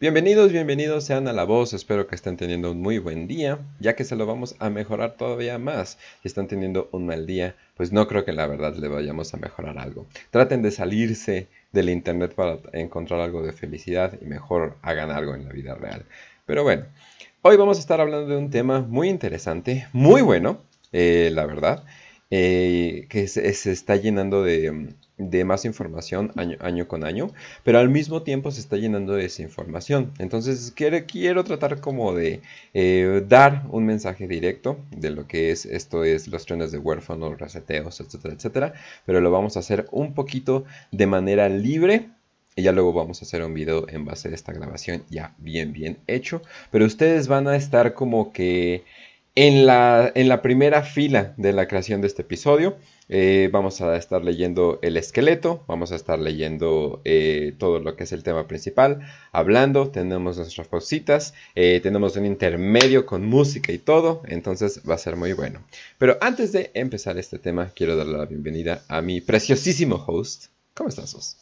Bienvenidos, bienvenidos sean a La Voz, espero que estén teniendo un muy buen día, ya que se lo vamos a mejorar todavía más. Si están teniendo un mal día, pues no creo que la verdad le vayamos a mejorar algo. Traten de salirse del internet para encontrar algo de felicidad y mejor hagan algo en la vida real. Pero bueno, hoy vamos a estar hablando de un tema muy interesante, muy bueno, eh, la verdad, eh, que se está llenando de de más información año, con año, pero al mismo tiempo se está llenando de desinformación. Entonces quiero, quiero tratar como de eh, dar un mensaje directo de lo que es esto es los trenes de huérfanos, reseteos, etcétera, etcétera, pero lo vamos a hacer un poquito de manera libre. Y ya luego vamos a hacer un video en base a esta grabación ya bien, bien hecho. Pero ustedes van a estar como que en la, en la primera fila de la creación de este episodio. Eh, vamos a estar leyendo el esqueleto, vamos a estar leyendo eh, todo lo que es el tema principal, hablando, tenemos nuestras cositas, eh, tenemos un intermedio con música y todo, entonces va a ser muy bueno. Pero antes de empezar este tema, quiero darle la bienvenida a mi preciosísimo host. ¿Cómo estás, vos?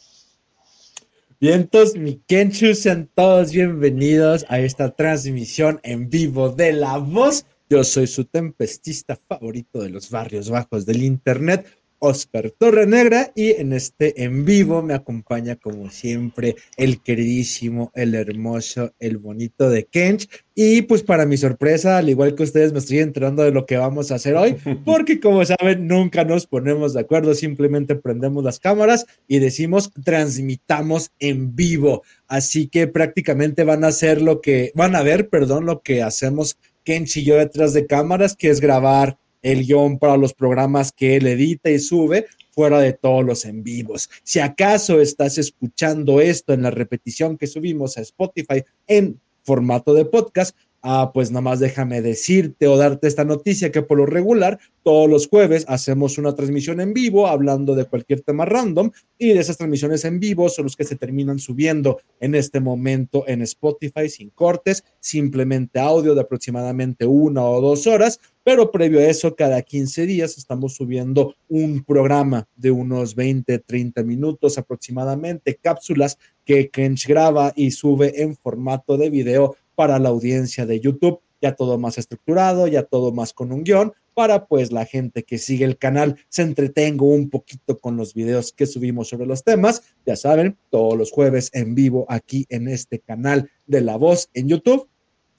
Vientos, mi Kenchu, sean todos bienvenidos a esta transmisión en vivo de La Voz yo soy su tempestista favorito de los barrios bajos del Internet, Oscar Torrenegra, y en este en vivo me acompaña como siempre el queridísimo, el hermoso, el bonito de Kench. Y pues para mi sorpresa, al igual que ustedes, me estoy enterando de lo que vamos a hacer hoy, porque como saben, nunca nos ponemos de acuerdo, simplemente prendemos las cámaras y decimos transmitamos en vivo. Así que prácticamente van a hacer lo que, van a ver, perdón, lo que hacemos Y yo detrás de cámaras, que es grabar el guion para los programas que él edita y sube fuera de todos los en vivos. Si acaso estás escuchando esto en la repetición que subimos a Spotify en formato de podcast, Ah, pues nada más déjame decirte o darte esta noticia que por lo regular todos los jueves hacemos una transmisión en vivo hablando de cualquier tema random y de esas transmisiones en vivo son los que se terminan subiendo en este momento en Spotify sin cortes, simplemente audio de aproximadamente una o dos horas, pero previo a eso cada 15 días estamos subiendo un programa de unos 20, 30 minutos aproximadamente, cápsulas que Kench graba y sube en formato de video para la audiencia de YouTube, ya todo más estructurado, ya todo más con un guion, para pues la gente que sigue el canal se entretenga un poquito con los videos que subimos sobre los temas. Ya saben, todos los jueves en vivo aquí en este canal de La Voz en YouTube.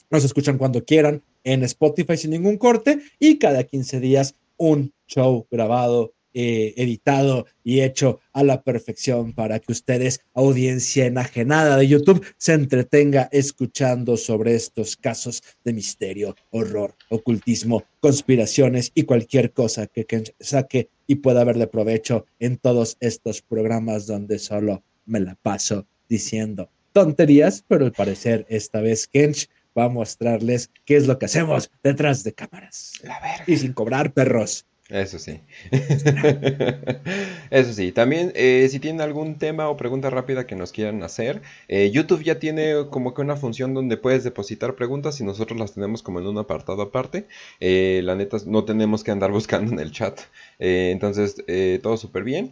Nos escuchan cuando quieran en Spotify sin ningún corte y cada 15 días un show grabado eh, editado y hecho a la perfección para que ustedes, audiencia enajenada de YouTube, se entretenga escuchando sobre estos casos de misterio, horror, ocultismo, conspiraciones y cualquier cosa que, saque y pueda haber de provecho en todos estos programas donde solo me la paso diciendo tonterías, pero al parecer esta vez Kench va a mostrarles qué es lo que hacemos detrás de cámaras. Y sin cobrar perros. Eso sí. Eso sí. También, eh, si tienen algún tema o pregunta rápida que nos quieran hacer, eh, YouTube ya tiene como que una función donde puedes depositar preguntas y nosotros las tenemos como en un apartado aparte. Eh, la neta, no tenemos que andar buscando en el chat. entonces, todo súper bien.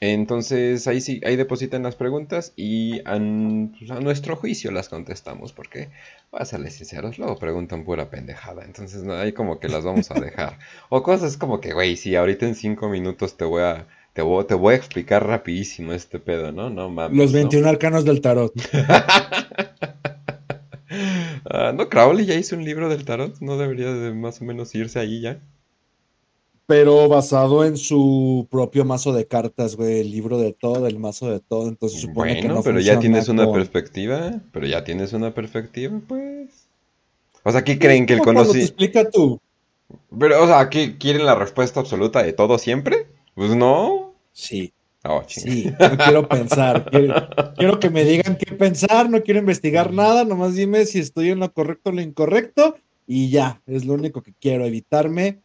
Entonces ahí sí, ahí depositan las preguntas y a, pues, a, nuestro juicio las contestamos, porque, a serles sinceros, luego preguntan pura pendejada, entonces no, ahí como que las vamos a dejar. o cosas como que, güey, si ahorita en cinco minutos te voy a, te voy, te voy a explicar rapidísimo este pedo, ¿no? No mames. Los 21 arcanos del tarot. Ah, no, Crowley ya hizo un libro del tarot, no debería de más o menos irse ahí ya pero basado en su propio mazo de cartas, güey, el libro de todo, el mazo de todo, entonces supone que no pero ya tienes una perspectiva, pero ya tienes una perspectiva, pues. O sea, ¿qué creen que el conocimiento... explica tú. Pero, o sea, ¿qué quieren la respuesta absoluta de todo siempre? Pues no. Sí. Oh, sí, no quiero pensar. Quiero, que me digan qué pensar, no quiero investigar nada, nomás dime si estoy en lo correcto o lo incorrecto y ya, es lo único que quiero, evitarme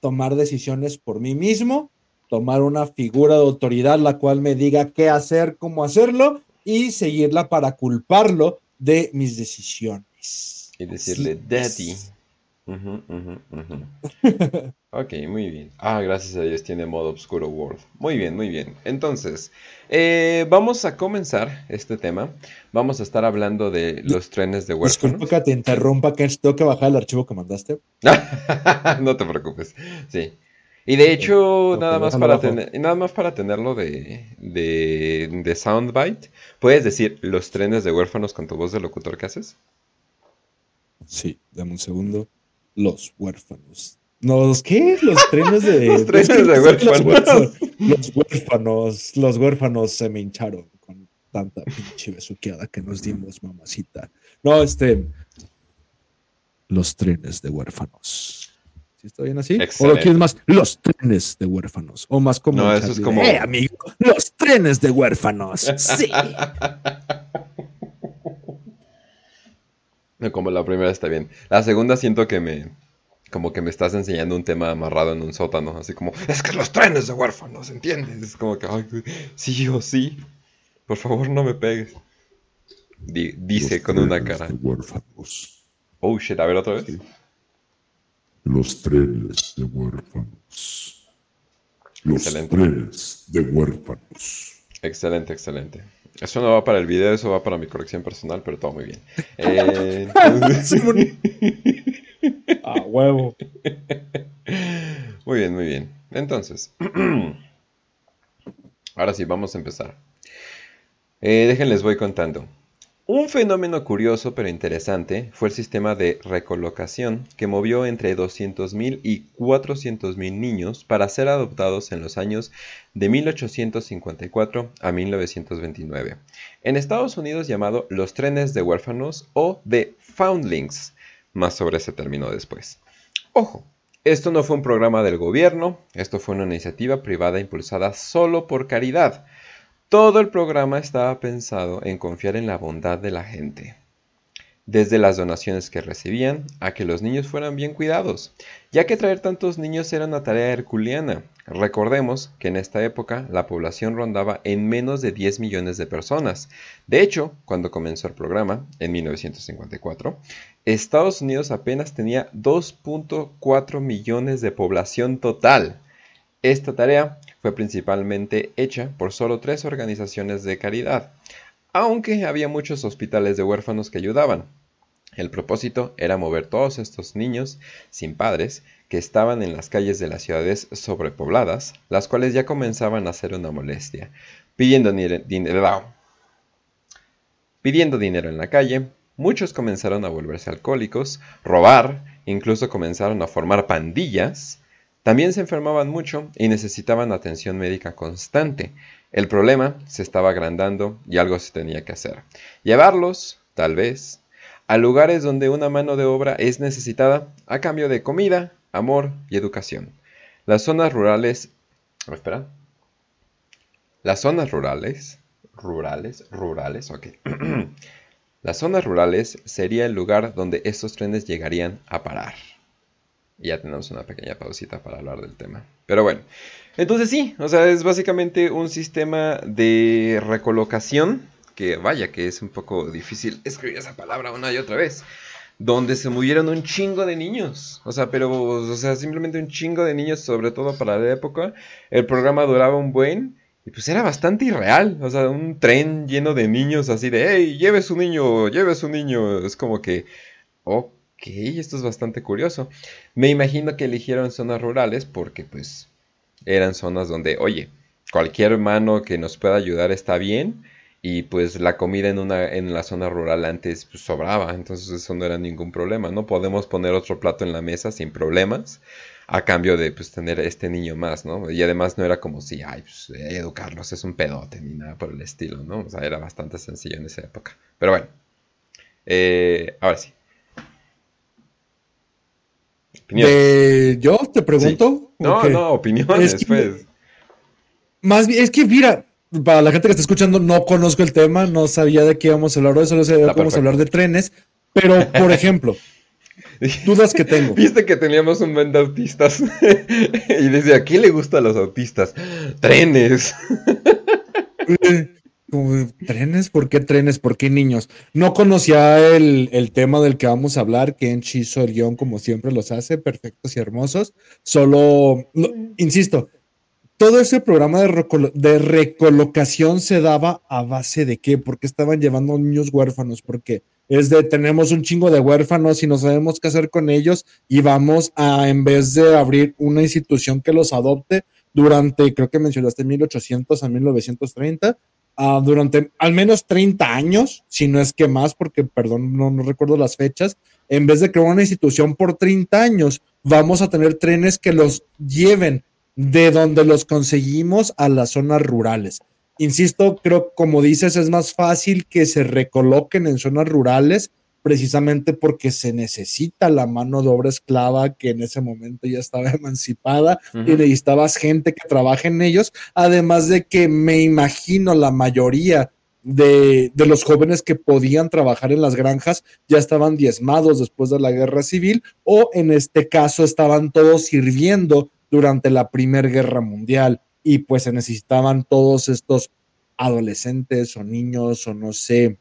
tomar decisiones por mí mismo, tomar una figura de autoridad la cual me diga qué hacer, cómo hacerlo y seguirla para culparlo de mis decisiones. Y decirle, Daddy, Ujú, ujú, ujú. Ok, muy bien. Ah, gracias a Dios tiene modo Obscuro World. Muy bien, muy bien. Entonces, eh, vamos a comenzar este tema. Vamos a estar hablando de los trenes de Disculpa huérfanos. que te interrumpa, Kench. Tengo que bajar el archivo que mandaste. No te preocupes. Sí. Y de hecho, nada más para tener, nada más para tenerlo de, de, de soundbite, ¿puedes decir los trenes de huérfanos con tu voz de locutor que haces? Sí, dame un segundo. Los huérfanos. ¿Los qué? Los trenes de. Los trenes huérfanos. Los huérfanos. Los huérfanos se me hincharon con tanta pinche besuqueada que nos dimos, mamacita. No, este. Los trenes de huérfanos. ¿Sí está bien así? ¿O lo Excelente. quieres más? Los trenes de huérfanos. O más como. No, eso es como- ¡Eh, amigo! Los trenes de huérfanos. Sí. No, Como la primera está bien. La segunda siento que me... Como que me estás enseñando un tema amarrado en un sótano. Así como, es que los trenes de huérfanos, ¿entiendes? Es como que, ay, sí o sí. Por favor, no me pegues. Di- dice Los con una cara. De huérfanos. Oh, shit, a ver otra vez. Los trenes de huérfanos. Los Excelente. trenes de huérfanos. Excelente, excelente. Eso no va para el video, eso va para mi colección personal, pero todo muy bien. Eh, entonces- Simón. A huevo. Muy bien, muy bien. Entonces, ahora sí, vamos a empezar. Eh, déjenles voy contando. Un fenómeno curioso pero interesante fue el sistema de recolocación que movió entre 200.000 y 400.000 niños para ser adoptados en los años de 1854 a 1929. En Estados Unidos llamado los trenes de huérfanos o de foundlings. Más sobre ese término después. Ojo, esto no fue un programa del gobierno, esto fue una iniciativa privada impulsada solo por caridad. Todo el programa estaba pensado en confiar en la bondad de la gente. Desde las donaciones que recibían a que los niños fueran bien cuidados, ya que traer tantos niños era una tarea herculeana. Recordemos que en esta época la población rondaba en menos de 10 millones de personas. De hecho, cuando comenzó el programa, en 1954, Estados Unidos apenas tenía 2.4 millones de población total. Esta tarea fue principalmente hecha por solo tres organizaciones de caridad, aunque había muchos hospitales de huérfanos que ayudaban. El propósito era mover todos estos niños sin padres que estaban en las calles de las ciudades sobrepobladas, las cuales ya comenzaban a ser una molestia, pidiendo dinero, pidiendo dinero en la calle, muchos comenzaron a volverse alcohólicos, robar, incluso comenzaron a formar pandillas, también se enfermaban mucho y necesitaban atención médica constante. El problema se estaba agrandando y algo se tenía que hacer. Llevarlos, tal vez, a lugares donde una mano de obra es necesitada a cambio de comida, amor y educación. Las zonas rurales... espera. Las zonas rurales... Rurales, rurales, ok. Las zonas rurales sería el lugar donde estos trenes llegarían a parar. Y ya tenemos una pequeña pausita para hablar del tema. Pero bueno, entonces sí, o sea, es básicamente un sistema de recolocación, que vaya que es un poco difícil escribir esa palabra una y otra vez, donde se movieron un chingo de niños. O sea, pero, o sea, simplemente un chingo de niños, sobre todo para la época. El programa duraba un buen. Y pues era bastante irreal, o sea, un tren lleno de niños así de, hey, lleve su niño, lleve su niño. Es como que, esto es bastante curioso. Me imagino que eligieron zonas rurales porque pues eran zonas donde, oye, cualquier mano que nos pueda ayudar está bien. Y pues la comida en, una, en la zona rural antes pues, sobraba, entonces eso no era ningún problema, ¿no? Podemos poner otro plato en la mesa sin problemas a cambio de pues tener este niño más, ¿no? Y además no era como si, ay, pues educarlos es un pedote ni nada por el estilo, ¿no? O sea, era bastante sencillo en esa época. Pero bueno, eh, ahora sí. De, yo te pregunto. Sí. No, no, opiniones, es que, pues. Más bien, es que mira, para la gente que está escuchando, no conozco el tema, no sabía de qué íbamos a hablar hoy, solo sabía íbamos a hablar de trenes. Pero, por ejemplo, dudas que tengo. Viste que teníamos un buen de autistas. y decía, ¿a quién le gusta a los autistas? Trenes. ¿Trenes? ¿Por qué trenes? ¿Por qué niños? No conocía el, el tema del que vamos a hablar, que en hizo el guion como siempre los hace, perfectos y hermosos. Solo, lo- insisto, todo ese programa de, recolo- de recolocación se daba a base de qué, porque estaban llevando niños huérfanos, porque es de tenemos un chingo de huérfanos y no sabemos qué hacer con ellos y vamos a, en vez de abrir una institución que los adopte durante, creo que mencionaste 1800 a 1930, ah, durante al menos 30 años, si no es que más, porque perdón, no, no recuerdo las fechas, en vez de crear una institución por 30 años, vamos a tener trenes que los lleven de donde los conseguimos a las zonas rurales. Insisto, creo, como dices, es más fácil que se recoloquen en zonas rurales precisamente porque se necesita la mano de obra esclava que en ese momento ya estaba emancipada y necesitabas gente que trabaje en ellos, además de que me imagino la mayoría de, de los jóvenes que podían trabajar en las granjas ya estaban diezmados después de la guerra civil o en este caso estaban todos sirviendo durante la Primera Guerra Mundial y pues se necesitaban todos estos adolescentes o niños o no sé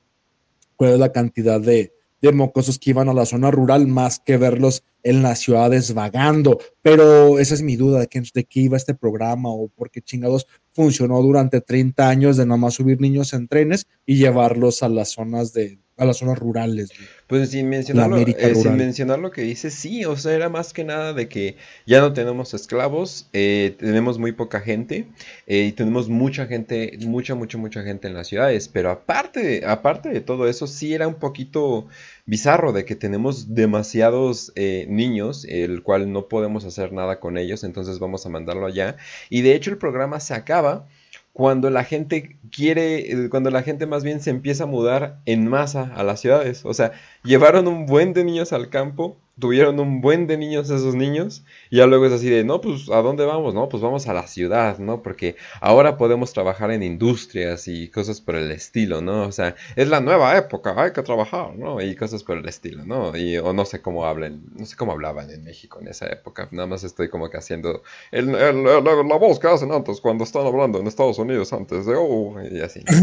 cuál es la cantidad de, de mocosos que iban a la zona rural más que verlos en las ciudades vagando. Pero esa es mi duda de, qué, de qué iba este programa o por qué chingados funcionó durante 30 años de nada más subir niños en trenes y llevarlos a las zonas de a las zonas rurales. güey. Pues sin mencionarlo, eh, sin mencionar lo que dice, sí, o sea, era más que nada de que ya no tenemos esclavos, eh, tenemos muy poca gente eh, y tenemos mucha gente, mucha, mucha, mucha gente en las ciudades, pero aparte, aparte de todo eso, sí era un poquito bizarro de que tenemos demasiados eh, niños, el cual no podemos hacer nada con ellos, entonces vamos a mandarlo allá. Y de hecho el programa se acaba cuando la gente quiere, eh, cuando la gente más bien se empieza a mudar en masa a las ciudades. O sea, llevaron un buen de niños al campo, tuvieron un buen de niños esos niños, y ya luego es así de, no, pues, ¿a dónde vamos? No, pues vamos a la ciudad, ¿no? Porque ahora podemos trabajar en industrias y cosas por el estilo, ¿no? O sea, es la nueva época, hay que trabajar, ¿no? Y cosas por el estilo, ¿no? Y, o no sé cómo hablen, no sé cómo hablaban en México en esa época, nada más estoy como que haciendo el- el- la, la voz que hacen antes cuando están hablando en Estados Unidos antes de, oh, y así.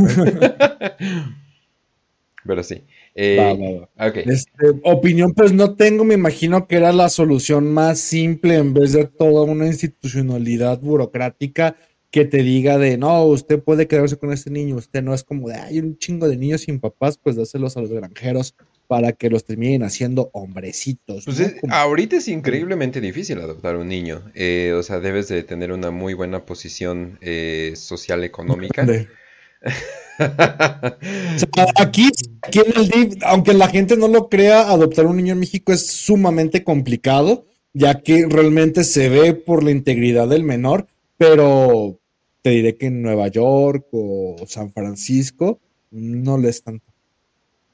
Pero sí. Eh, Va, va, va. ok. Este, opinión, pues no tengo, me imagino que era la solución más simple en vez de toda una institucionalidad burocrática que te diga de no, usted puede quedarse con este niño, usted no es como de hay un chingo de niños sin papás, pues dáselos a los granjeros para que los terminen haciendo hombrecitos. Pues ¿no? es- Como- ahorita es increíblemente difícil adoptar un niño. Eh, o sea, debes de tener una muy buena posición eh, social económica. sea, aquí, aquí en el DIF, aunque la gente no lo crea, adoptar un niño en México es sumamente complicado, ya que realmente se ve por la integridad del menor, pero te diré que en Nueva York o San Francisco no le es tanto.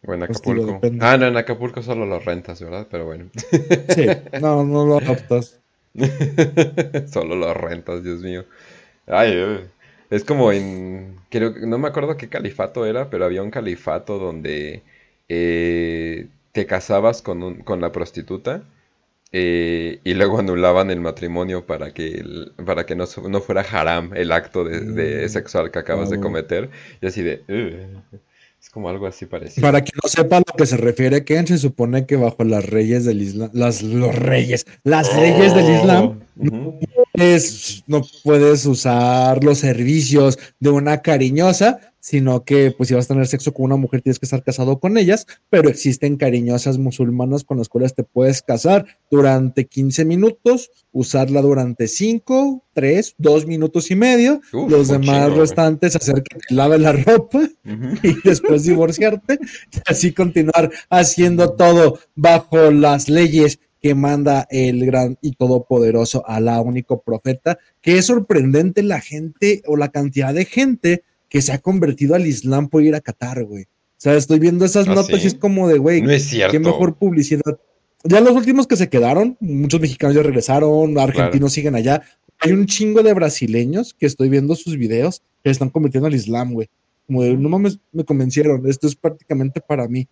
O en Pues, Acapulco. Ah, no, en Acapulco solo lo rentas, ¿verdad? Pero bueno. Sí, no, no lo adoptas. Solo lo rentas, Dios mío. Ay, ay. Es como en. Creo que no me acuerdo qué califato era, pero había un califato donde eh, te casabas con, un- con la prostituta eh, y luego anulaban el matrimonio para que, el- para que no, no fuera haram el acto de, de Mm, sexual que acabas de claro. cometer. Y así de. "Ugh". es como algo así parecido. Para quien no sepa a lo que se refiere Ken, se supone que bajo las reyes del Islam, las, los reyes, las leyes del Islam, Ujú. puedes- no puedes usar los servicios de una cariñosa, sino que pues si vas a tener sexo con una mujer tienes que estar casado con ellas, pero existen cariñosas musulmanas con las cuales te puedes casar durante 15 minutos, usarla durante 5, 3, 2 minutos y medio, Uf, los demás chingo, restantes hacer que te lave la ropa y después divorciarte y así continuar haciendo todo bajo las leyes que manda el gran y todopoderoso Alá, único profeta, que es sorprendente la gente o la cantidad de gente que se ha convertido al Islam por ir a Qatar, güey. O sea, estoy viendo esas ¿Ah, notas sí? y es como de, güey, No es cierto. qué mejor publicidad. Ya los últimos que se quedaron, muchos mexicanos ya regresaron, argentinos siguen allá. Hay un chingo de brasileños que estoy viendo sus videos que están convirtiendo al Islam, güey. Como de, no mames, me convencieron, esto es prácticamente para mí.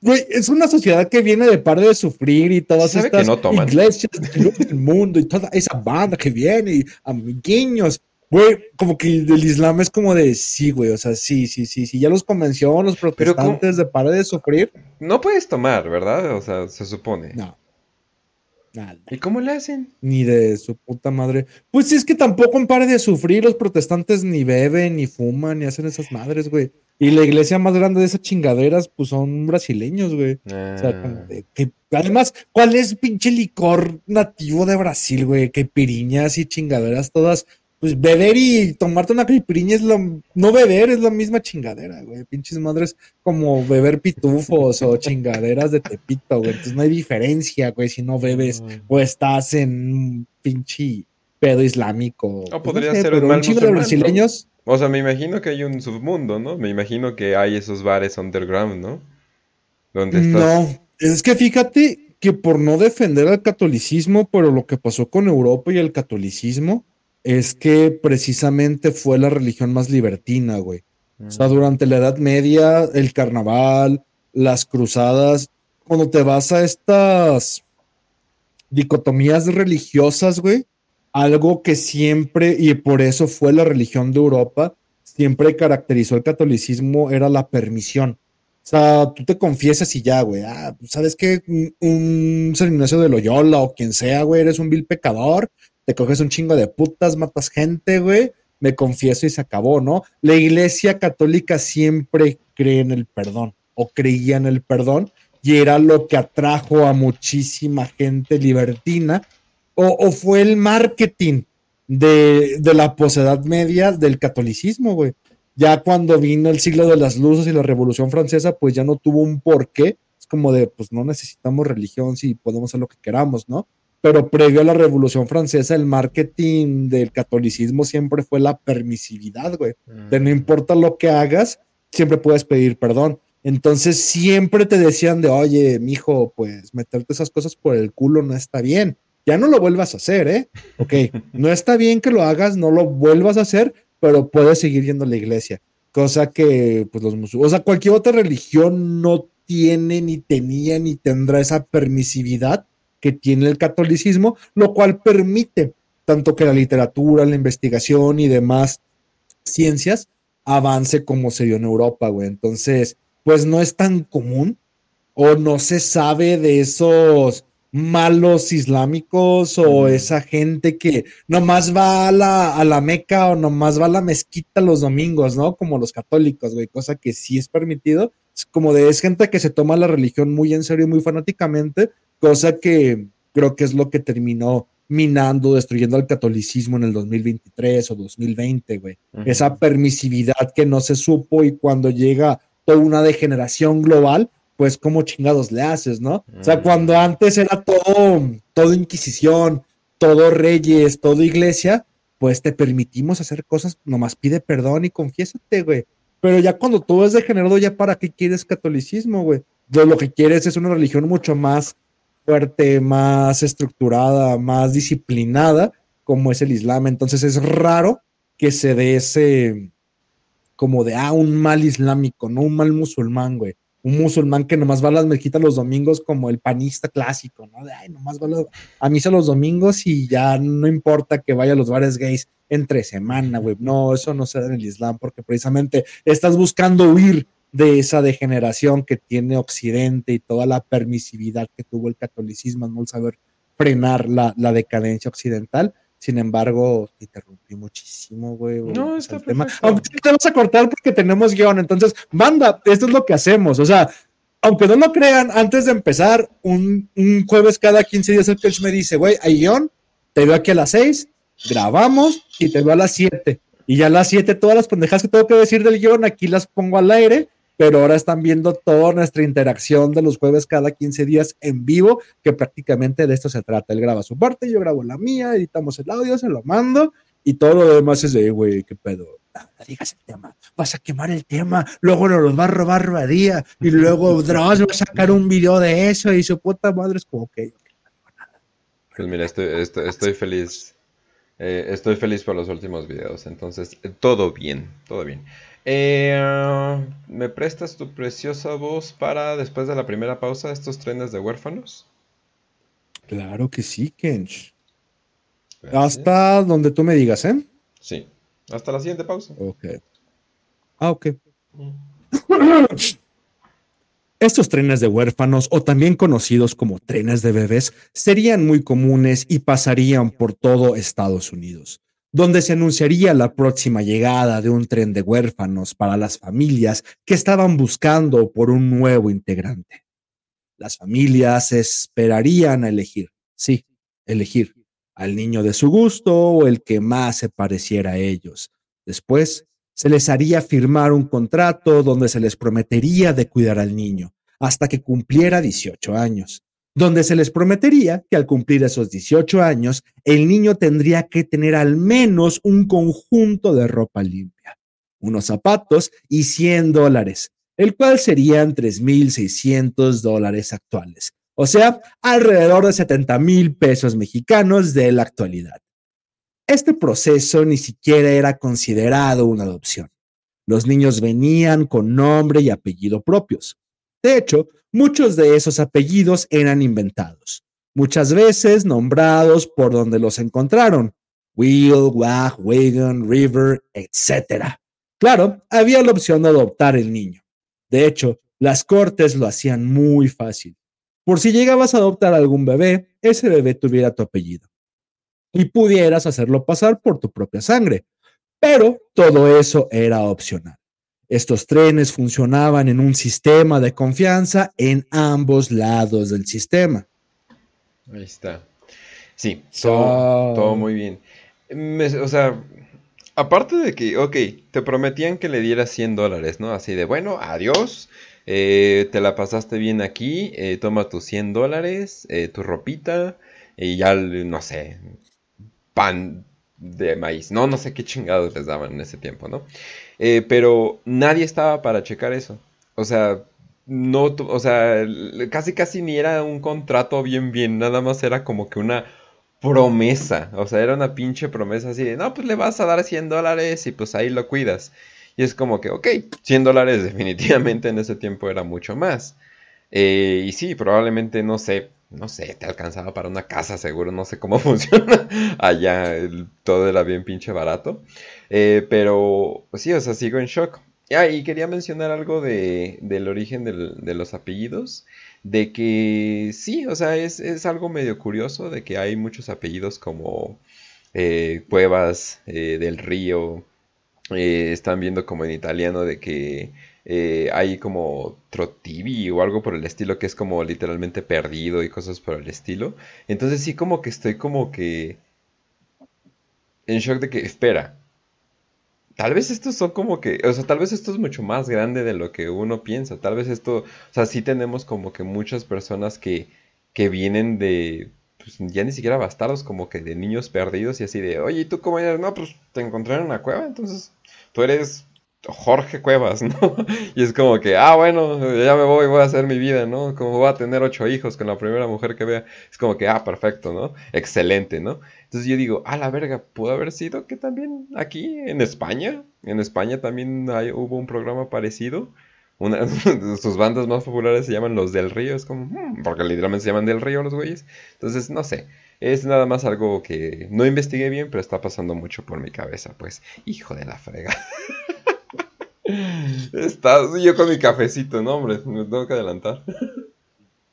Güey, es una sociedad que viene de par de sufrir y todas ¿Sabe que estas no iglesias del mundo y toda esa banda que viene y amiguiños. Güey, como que el Islam es como de sí, güey. O sea, sí, sí, sí, sí. Ya los convenció los protestantes de parar de sufrir. No puedes tomar, ¿verdad? O sea, se supone. No. Nada. ¿Y cómo le hacen? Ni de su puta madre. Pues es que tampoco en pare de sufrir. Los protestantes ni beben, ni fuman, ni hacen esas madres, güey. Y la iglesia más grande de esas chingaderas, pues son brasileños, güey. O sea, Ah, que- además, ¿cuál es pinche licor nativo de Brasil, güey? Que piriñas y chingaderas todas. Pues beber y tomarte una caipirinha es lo. No beber es la misma chingadera, güey. Pinches madres como beber pitufos o chingaderas de tepito, güey. Entonces no hay diferencia, güey, si no bebes o estás en pinche pedo islámico. Pues, podría ser un pero mal un chingo de ¿no? brasileños. O sea, me imagino que hay un submundo, ¿no? Me imagino que hay esos bares underground, ¿no? Donde estás... No, es que fíjate que por no defender al catolicismo, pero lo que pasó con Europa y el catolicismo es que precisamente fue la religión más libertina, güey. O sea, durante la Edad Media, el carnaval, las cruzadas, cuando te vas a estas dicotomías religiosas, güey, algo que siempre, y por eso fue la religión de Europa, siempre caracterizó el catolicismo, era la permisión. O sea, tú te confiesas y ya, güey. Ah, pues, ¿sabes qué? Un, un Ignacio de Loyola o quien sea, güey, eres un vil pecador, te coges un chingo de putas, matas gente, güey, me confieso y se acabó, ¿no? La iglesia católica siempre cree en el perdón o creía en el perdón y era lo que atrajo a muchísima gente libertina o, o fue el marketing de, de la posedad media del catolicismo, güey. Ya cuando vino el siglo de las luces y la revolución francesa, pues ya no tuvo un porqué. Es como de, pues no necesitamos religión si podemos hacer lo que queramos, ¿no? Pero previo a la revolución francesa, el marketing del catolicismo siempre fue la permisividad, güey. De no importa lo que hagas, siempre puedes pedir perdón. Entonces siempre te decían de, oye, mijo, pues meterte esas cosas por el culo no está bien. Ya no lo vuelvas a hacer, ¿eh? Ok, no está bien que lo hagas, no lo vuelvas a hacer, pero puedes seguir yendo a la iglesia. Cosa que, pues los musulmanes, o sea, cualquier otra religión no tiene, ni tenía, ni tendrá esa permisividad que tiene el catolicismo, lo cual permite tanto que la literatura, la investigación y demás ciencias avance como se dio en Europa, güey. Entonces, pues no es tan común o no se sabe de esos malos islámicos o esa gente que nomás va a la, a la Meca o nomás va a la mezquita los domingos, ¿no? Como los católicos, güey, cosa que sí es permitido. Es como de, es gente que se toma la religión muy en serio y muy fanáticamente, cosa que creo que es lo que terminó minando, destruyendo al catolicismo en el 2023 o 2020, güey esa permisividad que no se supo y cuando llega toda una degeneración global, pues cómo chingados le haces, ¿no? O sea, Mm. cuando antes era todo, todo inquisición, todo reyes, todo iglesia, pues te permitimos hacer cosas, nomás pide perdón y confiésate, güey. Pero ya cuando todo es degenerado, ya para qué quieres catolicismo, güey. Lo, lo que quieres es una religión mucho más fuerte, más estructurada, más disciplinada, como es el Islam. Entonces es raro que se dé ese como de, ah, un mal islámico, no un mal musulmán, güey. Un musulmán que nomás va a las mezquitas los domingos como el panista clásico, ¿no? De, ay, nomás va a, la- a misa los domingos y ya no importa que vaya a los bares gays entre semana, güey. No, eso no se da en el Islam porque precisamente estás buscando huir de esa degeneración que tiene Occidente y toda la permisividad que tuvo el catolicismo, no saber frenar la, la decadencia occidental. Sin embargo, te interrumpí muchísimo, güey. No, está tema-. Aunque te vas a cortar porque tenemos guion. Entonces, manda, esto es lo que hacemos. O sea, aunque no lo crean, antes de empezar, un, un jueves cada 15 días el coach me dice, güey, hay guion, te veo aquí a las 6, grabamos y te veo a las 7. Y ya a las 7 todas las pendejas que tengo que decir del guion, aquí las pongo al aire, pero ahora están viendo toda nuestra interacción de los jueves cada 15 días en vivo, que prácticamente de esto se trata. Él graba su parte, yo grabo la mía, editamos el audio, se lo mando y todo lo demás es de, güey, qué pedo. Ah, No digas el tema, vas a quemar el tema, luego nos los va a robar Badía y luego Dross va a sacar un video de eso y su puta madre es como que Pues mira, estoy, estoy, estoy feliz. Eh, estoy feliz por los últimos videos. Entonces, eh, todo bien, todo bien. Eh, ¿Me prestas tu preciosa voz para después de la primera pausa estos trenes de huérfanos? Claro que sí, Kench. Gracias. Hasta donde tú me digas, ¿eh? Sí. Hasta la siguiente pausa. Ok. Ah, ok. Estos trenes de huérfanos, o también conocidos como trenes de bebés, serían muy comunes y pasarían por todo Estados Unidos, donde se anunciaría la próxima llegada de un tren de huérfanos para las familias que estaban buscando por un nuevo integrante. Las familias esperarían a elegir, sí, elegir al niño de su gusto o el que más se pareciera a ellos. Después, se les haría firmar un contrato donde se les prometería de cuidar al niño hasta que cumpliera 18 años, donde se les prometería que al cumplir esos 18 años, el niño tendría que tener al menos un conjunto de ropa limpia, unos zapatos y 100 dólares, el cual serían 3.600 dólares actuales, o sea, alrededor de 70 mil pesos mexicanos de la actualidad. Este proceso ni siquiera era considerado una adopción. Los niños venían con nombre y apellido propios. De hecho, muchos de esos apellidos eran inventados, muchas veces nombrados por donde los encontraron. Will, Wag, Wagon, River, etc. Claro, había la opción de adoptar el niño. De hecho, las cortes lo hacían muy fácil. Por si llegabas a adoptar algún bebé, ese bebé tuviera tu apellido y pudieras hacerlo pasar por tu propia sangre. Pero todo eso era opcional. Estos trenes funcionaban en un sistema de confianza en ambos lados del sistema. Ahí está. Sí, todo, todo muy bien. o sea, aparte de que, ok, te prometían que le dieras 100 dólares, ¿no? Así de, bueno, adiós, eh, te la pasaste bien aquí, eh, toma tus 100 dólares, eh, tu ropita, y ya, no sé, pan de maíz. No, no sé qué chingados les daban en ese tiempo, ¿no? Eh, pero nadie estaba para checar eso. O sea, no, o sea, casi casi ni era un contrato bien bien, nada más era como que una promesa. O sea, era una pinche promesa así de, no, pues le vas a dar 100 dólares y pues ahí lo cuidas. Y es como que, ok, 100 dólares definitivamente en ese tiempo era mucho más. Eh, y sí, probablemente, no sé, no sé, te alcanzaba para una casa seguro, no sé cómo funciona allá, todo era bien pinche barato. Eh, pero sí, o sea, sigo en shock. Ah, y quería mencionar algo de, del origen de los apellidos, de que sí, o sea, es, es, algo medio curioso de que hay muchos apellidos como eh, Cuevas eh, del Río, están viendo como en italiano de que eh, hay como Trotivi o algo por el estilo que es como literalmente perdido y cosas por el estilo. Entonces sí como que estoy como que en shock de que, espera, tal vez estos son como que, o sea, tal vez esto es mucho más grande de lo que uno piensa. Tal vez esto, o sea, sí tenemos como que muchas personas que, que vienen de, pues ya ni siquiera bastardos, como que de niños perdidos y así de, oye, ¿y tú cómo eres? No, pues te encontré en una cueva, entonces tú eres Jorge Cuevas, ¿no? Y es como que, ah, bueno, ya me voy, voy a hacer mi vida, ¿no? Como voy a tener ocho hijos con la primera mujer que vea. Es como que, ah, perfecto, ¿no? Excelente, ¿no? Entonces yo digo, ah, la verga, pudo haber sido que también aquí en España, en España también hay, hubo un programa parecido. Una de sus bandas más populares se llaman Los del Río, es como, hmm", porque literalmente se llaman del Río los güeyes. Entonces, no sé, es nada más algo que no investigué bien, pero está pasando mucho por mi cabeza, pues, hijo de la frega. Estás yo con mi cafecito, no, hombre, me tengo que adelantar.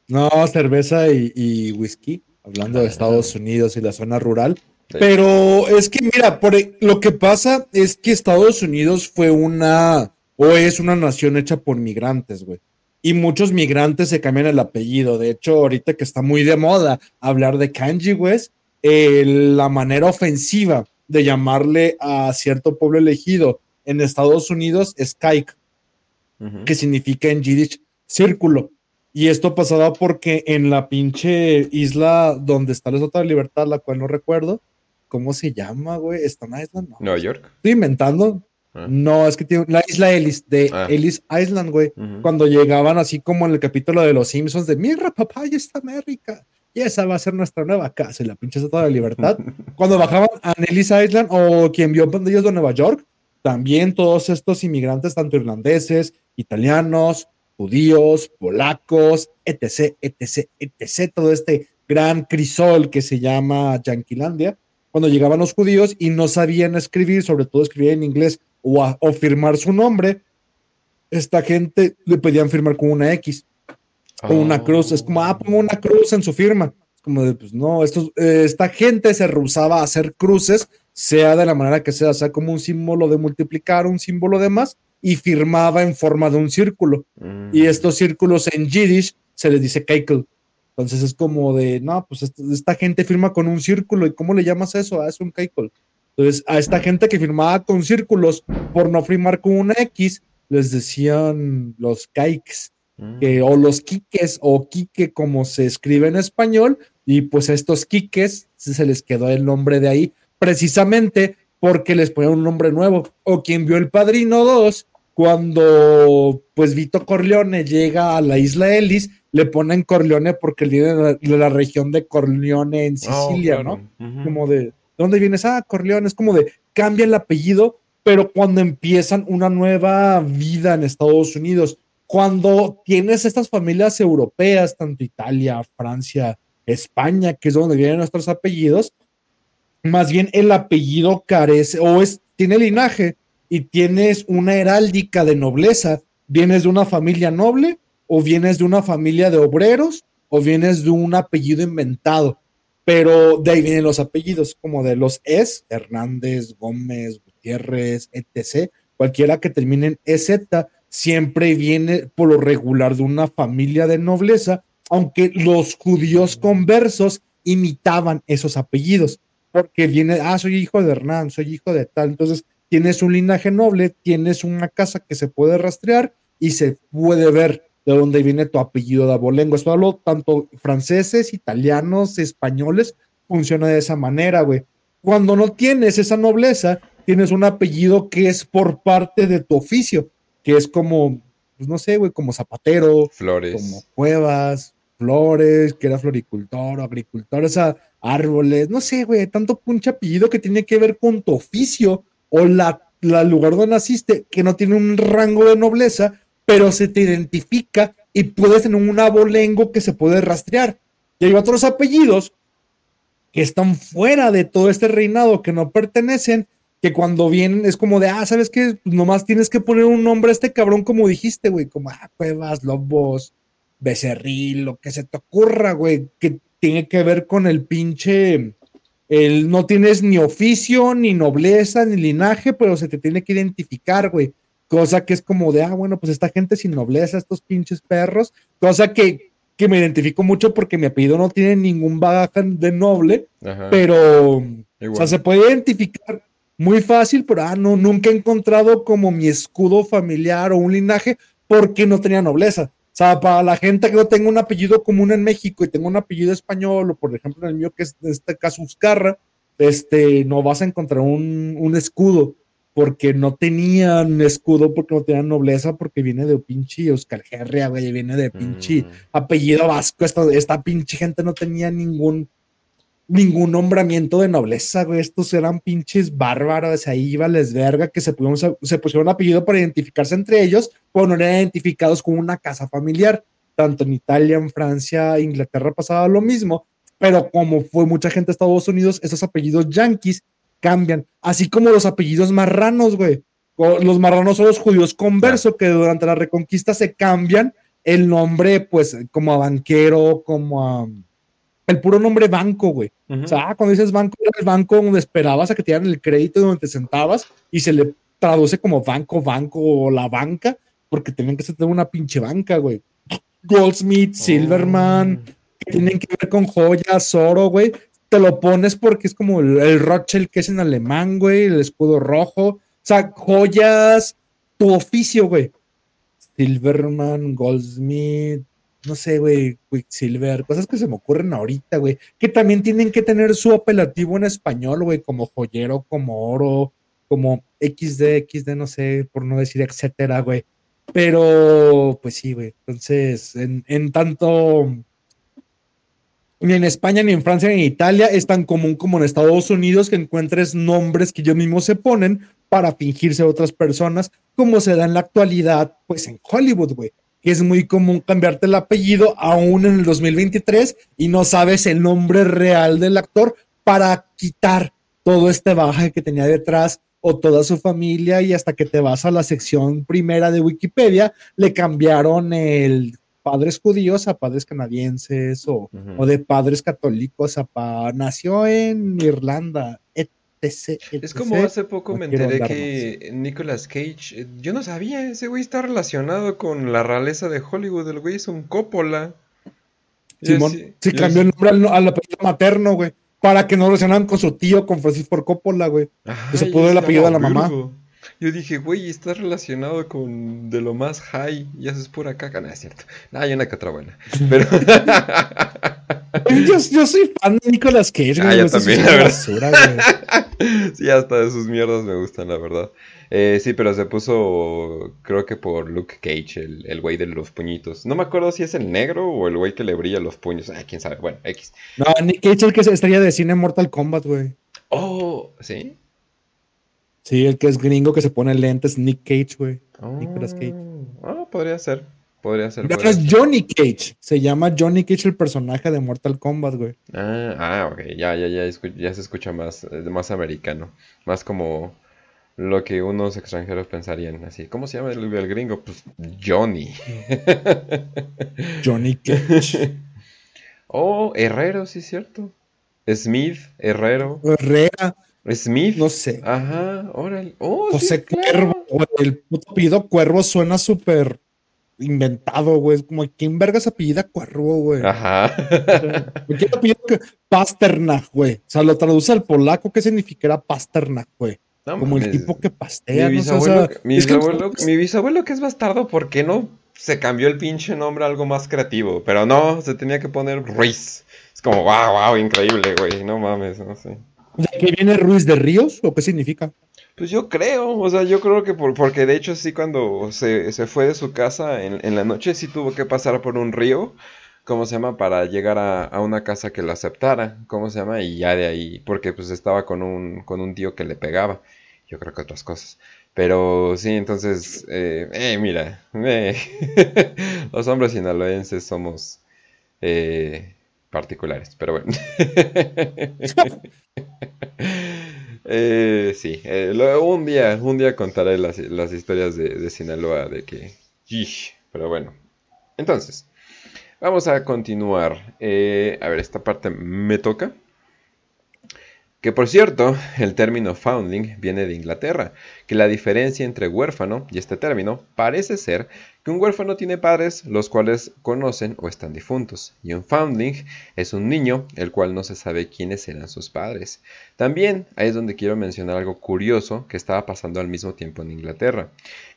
No, cerveza y, whisky, hablando de Estados Unidos y la zona rural. Pero es que, mira, por, e, lo que pasa es que Estados Unidos fue una, o es una nación hecha por migrantes, güey. Y muchos migrantes se cambian el apellido. De hecho, ahorita que está muy de moda hablar de kanji, güey, la manera ofensiva de llamarle a cierto pueblo elegido en Estados Unidos es Kaik, que significa en Yiddish círculo. Y esto pasaba porque en la pinche isla donde está la otra Libertad, la cual no recuerdo, ¿cómo se llama, güey? ¿Stone Island? No. ¿Nueva York? Estoy inventando. Ah. No, es que tiene la isla Ellis, de ah. Ellis Island, güey. Cuando llegaban así como en el capítulo de los Simpsons de Mira, papá, ya está América. Y esa va a ser nuestra nueva casa y la pinche Estatua de Libertad. Cuando bajaban a Ellis Island o quien vio pandillas de Nueva York, también todos estos inmigrantes, tanto irlandeses, italianos, judíos, polacos, etc., etc., etc., todo este gran crisol que se llama Yanquilandia, cuando llegaban los judíos y no sabían escribir, sobre todo escribir en inglés o, a- firmar su nombre, esta gente le pedían firmar con una X o una cruz. Es como, ah, pongo una cruz en su firma. Como de, pues no, estos, eh, esta gente se rehusaba a hacer cruces, sea de la manera que sea, sea como un símbolo de multiplicar, un símbolo de más, y firmaba en forma de un círculo. Mm. Y estos círculos en Yiddish se les dice keikel. Entonces es como de, no, pues esta, esta gente firma con un círculo. ¿Y cómo le llamas eso? Ah, es un keikel. Entonces a esta gente que firmaba con círculos por no firmar con una X, les decían los Mm. que- o los quiques o quique como se escribe en español y pues a estos quiques se les quedó el nombre de ahí precisamente porque les ponían un nombre nuevo o quien vio el Padrino 2 cuando pues Vito Corleone llega a la isla Ellis le ponen Corleone porque viene de la, región de Corleone en Oh, Sicilia, claro. ¿no? Como de, ¿de dónde vienes? Ah, Corleone, es como de, cambia el apellido, pero cuando empiezan una nueva vida en Estados Unidos, cuando tienes estas familias europeas, tanto Italia, Francia, España, que es donde vienen nuestros apellidos, más bien el apellido carece o es, tiene linaje y tienes una heráldica de nobleza, vienes de una familia noble o vienes de una familia de obreros o vienes de un apellido inventado pero de ahí vienen los apellidos, como de los es, Hernández, Gómez, Gutiérrez, etc. Cualquiera que termine en EZ siempre viene por lo regular de una familia de nobleza, aunque los judíos conversos imitaban esos apellidos, porque viene, ah, soy hijo de Hernán, soy hijo de tal, entonces tienes un linaje noble, tienes una casa que se puede rastrear y se puede ver de dónde viene tu apellido de abolengo. Esto hablo tanto franceses, italianos, españoles, funciona de esa manera, güey. Cuando no tienes esa nobleza, tienes un apellido que es por parte de tu oficio, que es como, pues no sé, güey, como zapatero, Flores. como cuevas, flores, que era floricultor o agricultor, o árboles, no sé, güey, tanto pinche apellido que tiene que ver con tu oficio o la, la lugar donde naciste, que no tiene un rango de nobleza, pero se te identifica y puedes tener un abolengo que se puede rastrear. Y hay otros apellidos que están fuera de todo este reinado, que no pertenecen, que cuando vienen es como de, ah, ¿sabes qué? Pues nomás tienes que poner un nombre a este cabrón como dijiste, güey, como, ah, cuevas, lobos, becerril, lo que se te ocurra, güey, que tiene que ver con el pinche, el no tienes ni oficio, ni nobleza, ni linaje, pero se te tiene que identificar, güey. Cosa que es como de, ah, bueno, pues esta gente sin nobleza, estos pinches perros, cosa que, que me identifico mucho porque mi apellido no tiene ningún bagaje de noble, Ajá. pero, o sea, se puede identificar muy fácil, pero ah, no, nunca he encontrado como mi escudo familiar o un linaje porque no tenía nobleza. O sea, para la gente que no tenga un apellido común en México y tenga un apellido español, o por ejemplo en el mío, que es en este caso Uzcarra, este, no vas a encontrar un, un escudo porque no tenían escudo, porque no tenían nobleza, porque viene de pinche Euskal Herria, güey, viene de pinche Mm. apellido vasco. Esta, esta pinche gente no tenía ningún ningún nombramiento de nobleza, güey. Estos eran pinches bárbaros, ahí iba les verga que se, pusieron, se pusieron apellido para identificarse entre ellos, pero no eran identificados con una casa familiar. Tanto en Italia, en Francia, Inglaterra pasaba lo mismo, pero como fue mucha gente a Estados Unidos, esos apellidos yanquis cambian, así como los apellidos marranos, güey. Los marranos son los judíos converso que durante la reconquista se cambian el nombre, pues, como a banquero, como a el puro nombre banco, güey. O sea, ah, cuando dices banco, era el banco donde esperabas a que te dieran el crédito donde te sentabas y se le traduce como banco, banco o la banca, porque tenían que tener una pinche banca, güey. Goldsmith, Silverman, Oh. que tienen que ver con joyas, oro, güey. Te lo pones porque es como el, el Rothschild que es en alemán, güey, el escudo rojo. O sea, joyas, tu oficio, güey. Silverman, Goldsmith, no sé, güey, Quicksilver, cosas que se me ocurren ahorita, güey, que también tienen que tener su apelativo en español, güey, como joyero, como oro, como XD, XD, no sé, por no decir etcétera, güey. Pero, pues sí, güey. Entonces, en, tanto ni en España, ni en Francia, ni en Italia es tan común como en Estados Unidos que encuentres nombres que ellos mismos se ponen para fingirse otras personas, como se da en la actualidad, pues en Hollywood, güey. Que es muy común cambiarte el apellido aún en el 2023 y no sabes el nombre real del actor para quitar todo este baje que tenía detrás o toda su familia y hasta que te vas a la sección primera de Wikipedia, le cambiaron el padres judíos a padres canadienses o, o de padres católicos a pa- nació en Irlanda, Es como hace poco no me enteré que Nicolas Cage, eh, yo no sabía, ese güey está relacionado con la realeza de Hollywood, el güey es un Coppola. Simón sí- cambió el nombre al, al apellido materno, güey, para que no relacionaran con su tío, con Francis Ford Coppola, güey. se pudo el apellido de la mamá. virgo. Yo dije, güey, está relacionado con de lo más high y eso es pura caca. No, es cierto. No, hay una que otra buena. Pero Yo, yo soy fan de Nicolas Cage. Ah, yo también, la verdad. basura, sí, hasta de sus mierdas me gustan, la verdad. Eh, sí, pero se puso, creo que por Luke Cage, el, el güey de los puñitos. No me acuerdo si es el negro o el güey que le brilla los puños. Ah, quién sabe. Bueno, X. No, Nick Cage es el que es estrella de cine en Mortal Kombat, güey. Oh, ¿sí? Sí, el que es gringo que se pone lentes, Nick Cage, güey. Nicolas Cage. Ah, podría ser. Podría ser. Podría es ser. Johnny Cage. Se llama Johnny Cage el personaje de Mortal Kombat, güey. Ah, ah, ok, ya, ya, ya, ya se escucha más, eh, más americano, más como lo que unos extranjeros pensarían, así, ¿cómo se llama el, el gringo? Pues Johnny. Johnny Cage. Oh, Herrero, sí cierto. Smith, Herrero, Herrera, Smith. no sé. Ajá, órale. Oh, sí, José claro. Cuervo, güey. El puto apellido Cuervo suena súper inventado, güey. Es como, ¿quién vergas apellida Cuervo, güey? Ajá. ¿Quién apellida que Pasternak, güey? O sea, lo traduce al polaco, ¿qué significará Pasternak, güey? No Como el tipo que pastea, Mi no sé, o bisabuelo, sea, mi, es que- bisabuelo, mi bisabuelo que es bastardo, ¿por qué no se cambió el pinche nombre a algo más creativo? Pero no, se tenía que poner Ruiz. Es como, wow, wow, increíble, güey. No mames, no sé. ¿De qué viene Ruiz de Ríos? ¿O qué significa? Pues yo creo, o sea, yo creo que por, porque de hecho sí cuando se, se fue de su casa en, en la noche sí tuvo que pasar por un río, ¿cómo se llama? Para llegar a, a una casa que lo aceptara, ¿cómo se llama? Y ya de ahí, porque pues estaba con un, con un tío que le pegaba, yo creo que otras cosas. Pero sí, entonces, eh, eh, mira, eh, los hombres sinaloenses somos eh, particulares, pero bueno. Eh, sí, eh, lo- un día, un día contaré las, las historias de, de Sinaloa de que... Yish, pero bueno. Entonces, vamos a continuar. Eh, a ver, esta parte me toca. Que por cierto, el término foundling viene de Inglaterra, que la diferencia entre huérfano y este término parece ser que un huérfano tiene padres los cuales conocen o están difuntos, y un foundling es un niño el cual no se sabe quiénes eran sus padres. También ahí es donde quiero mencionar algo curioso que estaba pasando al mismo tiempo en Inglaterra.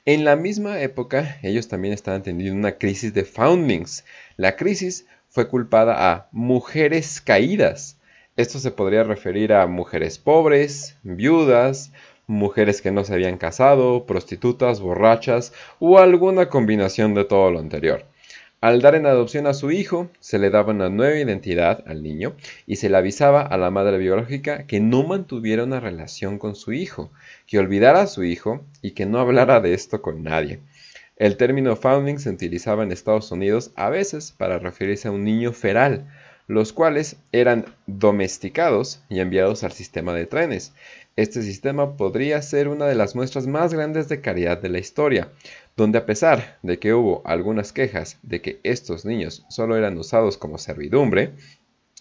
En la misma época, ellos también estaban teniendo una crisis de foundlings. La crisis fue culpada a mujeres caídas. Esto se podría referir a mujeres pobres, viudas, mujeres que no se habían casado, prostitutas, borrachas o alguna combinación de todo lo anterior. Al dar en adopción a su hijo, se le daba una nueva identidad al niño y se le avisaba a la madre biológica que no mantuviera una relación con su hijo, que olvidara a su hijo y que no hablara de esto con nadie. El término foundling se utilizaba en Estados Unidos a veces para referirse a un niño feral, los cuales eran domesticados y enviados al sistema de trenes. Este sistema podría ser una de las muestras más grandes de caridad de la historia, donde a pesar de que hubo algunas quejas de que estos niños solo eran usados como servidumbre,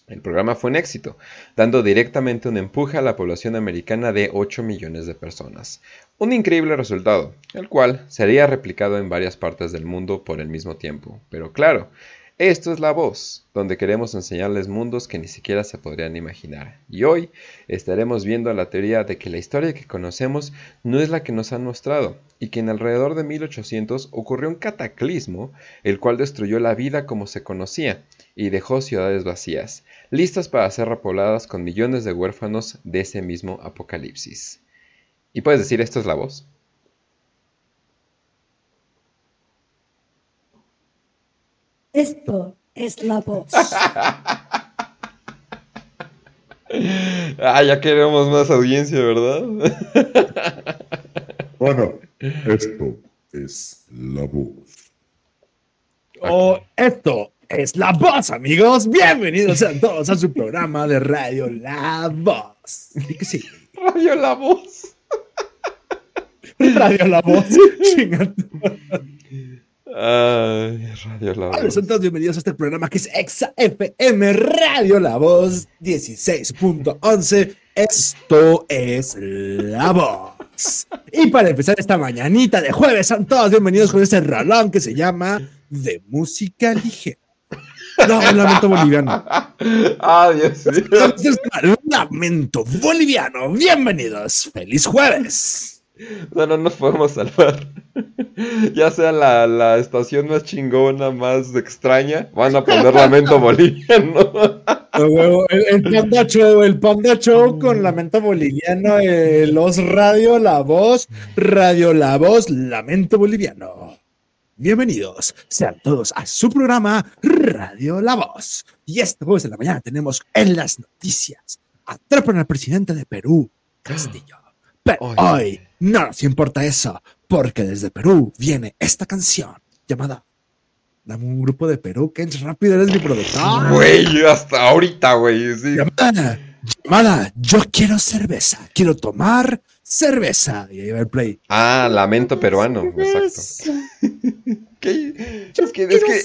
el programa fue un éxito, dando directamente un empuje a la población americana de 8 millones de personas. Un increíble resultado, el cual sería replicado en varias partes del mundo por el mismo tiempo. Pero claro, esto es la voz, donde queremos enseñarles mundos que ni siquiera se podrían imaginar. Y hoy estaremos viendo la teoría de que la historia que conocemos no es la que nos han mostrado, y que en alrededor de 1800 ocurrió un cataclismo, el cual destruyó la vida como se conocía, y dejó ciudades vacías, listas para ser repobladas con millones de huérfanos de ese mismo apocalipsis. ¿Y puedes decir esto es la voz? Esto es la voz. Ah, ya queremos más audiencia, ¿verdad? Bueno, esto es la voz. O esto es La Voz, amigos. Bienvenidos a todos a su programa de radio La Voz. Sí, Radio La Voz. Radio La Voz. Ay, Radio La Hola, Voz. son todos bienvenidos a este programa que es Exa FM Radio La Voz 16.11. Esto es La Voz. Y para empezar esta mañanita de jueves, son todos bienvenidos con este rolón que se llama De Música Ligera. No, un lamento boliviano. Ah, Dios mío. Un lamento boliviano. Bienvenidos. Feliz jueves. No, no nos podemos salvar. Ya sea la, la estación más chingona, más extraña, van a poner lamento boliviano. El, el Panda Show, el Panda Show con Lamento Boliviano, eh, Los Radio La Voz, Radio La Voz, Lamento Boliviano. Bienvenidos sean todos a su programa Radio La Voz. Y este jueves de la mañana tenemos en las noticias atrapan al presidente de Perú, Castillo. Pero Oye. hoy no nos importa eso, porque desde Perú viene esta canción llamada Dame un grupo de Perú, que es rápido, eres mi productor. Güey, hasta ahorita, güey. Sí. Llamada, llamada, yo quiero cerveza, quiero tomar cerveza. Y ahí va el play. Ah, lamento peruano. Exacto. ¿Qué? Es que, es que,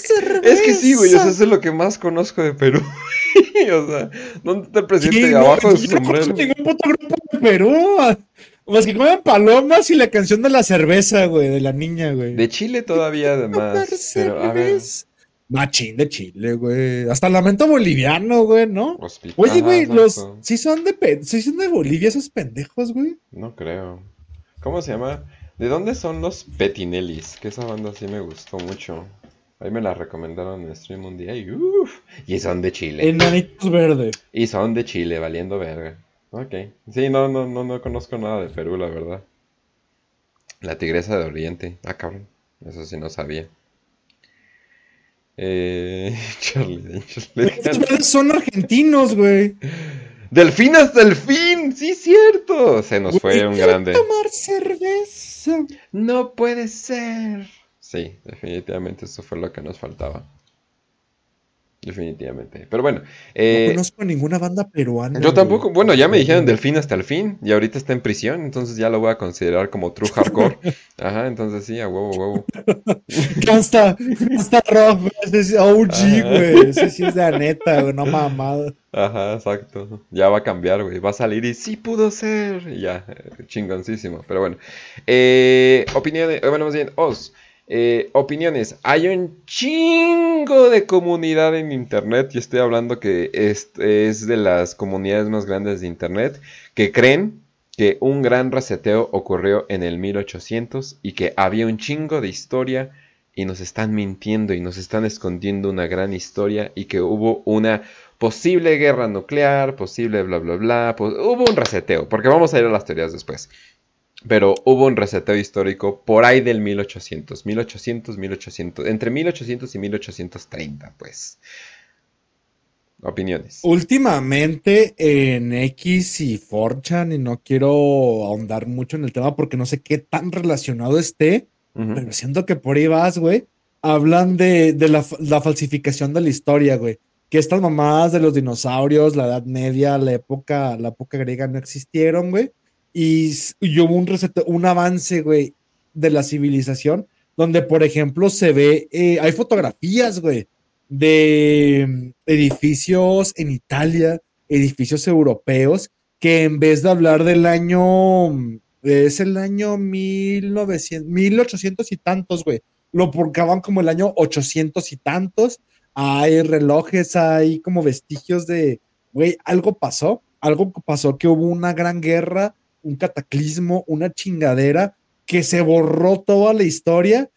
es que sí, güey. O sea, cerveza. eso es lo que más conozco de Perú. o sea, ¿dónde está el presidente Sí, abajo de su sombrero? ningún puto grupo de Perú. Más que comen palomas y la canción de la cerveza, güey, de la niña, güey. De Chile todavía, además. Pero, a ver. Machín de Chile, güey. Hasta lamento boliviano, güey, ¿no? hospital, Oye, güey, los. Sí son de, sí son de Bolivia esos pendejos, güey. No creo. ¿Cómo se llama? ¿De dónde son los Petinellis? Que esa banda sí me gustó mucho. Ahí me la recomendaron en stream un día y uff. Y son de Chile. Enanitos verde. Y son de Chile, valiendo verga. Ok. Sí, no, no, no, no conozco nada de Perú, la verdad. La tigresa de Oriente. Ah, cabrón. Eso sí no sabía. Eh, Charlie verdes son argentinos, güey. Delfín hasta el fin. Sí, cierto. Se nos fue un grande. tomar cerveza. No puede ser. Sí, definitivamente eso fue lo que nos faltaba. Definitivamente. Pero bueno, No eh, conozco ninguna banda peruana. yo tampoco. Bueno, ya me dijeron Delfín hasta el fin y ahorita está en prisión, entonces ya lo voy a considerar como true hardcore. Ajá, entonces sí, a huevo, huevo. Rock, güey. Ese es OG, güey. Ese sí es de la neta, güey. No mamada. Ajá, exacto. Ya va a cambiar, güey. Va a salir y sí pudo ser. Y ya, eh, chingoncísimo. Pero bueno. Eh, opiniones, eh, bueno, más bien, os. Eh, opiniones. Hay un chingo de comunidad en internet. Y estoy hablando que es, es de las comunidades más grandes de internet. Que creen que un gran reseteo ocurrió en el 1800 y que había un chingo de historia y nos están mintiendo y nos están escondiendo una gran historia y que hubo una posible guerra nuclear, posible bla bla bla, hubo un reseteo, porque vamos a ir a las teorías después. Pero hubo un reseteo histórico por ahí del 1800, 1800, 1800, entre 1800 y 1830, pues. Opiniones. Últimamente en X y 4chan, y no quiero ahondar mucho en el tema porque no sé qué tan relacionado esté, pero siento que por ahí vas, güey. Hablan de, de la, la falsificación de la historia, güey. Que estas mamadas de los dinosaurios, la Edad Media, la época, la época griega no existieron, güey. Y, y hubo un, un avance, güey, de la civilización, donde, por ejemplo, se ve, eh, hay fotografías, güey, de mm, edificios en Italia, edificios europeos, que en vez de hablar del año, mm, es el año 1900, 1800 y tantos, güey, lo porcaban como el año 800 y tantos. Hay relojes, hay como vestigios de, güey, algo pasó, algo pasó que hubo una gran guerra, un cataclismo, una chingadera, que se borró toda la historia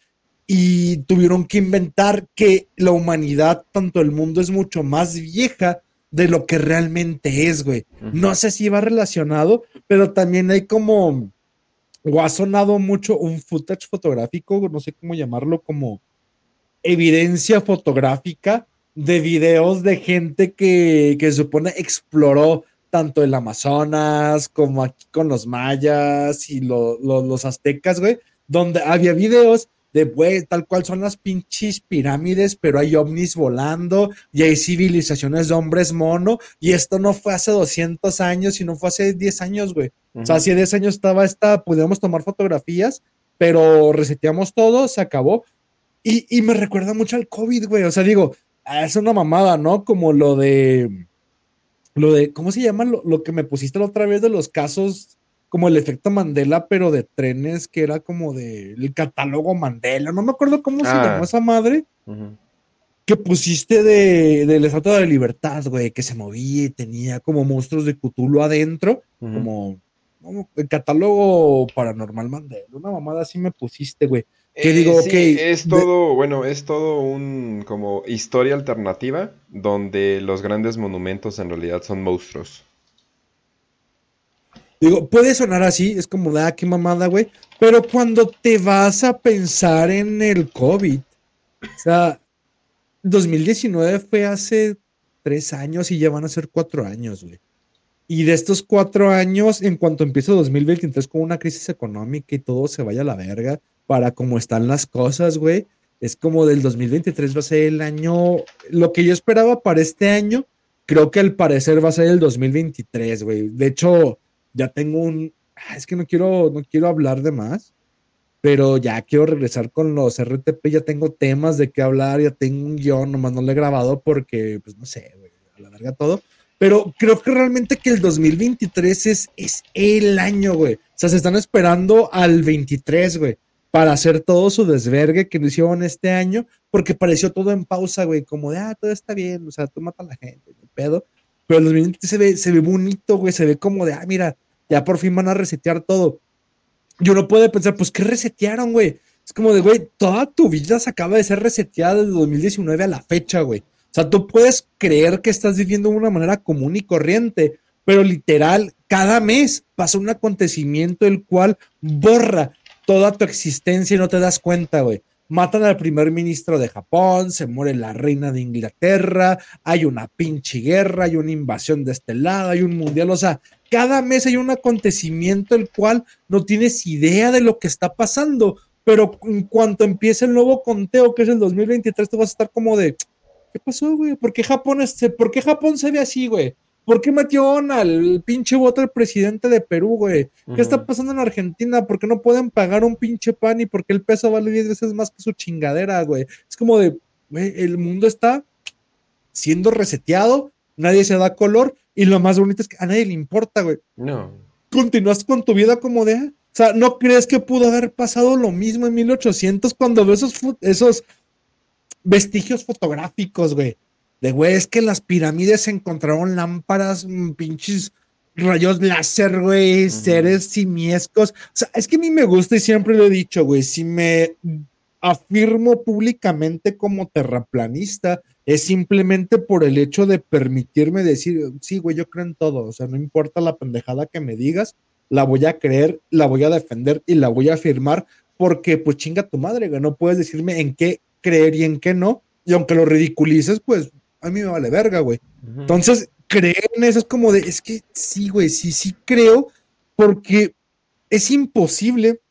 y tuvieron que inventar que la humanidad, tanto el mundo, es mucho más vieja de lo que realmente es, güey. No sé si va relacionado, pero también hay como, o ha sonado mucho un footage fotográfico, no sé cómo llamarlo, como evidencia fotográfica de videos de gente que, que se supone exploró tanto el Amazonas como aquí con los mayas y lo- lo- los aztecas, güey, donde había videos de, güey, tal cual son las pinches pirámides, pero hay ovnis volando y hay civilizaciones de hombres mono, y esto no fue hace 200 años, sino fue hace 10 años, güey. O sea, hace 10 años estaba esta, podíamos tomar fotografías, pero reseteamos todo, se acabó. Y, y me recuerda mucho al COVID, güey. O sea, digo, es una mamada, ¿no? Como lo de, lo de, ¿cómo se llama? Lo, lo que me pusiste la otra vez de los casos como el efecto Mandela, pero de trenes, que era como de el catálogo Mandela, no me acuerdo cómo se Ah. llamó esa madre, que pusiste de, del Estatua de Libertad, güey, que se movía y tenía como monstruos de Cthulhu adentro, como el catálogo paranormal Mandela, una mamada así me pusiste, güey. Que Eh, digo, sí, ok, es de- todo, bueno, es todo un como historia alternativa donde los grandes monumentos en realidad son monstruos. Digo, puede sonar así, es como, da, qué mamada, güey. Pero cuando te vas a pensar en el COVID, o sea, 2019 fue hace tres años y ya van a ser cuatro años, güey. Y de estos cuatro años, en cuanto empieza 2023 con una crisis económica y todo se vaya a la verga para cómo están las cosas, güey, es como del 2023 va a ser el año, lo que yo esperaba para este año, creo que al parecer va a ser el 2023, güey. De hecho, ya tengo un, ah, es que no quiero, no quiero hablar de más, pero ya quiero regresar con los RTP, ya tengo temas de qué hablar, ya tengo un guion, nomás no lo he grabado porque, pues no sé, güey, a la verga todo. Pero creo que realmente que el 2023 es, es el año, güey. O sea, se están esperando al 23, güey, para hacer todo su desvergue que lo hicieron este año, porque pareció todo en pausa, güey, como de, ah, todo está bien, o sea, tú mata a la gente, no hay pedo. Pero el 2023 se ve, se ve bonito, güey, se ve como de, ah, mira, ya por fin van a resetear todo. Y uno puede pensar, pues, ¿qué resetearon, güey? Es como de, güey, toda tu vida se acaba de ser reseteada desde 2019 a la fecha, güey. O sea, tú puedes creer que estás viviendo de una manera común y corriente, pero literal, cada mes pasa un acontecimiento el cual borra toda tu existencia y no te das cuenta, güey. Matan al primer ministro de Japón, se muere la reina de Inglaterra, hay una pinche guerra, hay una invasión de este lado, hay un mundial, o sea, cada mes hay un acontecimiento el cual no tienes idea de lo que está pasando, pero en cuanto empiece el nuevo conteo, que es el 2023, tú vas a estar como de, ¿qué pasó, güey? ¿Por qué Japón, es- ¿por qué Japón se ve así, güey? ¿Por qué metió al pinche voto el presidente de Perú, güey? ¿Qué está pasando en Argentina? ¿Por qué no pueden pagar un pinche pan y por qué el peso vale 10 veces más que su chingadera, güey? Es como de, güey, el mundo está siendo reseteado, nadie se da color y lo más bonito es que a nadie le importa, güey. No. Continúas con tu vida como de, ah, o sea, ¿no crees que pudo haber pasado lo mismo en 1800 cuando ves esos, esos vestigios fotográficos, güey? De, güey, es que en las pirámides se encontraron lámparas, mm, pinches rayos láser, güey, seres simiescos. O sea, es que a mí me gusta y siempre lo he dicho, güey, si me afirmo públicamente como terraplanista, es simplemente por el hecho de permitirme decir, sí, güey, yo creo en todo, o sea, no importa la pendejada que me digas, la voy a creer, la voy a defender y la voy a afirmar, porque pues chinga tu madre, güey, no puedes decirme en qué creer y en qué no, y aunque lo ridiculices, pues a mí me vale verga, güey. Entonces, creer en eso es como de, es que sí, güey, sí, sí creo, porque es imposible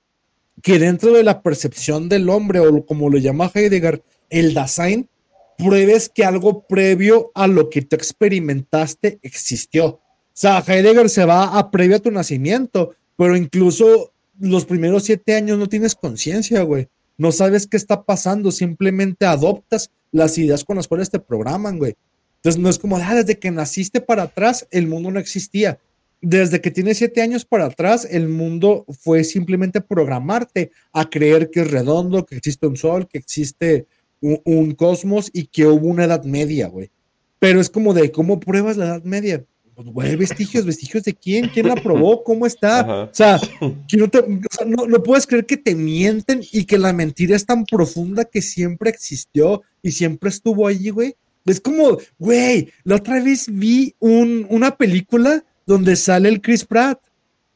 que dentro de la percepción del hombre, o como lo llama Heidegger, el Dasein, pruebes que algo previo a lo que tú experimentaste existió. O sea, Heidegger se va a previo a tu nacimiento, pero incluso los primeros siete años no tienes conciencia, güey. No sabes qué está pasando, simplemente adoptas las ideas con las cuales te programan, güey. Entonces no es como, ah, desde que naciste para atrás, el mundo no existía. Desde que tienes siete años para atrás, el mundo fue simplemente programarte a creer que es redondo, que existe un sol, que existe un, un cosmos y que hubo una edad media, güey. Pero es como de, ¿cómo pruebas la edad media? Pues, güey, vestigios, vestigios de quién, quién la probó, cómo está. Ajá. O sea, que no, te- o sea, no, no puedes creer que te mienten y que la mentira es tan profunda que siempre existió y siempre estuvo allí, güey. Es como, güey, la otra vez vi un- una película donde sale el Chris Pratt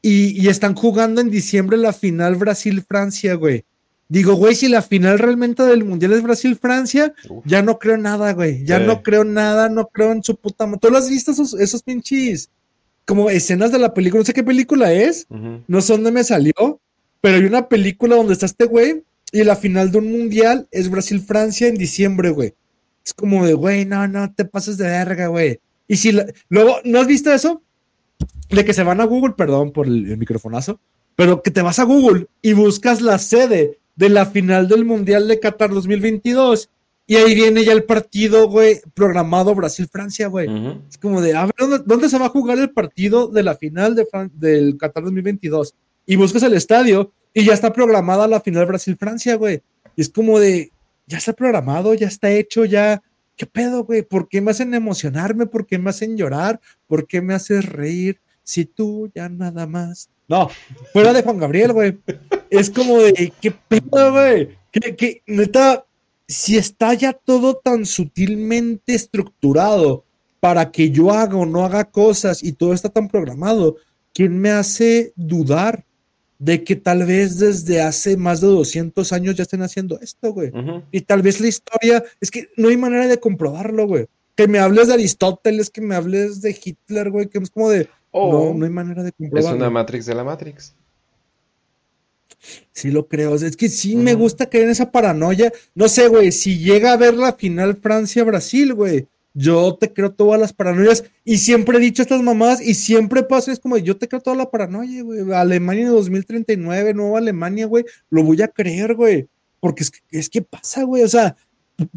y, y están jugando en diciembre la final Brasil-Francia, güey. Digo, güey, si la final realmente del Mundial es Brasil-Francia, ya no creo nada, güey. Ya Sí. no creo nada, no creo en su puta madre. ¿Tú lo has visto esos, esos pinches como escenas de la película? No sé qué película es, no sé dónde me salió, pero hay una película donde está este güey Y la final de un mundial es Brasil-Francia en diciembre, güey. Es como de, güey, no, no te pases de verga, güey. Y si la- luego, ¿no has visto eso? De que se van a Google, perdón por el, el microfonazo, pero que te vas a Google y buscas la sede de la final del Mundial de Qatar 2022 y ahí viene ya el partido, güey, programado Brasil-Francia, güey. Es como de, a ver, ¿dónde, dónde se va a jugar el partido de la final de Fran- del Qatar 2022? Y buscas el estadio y ya está programada la final Brasil-Francia, güey. Y es como de, ya está programado, ya está hecho, ya. ¿Qué pedo, güey? ¿Por qué me hacen emocionarme? ¿Por qué me hacen llorar? ¿Por qué me haces reír? Si tú ya nada más. No, fuera de Juan Gabriel, güey. Es como de, ¿qué pedo, güey? Que, que, neta, si está ya todo tan sutilmente estructurado para que yo haga o no haga cosas y todo está tan programado, ¿quién me hace dudar de que tal vez desde hace más de 200 años ya estén haciendo esto, güey? Y tal vez la historia, es que no hay manera de comprobarlo, güey. Que me hables de Aristóteles, que me hables de Hitler, güey, que es como de, O no, no hay manera de es comprobarlo. una Matrix de la Matrix. Sí lo creo. es que sí me gusta caer en esa paranoia. No sé, güey, si llega a ver la final Francia-Brasil, güey, yo te creo todas las paranoias. Y siempre he dicho estas mamadas y siempre pasa, es como, yo te creo toda la paranoia, güey. Alemania en 2039, Nueva Alemania, güey, lo voy a creer, güey. Porque es que, es que pasa, güey. O sea,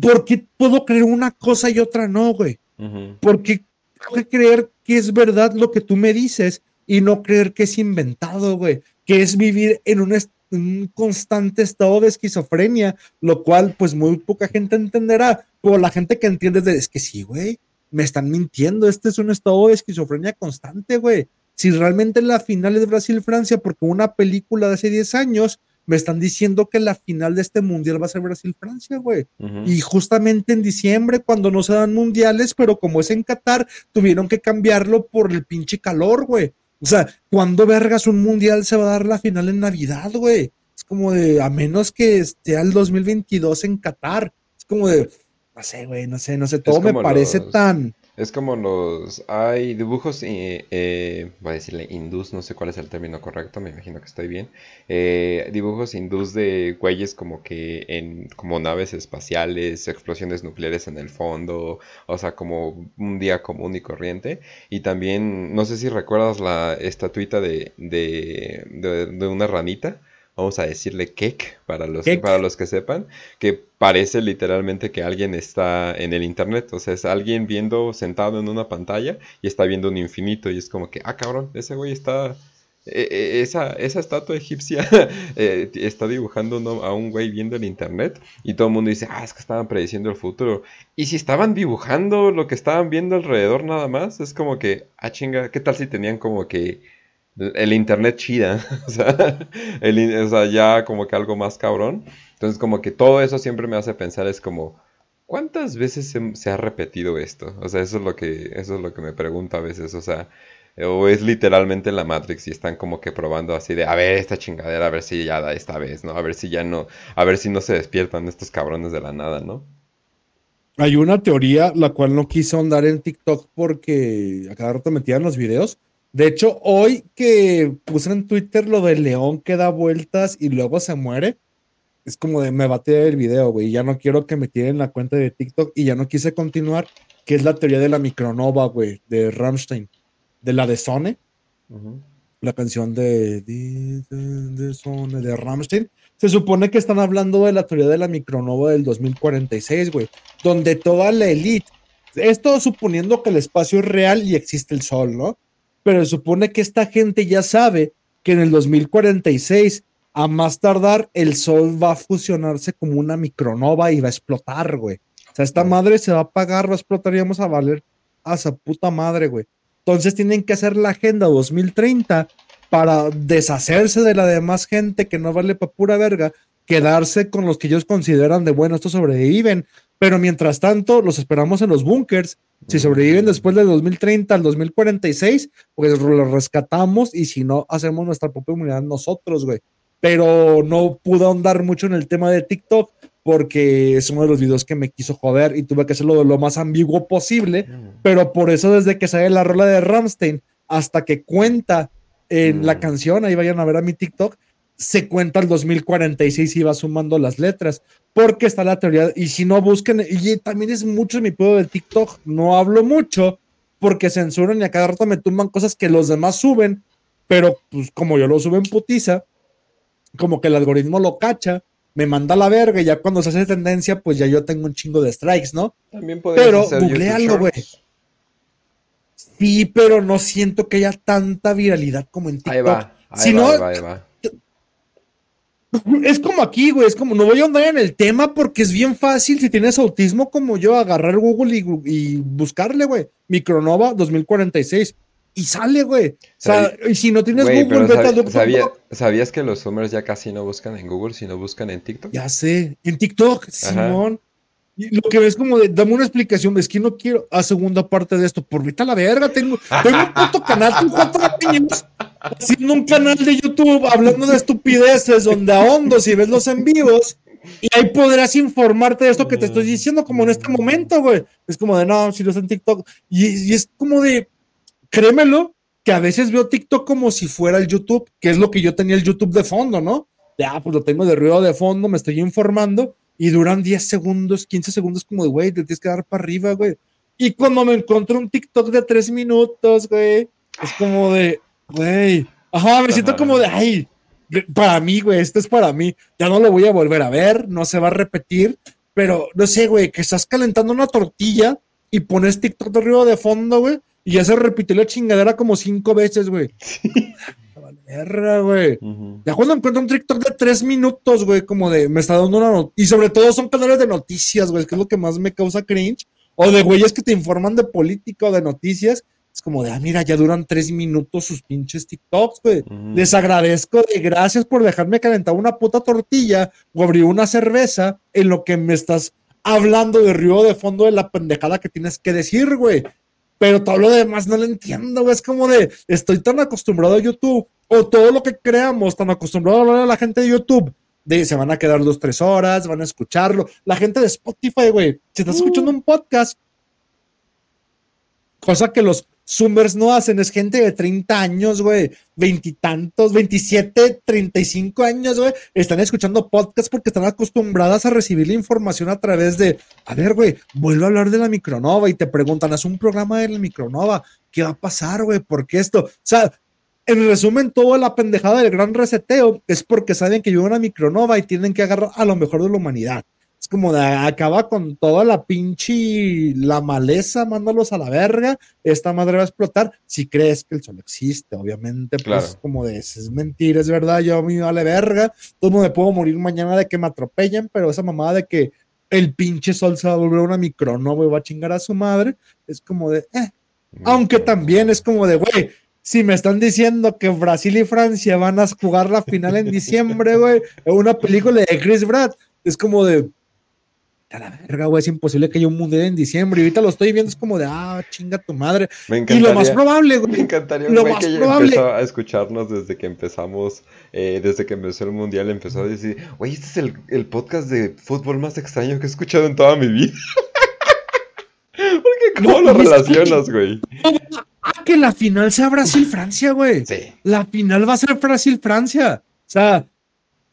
¿por qué puedo creer una cosa y otra no, güey? Ujú. Porque tengo que creer que es verdad lo que tú me dices y no creer que es inventado, güey. Que es vivir en un, constante estado de esquizofrenia, lo cual pues muy poca gente entenderá. Pero la gente que entiende de, es que sí, güey, me están mintiendo. Este es un estado de esquizofrenia constante, güey. Si realmente la final es Brasil-Francia, porque una película de hace 10 años me están diciendo que la final de este mundial va a ser Brasil-Francia, güey. Y justamente en diciembre, cuando no se dan mundiales, pero como es en Qatar, tuvieron que cambiarlo por el pinche calor, güey. O sea, ¿cuándo vergas un mundial se va a dar la final en Navidad, güey? Es como de, a menos que esté al 2022 en Qatar. Es como de, no sé, güey, no sé, no sé, todo me parece los- tan... Es como los... Hay dibujos, eh, eh, voy a decirle hindús, no sé cuál es el término correcto, me imagino que estoy bien. Eh, dibujos hindús de güeyes como que en como naves espaciales, explosiones nucleares en el fondo, o sea, como un día común y corriente. Y también, no sé si recuerdas la estatuita de, de, de, de una ranita. Vamos a decirle cake para los, Cake. para los que sepan, que parece literalmente que alguien está en el internet, o sea, es alguien viendo sentado en una pantalla y está viendo un infinito y es como que, ah, cabrón, ese güey está, e- e- esa, esa estatua egipcia eh, está dibujando a un güey viendo el internet y todo el mundo dice, ah, es que estaban prediciendo el futuro. Y si estaban dibujando lo que estaban viendo alrededor nada más, es como que, ah, chinga, ¿qué tal si tenían como que el internet chida? o, sea, ya como que algo más cabrón. Entonces como que todo eso siempre me hace pensar es como, ¿cuántas veces se, se ha repetido esto? O sea, eso es lo que, eso es lo que me pregunto a veces, o sea, o es literalmente la Matrix y están como que probando así de, a ver esta chingadera, a ver si ya da esta vez, ¿no? A ver si ya no, a ver si no se despiertan estos cabrones de la nada, ¿no? Hay una teoría la cual no quiso andar en TikTok porque a cada rato metían los videos. De hecho, hoy que puse en Twitter lo del león que da vueltas y luego se muere, es como de me bate el video, güey. Ya no quiero que me tiren la cuenta de TikTok y ya no quise continuar, que es la teoría de la micronova, güey, de Rammstein, de la de Sone, la canción de, de, de, de Sone, de Rammstein. Se supone que están hablando de la teoría de la micronova del 2046, güey, donde toda la elite, esto suponiendo que el espacio es real y existe el sol, ¿no? Pero se supone que esta gente ya sabe que en el 2046, a más tardar, el sol va a fusionarse como una micronova y va a explotar, güey. O sea, esta madre se va a apagar, va a explotar y vamos a valer a esa puta madre, güey. Entonces tienen que hacer la agenda 2030 para deshacerse de la demás gente que no vale para pura verga, quedarse con los que ellos consideran de bueno, estos sobreviven, pero mientras tanto los esperamos en los búnkers. Si sobreviven después del 2030 al 2046, pues los rescatamos y si no, hacemos nuestra propia unidad nosotros, güey. Pero no pude ahondar mucho en el tema de TikTok porque es uno de los videos que me quiso joder y tuve que hacerlo lo más ambiguo posible. Pero por eso, desde que sale la rola de Ramstein hasta que cuenta en Mm. la canción, ahí vayan a ver a mi TikTok, se cuenta el 2046 y va sumando las letras, porque está la teoría, y si no busquen, y también es mucho mi pueblo de TikTok, no hablo mucho, porque censuran y a cada rato me tumban cosas que los demás suben, pero pues como yo lo subo en putiza, como que el algoritmo lo cacha, me manda a la verga y ya cuando se hace tendencia, pues ya yo tengo un chingo de strikes, ¿no? También Pero googlealo, güey. Sí, pero no siento que haya tanta viralidad como en TikTok. Ahí va, ahí Si va, no- ahí va, ahí va. Es como aquí, güey, es como, no voy a andar en el tema porque es bien fácil si tienes autismo como yo, agarrar Google y, y buscarle, güey, Micronova 2046 y sale, güey. O sea, y si no tienes Güey, Google, vete Doctor sabía-. ¿sabías que los Zoomers ya casi no buscan en Google, sino buscan en TikTok? Ya sé, en TikTok, Simón. Y lo que ves como de, dame una explicación, es que no quiero a segunda parte de esto, por vete a la verga, tengo, tengo un puto canal, tengo cuatro años un canal de YouTube hablando de estupideces donde ahondo si ves los en vivos y ahí podrás informarte de esto que te estoy diciendo como en este momento, güey. Es como de, no, si lo en TikTok. Y, es como de, créemelo, que a veces veo TikTok como si fuera el YouTube, que es lo que yo tenía el YouTube de fondo, ¿no? Ya, pues lo tengo de ruido de fondo, me estoy informando y duran 10 segundos, 15 segundos como de, güey, te tienes que dar para arriba, güey. Y cuando me encontré un TikTok de 3 minutos, güey, es como de, güey, ajá, me siento como de, ay, para mí, güey, esto es para mí. Ya no lo voy a volver a ver, no se va a repetir, pero no sé, güey, que estás calentando una tortilla y pones TikTok de ruido de fondo, güey, y ya se repitió la chingadera como cinco veces, güey. Verga, güey. Ya cuando encuentro un TikTok de tres minutos, güey, como de me está dando una not- Y sobre todo son canales de noticias, güey, que es lo que más me causa cringe. O de güeyes que te informan de política o de noticias. Es como de, ah, mira, ya duran tres minutos sus pinches TikToks, güey. Les agradezco de gracias por dejarme calentar una puta tortilla o abrir una cerveza en lo que me estás hablando de río de fondo de la pendejada que tienes que decir, güey. Pero todo lo demás no lo entiendo, güey. Es como de, estoy tan acostumbrado a YouTube, o todo lo que creamos, tan acostumbrado a hablar a la gente de YouTube, de se van a quedar dos, tres horas, van a escucharlo. La gente de Spotify, güey, si estás escuchando un podcast, cosa que los Zoomers no hacen, es gente de 30 años, güey, veintitantos, 27, 35 años, güey, están escuchando podcast porque están acostumbradas a recibir la información a través de, a ver, güey, vuelvo a hablar de la micronova y te preguntan, haz un programa de la micronova, ¿qué va a pasar, güey? ¿Por qué esto? O sea, en resumen, toda la pendejada del gran reseteo es porque saben que vive una micronova y tienen que agarrar a lo mejor de la humanidad. Es como de acaba con toda la pinche la maleza, mándalos a la verga. Esta madre va a explotar. Si crees que el sol existe, obviamente, pues Claro. como de es mentira, es verdad. Yo a mí me vale verga. Todo me puedo morir mañana de que me atropellen, pero esa mamada de que el pinche sol se va a volver una micronova y va a chingar a su madre, es como de, eh, aunque también es como de, güey, si me están diciendo que Brasil y Francia van a jugar la final en diciembre, güey, en una película de Chris Pratt, es como de, a la verga, güey, es imposible que haya un mundial en diciembre. Y ahorita lo estoy viendo, es como de, ah, chinga tu madre. Me Y encantaría, lo más probable, me güey, encantaría un lo güey más que probable- empezó a escucharnos desde que empezamos, eh, desde que empezó el mundial, empezó a decir, güey, este es el, el podcast de fútbol más extraño que he escuchado en toda mi vida. Porque ¿cómo No, lo y relacionas, güey? Que la final sea Brasil-Francia, güey. Sí. La final va a ser Brasil-Francia. O sea,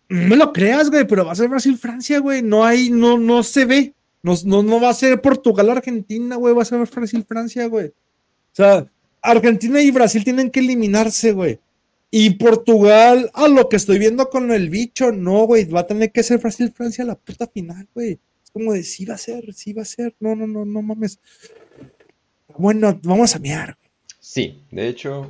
no me lo creas, güey, pero va a ser Brasil-Francia, güey. No hay, no, no se ve. No, no, no va a ser Portugal-Argentina, güey. Va a ser Brasil-Francia, güey. O sea, Argentina y Brasil tienen que eliminarse, güey. Y Portugal, a lo que estoy viendo con el bicho, no, güey. Va a tener que ser Brasil-Francia la puta final, güey. Es como de, sí va a ser, sí va a ser. No, no, no, no mames. Bueno, vamos a mear. Sí, de hecho...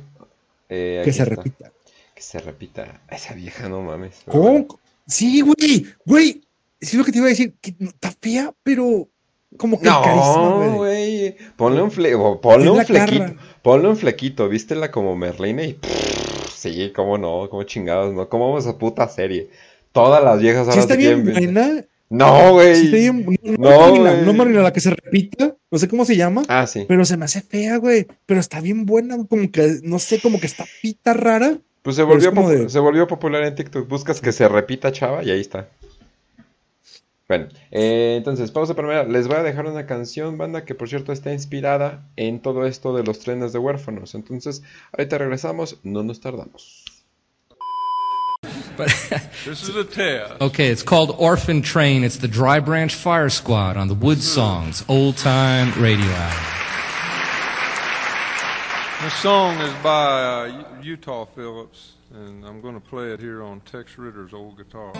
eh, Que se está. repita. Que se repita. Esa vieja, no mames. ¿Cómo? Sí, güey, güey. Sí, lo que te iba a decir, que está fea, pero como que carisma, No, güey. Ponle un, fle ponle un flequito. Ponle un flequito. Vístela como Merlina y. Sí, cómo no, cómo chingados, no. ¿Cómo vamos a puta serie? Todas las viejas Sí ahora está se bien buena. No, güey. Sí no, No, Marina, güey. no Marina, la que se repita, no sé cómo se llama, Ah, sí. pero se me hace fea, güey. Pero está bien buena, como que, no sé, como que está pita rara. Pues se volvió, de- se volvió popular en TikTok. Buscas que se repita, chava, y ahí está. Bueno, eh, entonces, pausa primera. Les voy a dejar una canción, banda, que por cierto está inspirada en todo esto de los trenes de huérfanos. Entonces, ahorita regresamos, no nos tardamos. But This is a test. okay, it's called Orphan Train. It's the Dry Branch Fire Squad on the Wood Songs Old Time Radio Hour. This song is by uh, Utah Phillips, and I'm going to play it here on Tex Ritter's old guitar.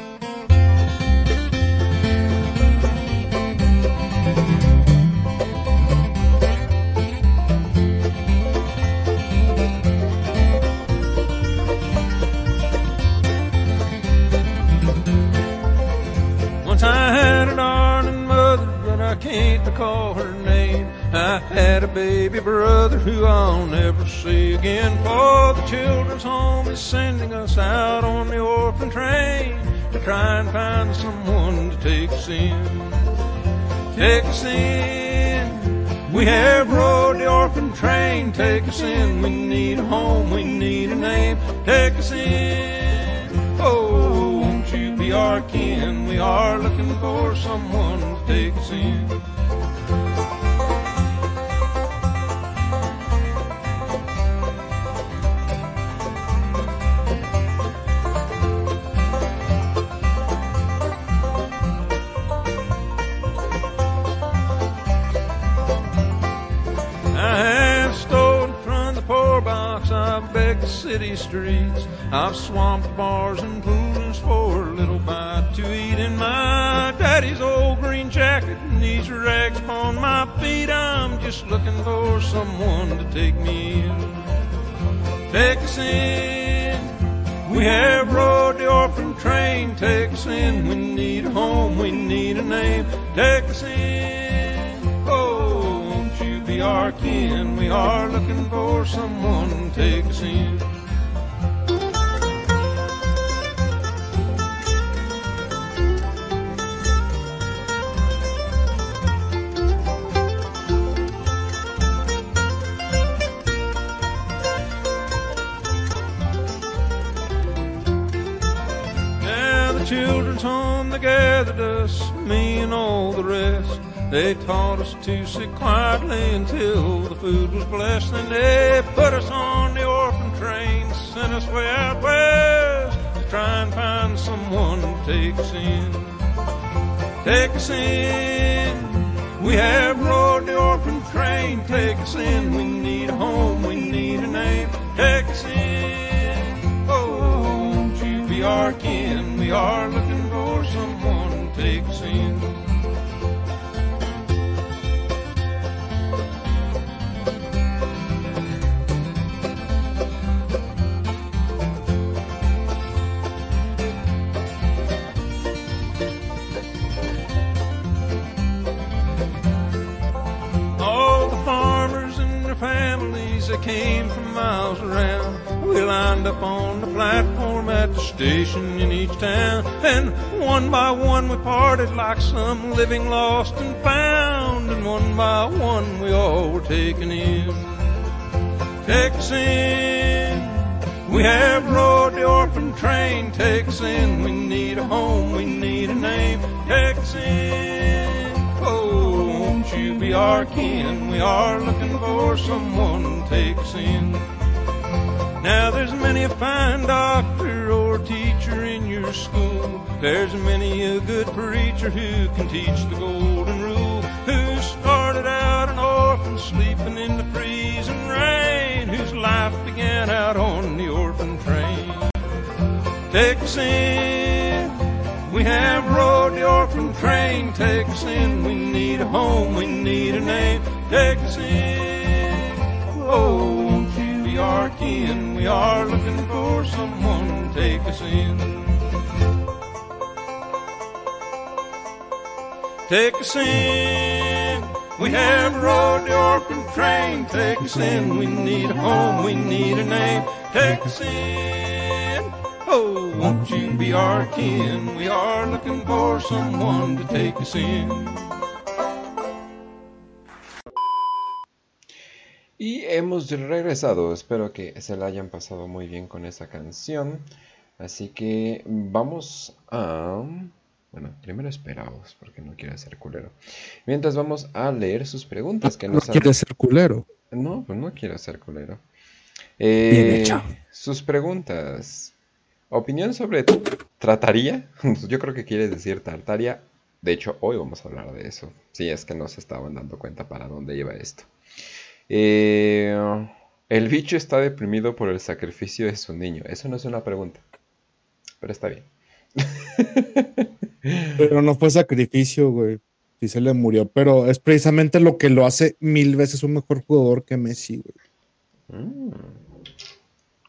Can't her name. I had a baby brother who I'll never see again. For the children's home is sending us out on the orphan train to try and find someone to take us in. Take us in. We have rode the orphan train. Take us in. We need a home. We need a name. Take us in. Oh, won't you be our kin? We are looking for someone to take us in. Begged city streets. I've swamped bars and pools for a little bite to eat. In my daddy's old green jacket and these rags upon my feet. I'm just looking for someone to take me in. Take us in. We have rode the orphan train. Take us in. We need a home. We need a name. Take us in. Our kin? We are looking for someone to take us in. Now the children's home, they gathered us, me and all the rest. They taught us to sit quietly until the food was blessed. Then they put us on the orphan train, sent us way out west to try and find someone to take us in. Take us in. We have rode the orphan train. Take us in. We need a home. We need a name. Take us in. Oh, won't you be our kin? We are looking for someone to take us in. That came from miles around. We lined up on the platform at the station in each town. And one by one we parted like some living lost and found. And one by one we all were taken in. In. We have rode the orphan train. In. We need a home. We need a name. Oh, won't you kin? We are looking for someone to take us in. Now there's many a fine doctor or teacher in your school. There's many a good preacher who can teach the golden rule. Who started out an orphan sleeping in the freezing rain. Whose life began out on the orphan train. Take in. We have rode the orphan train. Take us in. We need a home. We need a name. Take us in. Oh, won't you be our kin? We are looking for someone take us in. Take us in. We have rode the orphan train. Take us in. We need a home. We need a name. Take us in. Oh, won't you be our kin? We are looking for someone to take us in. Y hemos regresado. Espero que se la hayan pasado muy bien con esa canción. Así que vamos a... Bueno, primero esperaos porque no quiero ser culero. Mientras vamos a leer sus preguntas que No nos han... quieres ser culero. No, pues no quiero ser culero. Bien Eh, hecho. Sus preguntas. Opinión sobre trataría. Yo creo que quiere decir tartaria. De hecho, hoy vamos a hablar de eso. Si es que no se estaban dando cuenta para dónde iba esto. Eh, el bicho está deprimido por el sacrificio de su niño. Eso no es una pregunta. Pero está bien. Pero no fue sacrificio, güey. Sí se le murió, pero es precisamente lo que lo hace mil veces un mejor jugador que Messi, güey. Mm.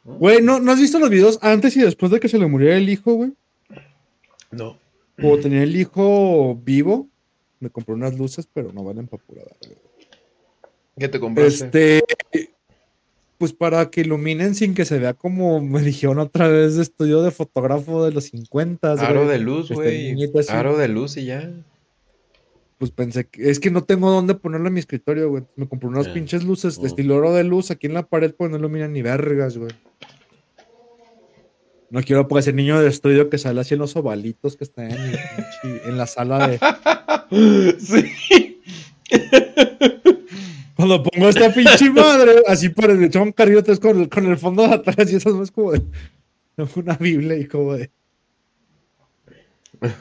Güey, ¿no, ¿no has visto los videos antes y después de que se le murió el hijo, güey? No. Como tenía el hijo vivo, me compré unas luces, pero no valen para pura verga. ¿Qué te compraste? Este, pues para que iluminen sin que se vea como me dijeron otra vez de estudio de fotógrafo de los 50. Aro de luz, güey. Aro de luz y ya. Pues pensé que es que no tengo dónde ponerlo en mi escritorio, güey. Me compré unas Ah. pinches luces de Oh. estilo oro de luz aquí en la pared, pues no iluminan ni vergas, güey. No quiero pues ese niño de estudio que sale así en los ovalitos que está en, en la sala de. sí. Cuando pongo esta pinche madre, así para el echar un carrito con el, con el fondo de atrás y eso es como de una Biblia y como de.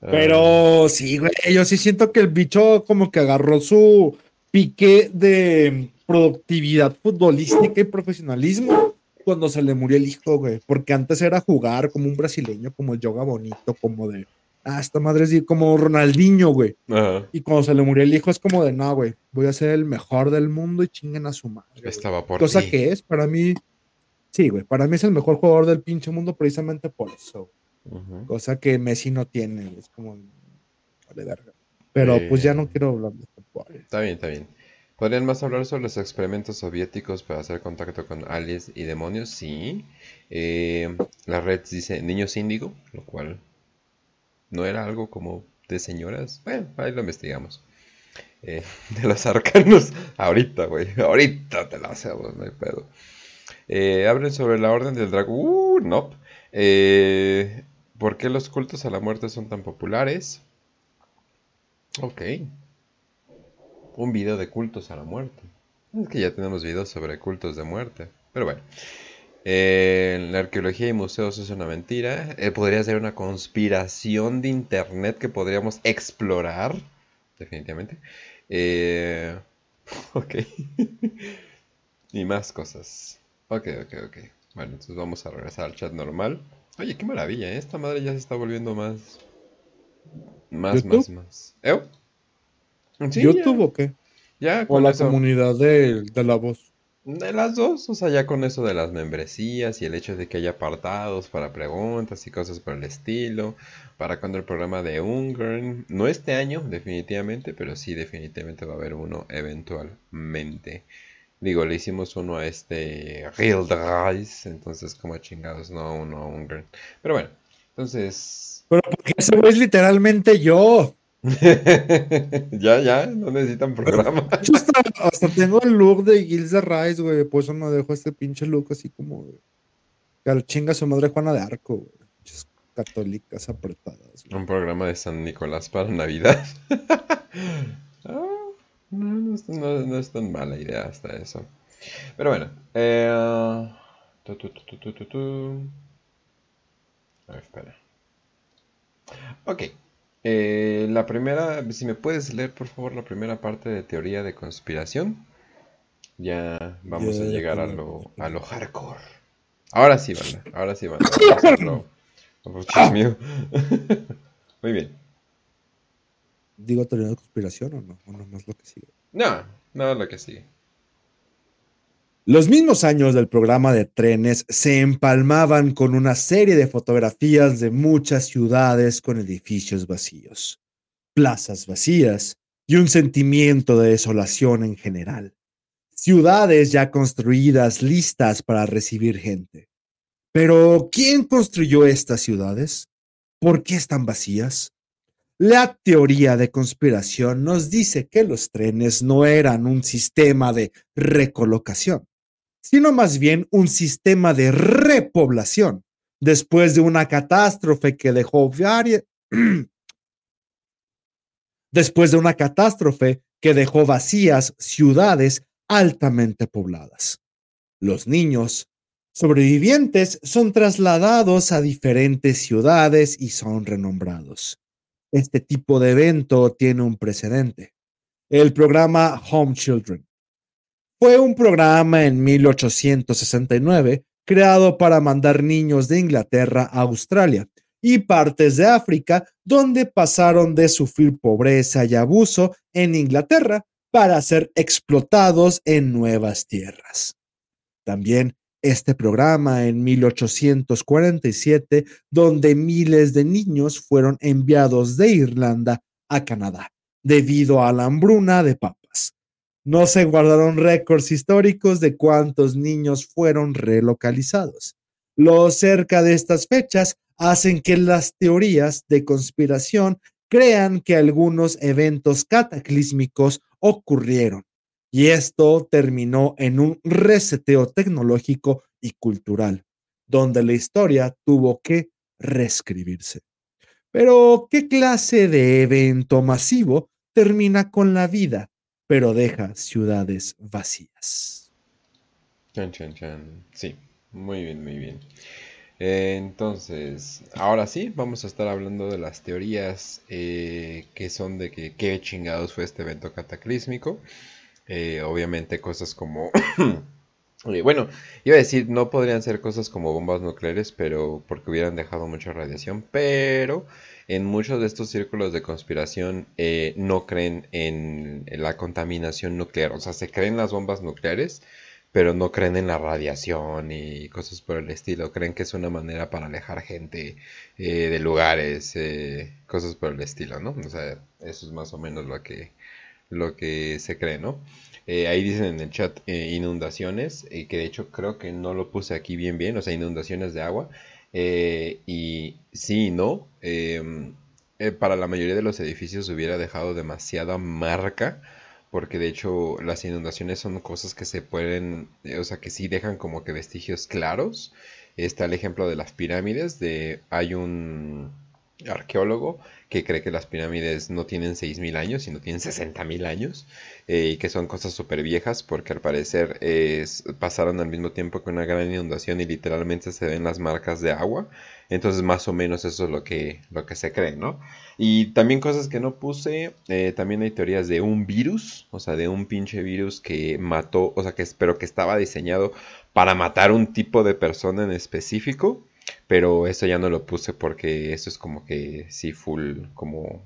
Pero sí, güey, yo sí siento que el bicho como que agarró su pique de productividad futbolística y profesionalismo cuando se le murió el hijo, güey. Porque antes era jugar como un brasileño, como el yoga bonito, como de, ah, esta madre es de- como Ronaldinho, güey. Ajá. Y cuando se le murió el hijo es como de, no, güey, voy a ser el mejor del mundo y chinguen a su madre. güey". Estaba por Cosa que es, para mí, sí, güey, para mí es el mejor jugador del pinche mundo precisamente por eso. Cosa que Messi no tiene, es como, vale verga. Pero pues ya no quiero hablar de esto. güey. Está bien, está bien. ¿Podrían más hablar sobre los experimentos soviéticos para hacer contacto con aliens y demonios? Sí. Eh, la red dice niños índigo, lo cual no era algo como de señoras. Bueno, ahí lo investigamos. Eh, de los arcanos. Ahorita, güey. Ahorita te lo hacemos, no hay pedo. Eh, hablen sobre la orden del dragón. Uh, no. Eh, ¿Por qué los cultos a la muerte son tan populares? Ok. Un video de cultos a la muerte. Es que ya tenemos videos sobre cultos de muerte. Pero bueno. Eh, la arqueología y museos es una mentira. Eh, podría ser una conspiración de internet que podríamos explorar. Definitivamente. Eh, ok. y más cosas. Ok, ok, ok. Bueno, entonces vamos a regresar al chat normal. Oye, qué maravilla, ¿eh? Esta madre ya se está volviendo más. Más, más, más. ¿Eh? Sí, ¿YouTube ya, o qué? ya O la eso. comunidad de, de la voz. De las dos, o sea, ya con eso de las membresías y el hecho de que haya apartados para preguntas y cosas por el estilo, para cuando el programa de Ungern, no este año definitivamente, pero sí definitivamente va a haber uno eventualmente. Digo, le hicimos uno a este Real Rise, entonces como chingados, no uno a Ungern. Pero bueno, entonces... Pero porque ese güey es literalmente yo. ya, ya, no necesitan programa. Hecho, hasta, hasta tengo el look de Gilles de Rice, güey. Por eso no dejo este pinche look así como al chinga su madre Juana de Arco, güey. Católicas apretadas. güey. Un programa de San Nicolás para Navidad. Ah, no, no es, no- no es tan mala idea hasta eso. Pero bueno. eh, tu, tu, tu. A ver, espera. Ok. Eh, la primera, si me puedes leer por favor la primera parte de teoría de conspiración. Ya vamos a llegar a lo, a lo hardcore. Ahora sí, banda. Ahora sí, banda. Vamos a hacerlo. Muy bien. Digo teoría de conspiración o no, o nomás lo que sigue. No, no lo que sigue. Los mismos años del programa de trenes se empalmaban con una serie de fotografías de muchas ciudades con edificios vacíos, plazas vacías y un sentimiento de desolación en general. Ciudades ya construidas listas para recibir gente. Pero, ¿quién construyó estas ciudades? ¿Por qué están vacías? La teoría de conspiración nos dice que los trenes no eran un sistema de recolocación, sino más bien un sistema de repoblación después de una catástrofe que dejó varia- después de una catástrofe que dejó vacías ciudades altamente pobladas. Los niños sobrevivientes son trasladados a diferentes ciudades y son renombrados. Este tipo de evento tiene un precedente. El programa Home Children. Fue un programa en 1869 creado para mandar niños de Inglaterra a Australia y partes de África, donde pasaron de sufrir pobreza y abuso en Inglaterra para ser explotados en nuevas tierras. También este programa en 1847, donde miles de niños fueron enviados de Irlanda a Canadá debido a la hambruna de papas. No se guardaron récords históricos de cuántos niños fueron relocalizados. Lo cerca de estas fechas hacen que las teorías de conspiración crean que algunos eventos cataclísmicos ocurrieron. Y esto terminó en un reseteo tecnológico y cultural, donde la historia tuvo que reescribirse. Pero, ¿qué clase de evento masivo termina con la vida, pero deja ciudades vacías? Chan, chan, chan. Sí, muy bien, muy bien. Eh, entonces, ahora sí, vamos a estar hablando de las teorías eh, que son de que qué chingados fue este evento cataclísmico. Eh, obviamente cosas como... bueno, iba a decir, no podrían ser cosas como bombas nucleares, pero porque hubieran dejado mucha radiación, pero en muchos de estos círculos de conspiración no creen en, en la contaminación nuclear, o sea, se creen las bombas nucleares, pero no creen en la radiación y cosas por el estilo. Creen que es una manera para alejar gente eh, de lugares, eh, cosas por el estilo, ¿no? O sea, eso es más o menos lo que, lo que se cree, ¿no? Eh, ahí dicen en el chat inundaciones, y que de hecho creo que no lo puse aquí bien bien, o sea, inundaciones de agua. y sí y no. Em, para la mayoría de los edificios hubiera dejado demasiada marca porque de hecho las inundaciones son cosas que se pueden, eh, o sea, que sí dejan como que vestigios claros. Está el ejemplo de las pirámides, de hay un arqueólogo que cree que las pirámides no tienen 6.000 años, sino tienen 60.000 años, eh, y que son cosas súper viejas, porque al parecer pasaron al mismo tiempo que una gran inundación y literalmente se ven las marcas de agua. Entonces más o menos eso es lo que, lo que se cree, ¿no? Y también cosas que no puse, eh, también hay teorías de un virus, o sea, de un pinche virus que mató, o sea, que espero que estaba diseñado para matar un tipo de persona en específico, pero eso ya no lo puse porque eso es como que sí, full, como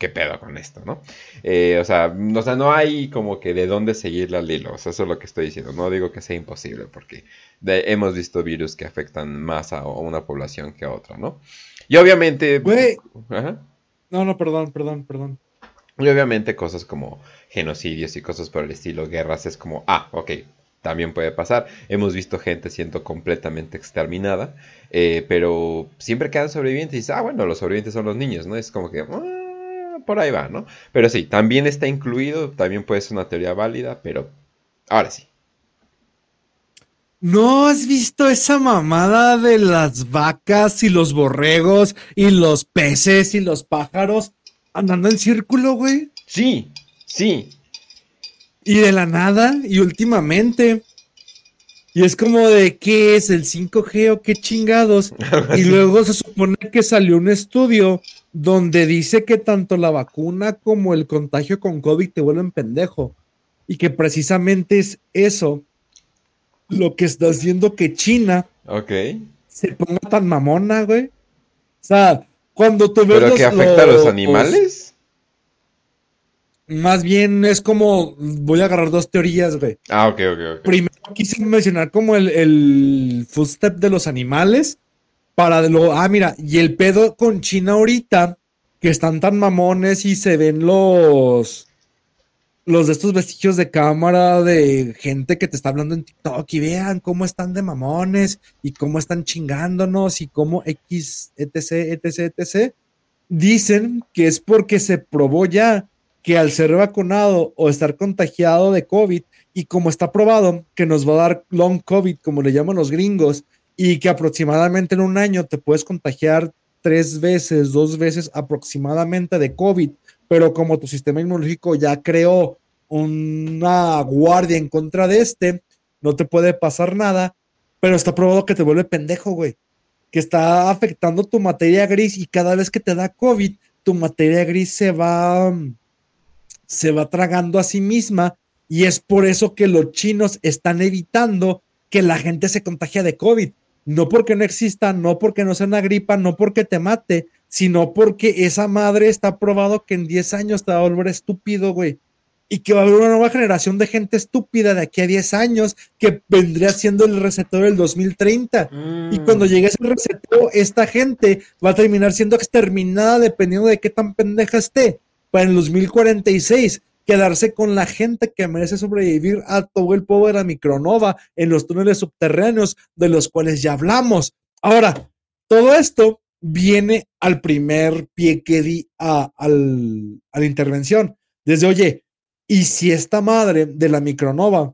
qué pedo con esto, ¿no? Eh, o, sea, o sea, no hay como que de dónde seguir la lilo, o sea, eso es lo que estoy diciendo, no digo que sea imposible, porque hemos visto virus que afectan más a una población que a otra, ¿no? Y obviamente... No, no, perdón, perdón, perdón. Y obviamente cosas como genocidios y cosas por el estilo, guerras, es como, ah, ok, también puede pasar. Hemos visto gente siendo completamente exterminada, eh, pero siempre quedan sobrevivientes y dices, ah, bueno, los sobrevivientes son los niños, ¿no? Es como que, ah, por ahí va, ¿no? Pero sí, también está incluido, también puede ser una teoría válida, pero ahora sí. ¿No has visto esa mamada de las vacas y los borregos y los peces y los pájaros andando en círculo, güey? Sí, sí. Y de la nada, y últimamente. Y es como de qué es el 5G o qué chingados. y luego se supone que salió un estudio donde dice que tanto la vacuna como el contagio con COVID te vuelven pendejo. Y que precisamente es eso lo que está haciendo que China se ponga tan mamona, güey. O sea, cuando tú ves. ¿Pero que afecta a los animales? Más bien es como. Voy a agarrar dos teorías, güey. Ah, ok, ok, ok. Primero quise mencionar como el, el footstep de los animales. Para lo. Ah, mira, y el pedo con China ahorita, que están tan mamones y se ven los los de estos vestigios de cámara de gente que te está hablando en TikTok y vean cómo están de mamones y cómo están chingándonos y cómo X, etc, etc, etc. Dicen que es porque se probó ya que al ser vacunado o estar contagiado de COVID y como está probado que nos va a dar long COVID, como le llaman los gringos, y que aproximadamente en un año te puedes contagiar tres veces, dos veces aproximadamente de COVID pero como tu sistema inmunológico ya creó una guardia en contra de este, no te puede pasar nada. pero está probado que te vuelve pendejo, güey. Que está afectando tu materia gris y cada vez que te da COVID, tu materia gris se va, se va tragando a sí misma y es por eso que los chinos están evitando que la gente se contagie de COVID. No porque no exista, no porque no sea una gripa, no porque te mate, sino porque esa madre está probado que en 10 años te va a volver estúpido, güey. Y que va a haber una nueva generación de gente estúpida de aquí a 10 años que vendría siendo el receptor del 2030. Y cuando llegue ese receptor, esta gente va a terminar siendo exterminada dependiendo de qué tan pendeja esté. Para el 2046 quedarse con la gente que merece sobrevivir a todo el polvo de la micronova en los túneles subterráneos de los cuales ya hablamos. Ahora, todo esto viene al primer pie que di a, al- a la intervención. Desde, oye, ¿y si esta madre de la micronova?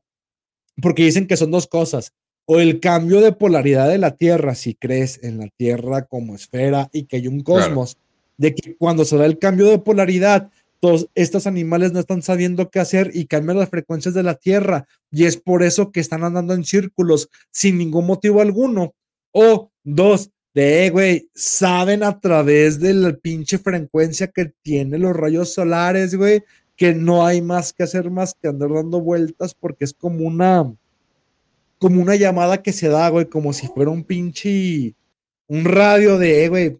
Porque dicen que son dos cosas. O el cambio de polaridad de la Tierra, si crees en la Tierra como esfera y que hay un Claro. De que cuando se da el cambio de polaridad, todos estos animales no están sabiendo qué hacer y cambian las frecuencias de la Tierra. Y es por eso que están andando en círculos sin ningún motivo alguno. O dos, de, "Eh, güey, saben a través de la pinche frecuencia que tienen los rayos solares, güey, que no hay más que hacer más que andar dando vueltas porque es como una, como una llamada que se da, güey, como si fuera un pinche, un radio de, "Eh, güey,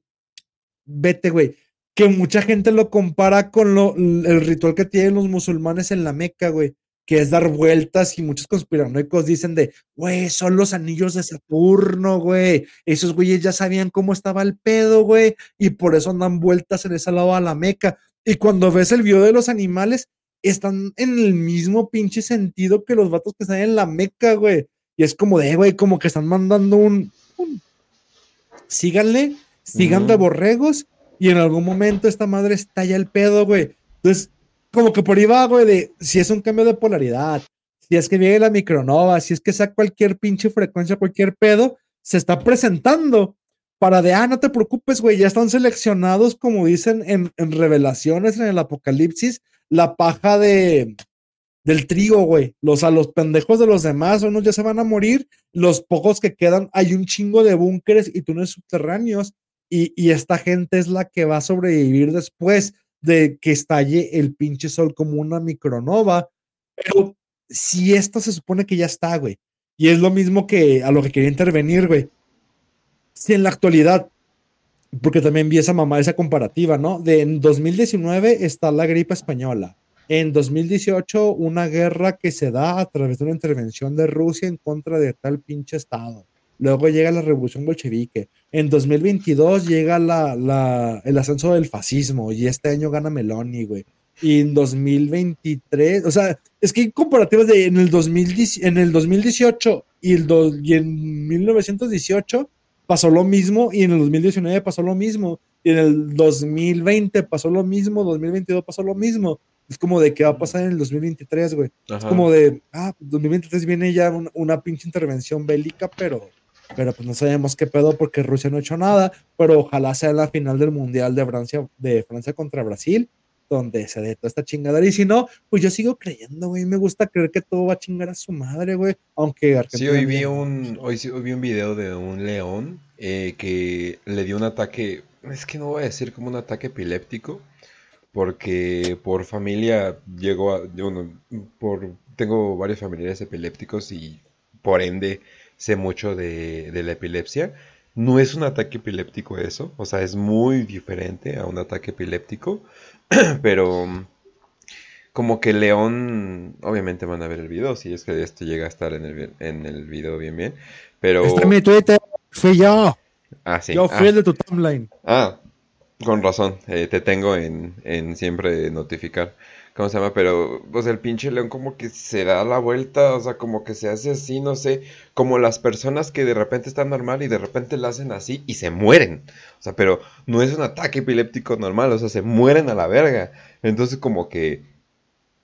vete, güey. Que mucha gente lo compara con lo, el ritual que tienen los musulmanes en la Meca, güey, que es dar vueltas y muchos conspiranoicos dicen de, güey, son los anillos de Saturno, güey. Esos güeyes ya sabían cómo estaba el pedo, güey, y por eso andan vueltas en ese lado a la Meca. Y cuando ves el video de los animales, están en el mismo pinche sentido que los vatos que están en la Meca, güey. Y es como de, güey, como que están mandando un, un- síganle, sigan de borregos y en algún momento esta madre estalla el pedo, güey. Entonces, como que por ahí va, güey, de si es un cambio de polaridad, si es que viene la micronova, si es que sea cualquier pinche frecuencia, cualquier pedo, se está presentando para de, ah, no te preocupes, güey, ya están seleccionados, como dicen en, en revelaciones, en el apocalipsis, la paja de, del trigo, güey. Los a los pendejos de los demás, unos ya se van a morir, los pocos que quedan, hay un chingo de búnkeres y túneles subterráneos, y, esta gente es la que va a sobrevivir después de que estalle el pinche sol como una micronova. Pero si esto se supone que ya está, güey, y es lo mismo que a lo que quería intervenir, güey. Si en la actualidad, porque también vi esa mamá, esa comparativa, ¿no? De en 2019 está la gripe española. En 2018, una guerra que se da a través de una intervención de Rusia en contra de tal pinche estado. Luego llega la revolución bolchevique. En 2022 llega la, la- el ascenso del fascismo y este año gana Meloni, güey. Y en 2023, o sea, es que hay comparativas de en el, 2010 en el 2018 y, el do- y en 1918 pasó lo mismo y en el 2019 pasó lo mismo y en el 2020 pasó lo mismo, 2022 pasó lo mismo. Es como de qué va a pasar en el 2023, güey. Es como de, ah, 2023 viene ya un- una pinche intervención bélica, pero, pero pues no sabemos qué pedo porque Rusia no ha hecho nada, pero ojalá sea la final del Mundial de Francia, de Francia contra Brasil, donde se dé toda esta chingadera. Y si no, pues yo sigo creyendo, güey. Me gusta creer que todo va a chingar a su madre, güey. Aunque Sí, Argentina hoy vi un, hoy, sí- hoy vi un video de un león eh, que le dio un ataque, es que no voy a decir como un ataque epiléptico, porque por familia llegó a, yo no- por, tengo varios familiares epilépticos y por ende sé mucho de, de la epilepsia. No es un ataque epiléptico eso, o sea, es muy diferente a un ataque epiléptico, pero como que león, obviamente van a ver el video, si es que esto llega a estar en el, en el video bien bien, pero... Está en mi Twitter, fui yo. Ah, sí. Yo Ah, fui el de tu timeline. Ah, con razón, eh, te tengo en, en siempre notificar. ¿Cómo se llama? Pero, pues el pinche león como que se da la vuelta, o sea, como que se hace así, no sé, como las personas que de repente están normal y de repente la hacen así y se mueren. O sea, pero no es un ataque epiléptico normal, o sea, se mueren a la verga. Entonces como que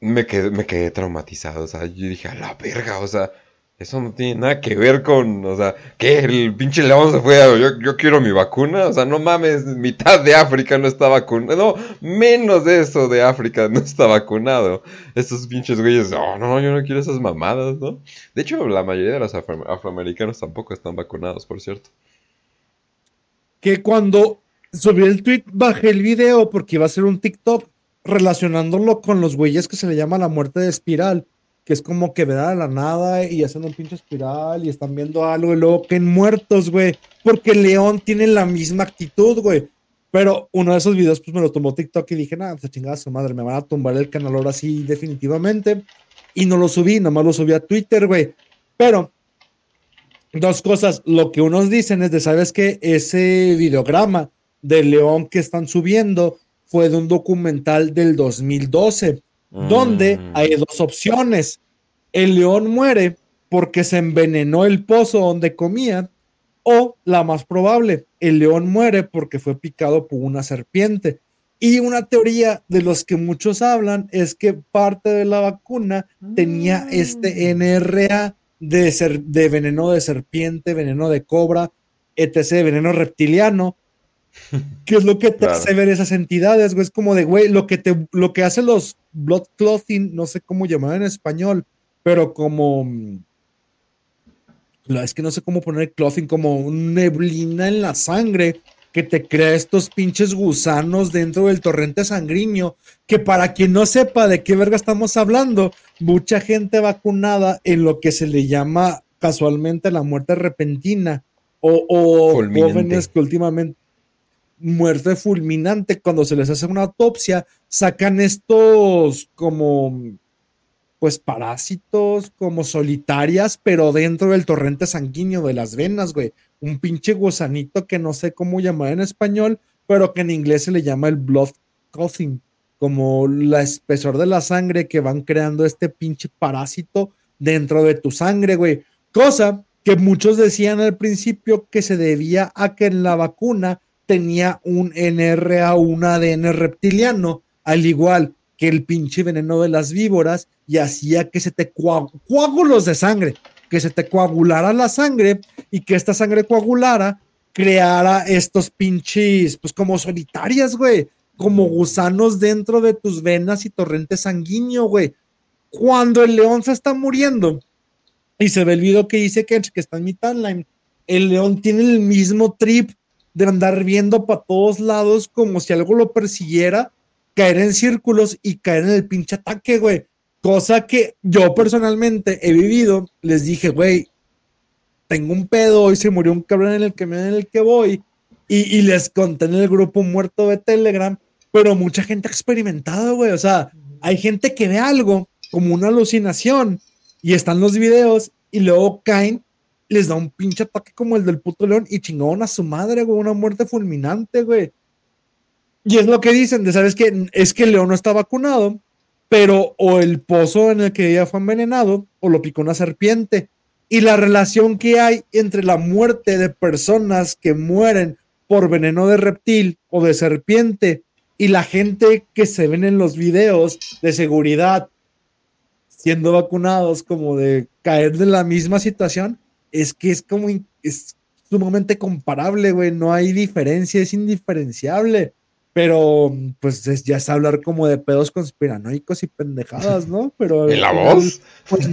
me quedé, me quedé traumatizado, o sea, yo dije, a la verga, o sea, Eso no tiene nada que ver con, o sea, que el pinche león se fue yo, yo quiero mi vacuna, o sea, no mames, mitad de África no está vacunado, no, menos de eso de África no está vacunado. Estos pinches güeyes, oh, no, yo no quiero esas mamadas, ¿no? De hecho, la mayoría de los afro- afroamericanos tampoco están vacunados, por cierto. que cuando subí el tweet bajé el video porque iba a ser un TikTok relacionándolo con los güeyes que se le llama la muerte de espiral, que es como que ven a la nada y hacen un pinche espiral y están viendo algo y luego caen muertos, güey, porque león tiene la misma actitud, güey. Pero uno de esos videos pues me lo tomó TikTok y dije, nada, se chingada su madre, me van a tumbar el canal ahora sí definitivamente. Y no lo subí, nomás lo subí a Twitter, güey. Pero dos cosas. Lo que unos dicen es de, ¿sabes qué? Ese videograma del león que están subiendo fue de un documental del 2012, donde Mm. hay dos opciones. El león muere porque se envenenó el pozo donde comía, o la más probable, el león muere porque fue picado por una serpiente. Y una teoría de los que muchos hablan es que parte de la vacuna tenía este NRA de, ser, de veneno de serpiente, veneno de cobra, etc., veneno reptiliano, que es lo que te Claro. hace ver esas entidades, güey. Es como de, güey, lo que, te, lo que hacen los blood clothing, no sé cómo llamar en español, pero como... mm, la- Es que no sé cómo poner clothing, como neblina en la sangre que te crea estos pinches gusanos dentro del torrente sanguíneo, que para quien no sepa de qué verga estamos hablando, mucha gente vacunada en lo que se le llama casualmente la muerte repentina o, o jóvenes que últimamente muerte fulminante. Cuando se les hace una autopsia sacan estos como pues parásitos como solitarias pero dentro del torrente sanguíneo de las venas güey. Un pinche gusanito que no sé cómo llamar en español pero que en inglés se le llama el blood coughing como la espesor de la sangre que van creando este pinche parásito dentro de tu sangre güey. Cosa que muchos decían al principio que se debía a que en la vacuna tenía un NRA, un ADN reptiliano, al igual que el pinche veneno de las víboras, y hacía que se te coágulos de sangre, que se te coagulara la sangre y que esta sangre coagulara creara estos pinches, pues como solitarias, güey, como gusanos dentro de tus venas y torrente sanguíneo, güey. Cuando el león se está muriendo y se ve el video que dice Kench, que está en mi timeline, el león tiene el mismo trip de andar viendo para todos lados como si algo lo persiguiera, caer en círculos y caer en el pinche ataque, güey. Cosa que yo personalmente he vivido. Les dije, güey, tengo un pedo, hoy se murió un cabrón en el camión en el que voy. Y, y les conté en el grupo muerto de Telegram, pero mucha gente ha experimentado, güey. O sea, hay gente que ve algo como una alucinación y están los videos y luego caen les da un pinche ataque como el del puto león y chingaron a su madre, güey, una muerte fulminante, güey. Y es lo que dicen, de sabes que es que el león no está vacunado, pero o el pozo en el que ella fue envenenado o lo picó una serpiente. Y la relación que hay entre la muerte de personas que mueren por veneno de reptil o de serpiente y la gente que se ven en los videos de seguridad siendo vacunados como de caer de la misma situación, es que es como, es sumamente comparable, güey, no hay diferencia, es indiferenciable, pero pues es, ya es hablar como de pedos conspiranoicos y pendejadas, ¿no? Pero ¿En la voz? Pues,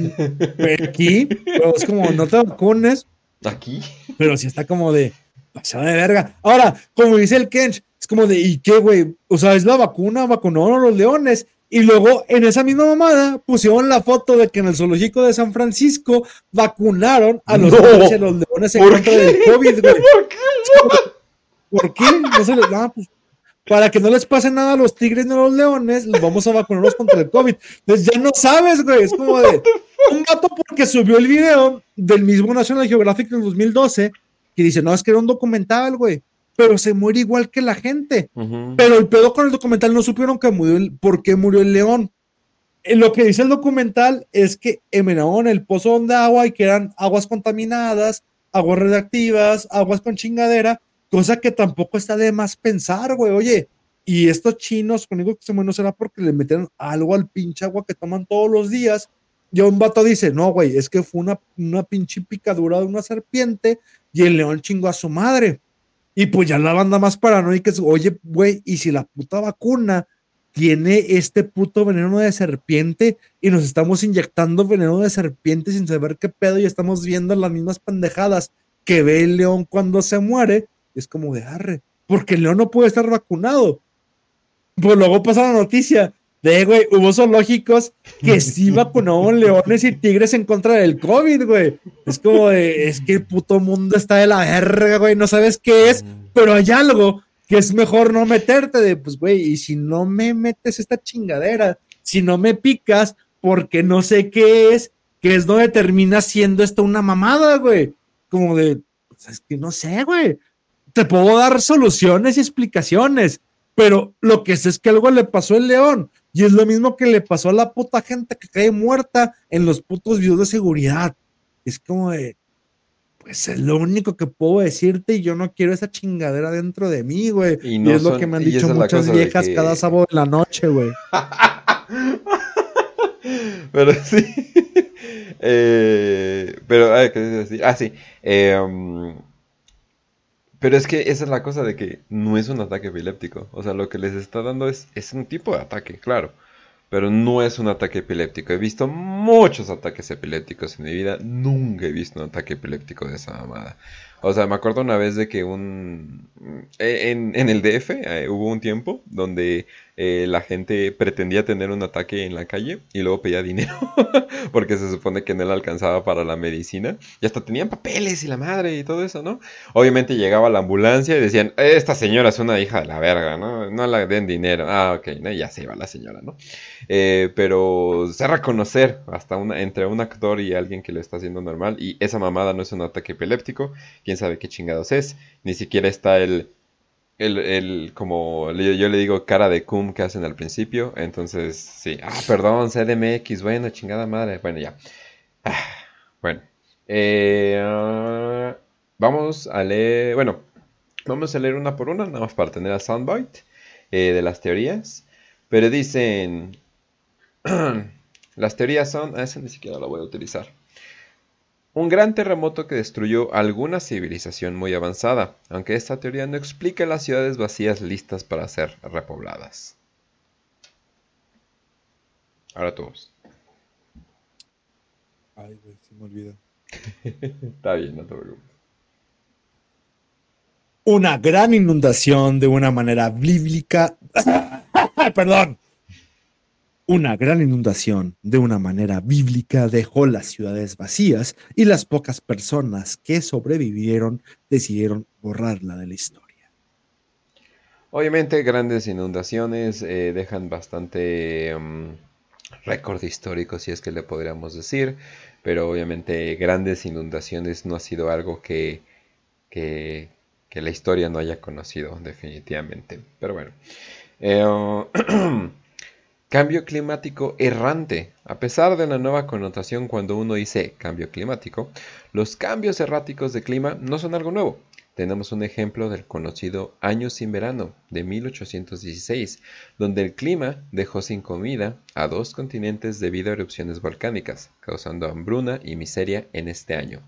pues, aquí, pero es como, no te vacunes, Aquí. pero sí está como de pasada de verga. Ahora, como dice el Kench, es como de, ¿y qué, güey? O sea, es la vacuna, vacunaron a los leones. Y luego en esa misma mamada pusieron la foto de que en el zoológico de San Francisco vacunaron a los, No. tigres y a los leones en ¿Por contra qué? del COVID, güey. ¿Por qué? ¿Por qué? No se les, ah, pues, para que no les pase nada a los tigres ni a los leones, los vamos a vacunarlos contra el COVID. Entonces ya no sabes, güey. Es como de un vato porque subió el video del mismo National Geographic en 2012 que dice, no, es que era un documental, güey. Pero se muere igual que la gente. Pero el pedo con el documental no supieron que murió el, por qué murió el león. Eh, Lo que dice el documental es que envenenaron el pozo donde agua y que eran aguas contaminadas, aguas radioactivas, aguas con chingadera, cosa que tampoco está de más pensar, güey. Oye, y estos chinos, conmigo que se mueren, ¿no será porque le metieron algo al pinche agua que toman todos los días Y un vato dice, no, güey, es que fue una, una pinche picadura de una serpiente y el león chingó a su madre. Y pues ya la banda más paranoica es, oye, güey, y si la puta vacuna tiene este puto veneno de serpiente y nos estamos inyectando veneno de serpiente sin saber qué pedo y estamos viendo las mismas pendejadas que ve el león cuando se muere, es como de arre, porque el león no puede estar vacunado. Pues luego pasa la noticia de, güey, hubo zoológicos que sí vacunaron leones y tigres en contra del COVID, güey. Es como de, es que el puto mundo está de la verga, güey, no sabes qué es, pero hay algo que es mejor no meterte de, pues, güey, y si no me metes esta chingadera, si no me picas, porque no sé qué es, que es donde termina siendo esto una mamada, güey. Como de, pues, es que no sé, güey. Te puedo dar soluciones y explicaciones, pero lo que sé es que algo le pasó al león. Y es lo mismo que le pasó a la puta gente que cae muerta en los putos videos de seguridad. Es como de, pues es lo único que puedo decirte y yo no quiero esa chingadera dentro de mí, güey. Y Y, no es lo que me han dicho muchas de viejas que- cada sábado en la noche, güey. Pero sí. Eh, pero, ¿qué decir? Ah, sí. Eh, um, pero es que esa es la cosa de que no es un ataque epiléptico. O sea, lo que les está dando es, es un tipo de ataque, claro. Pero no es un ataque epiléptico. He visto muchos ataques epilépticos en mi vida. Nunca he visto un ataque epiléptico de esa mamada. O sea, me acuerdo una vez de que un... En, en el DF eh, hubo un tiempo donde eh, la gente pretendía tener un ataque en la calle y luego pedía dinero porque se supone que no le alcanzaba para la medicina y hasta tenían papeles y la madre y todo eso, ¿no? Obviamente llegaba la ambulancia y decían, esta señora es una hija de la verga, ¿no? No la den dinero. Ah, ok, ya se iba la señora, ¿no? Eh, pero se reconocer hasta una, entre un actor y alguien que lo está haciendo normal y esa mamada no es un ataque epiléptico, quién sabe qué chingados es, ni siquiera está el el, el, como yo le digo, cara de cum que hacen al principio. Entonces, sí. Ah, perdón, CDMX. Bueno, chingada madre. Bueno, ya. Ah, bueno. Eh, ah, vamos a leer. Bueno, vamos a leer una por una, nada más para tener a Soundbite eh, de las teorías. Pero dicen. las teorías son. Ah, esa ni siquiera la voy a utilizar. Un gran terremoto que destruyó alguna civilización muy avanzada, aunque esta teoría no explica las ciudades vacías listas para ser repobladas. Ahora todos. Ay, güey, se me olvidó. Está bien, no te preocupes. Una gran inundación de una manera bíblica. Ay, Perdón. Una gran inundación de una manera bíblica dejó las ciudades vacías y las pocas personas que sobrevivieron decidieron borrarla de la historia. Obviamente grandes inundaciones eh, dejan bastante mm, récord histórico, si es que le podríamos decir, pero obviamente grandes inundaciones no ha sido algo que, que, la historia no haya conocido definitivamente. Pero bueno. Eh, Cambio climático errante. A pesar de la nueva connotación cuando uno dice cambio climático, los cambios erráticos de clima no son algo nuevo. Tenemos un ejemplo del conocido Año sin verano de 1816, donde el clima dejó sin comida a dos continentes debido a erupciones volcánicas, causando hambruna y miseria en este año.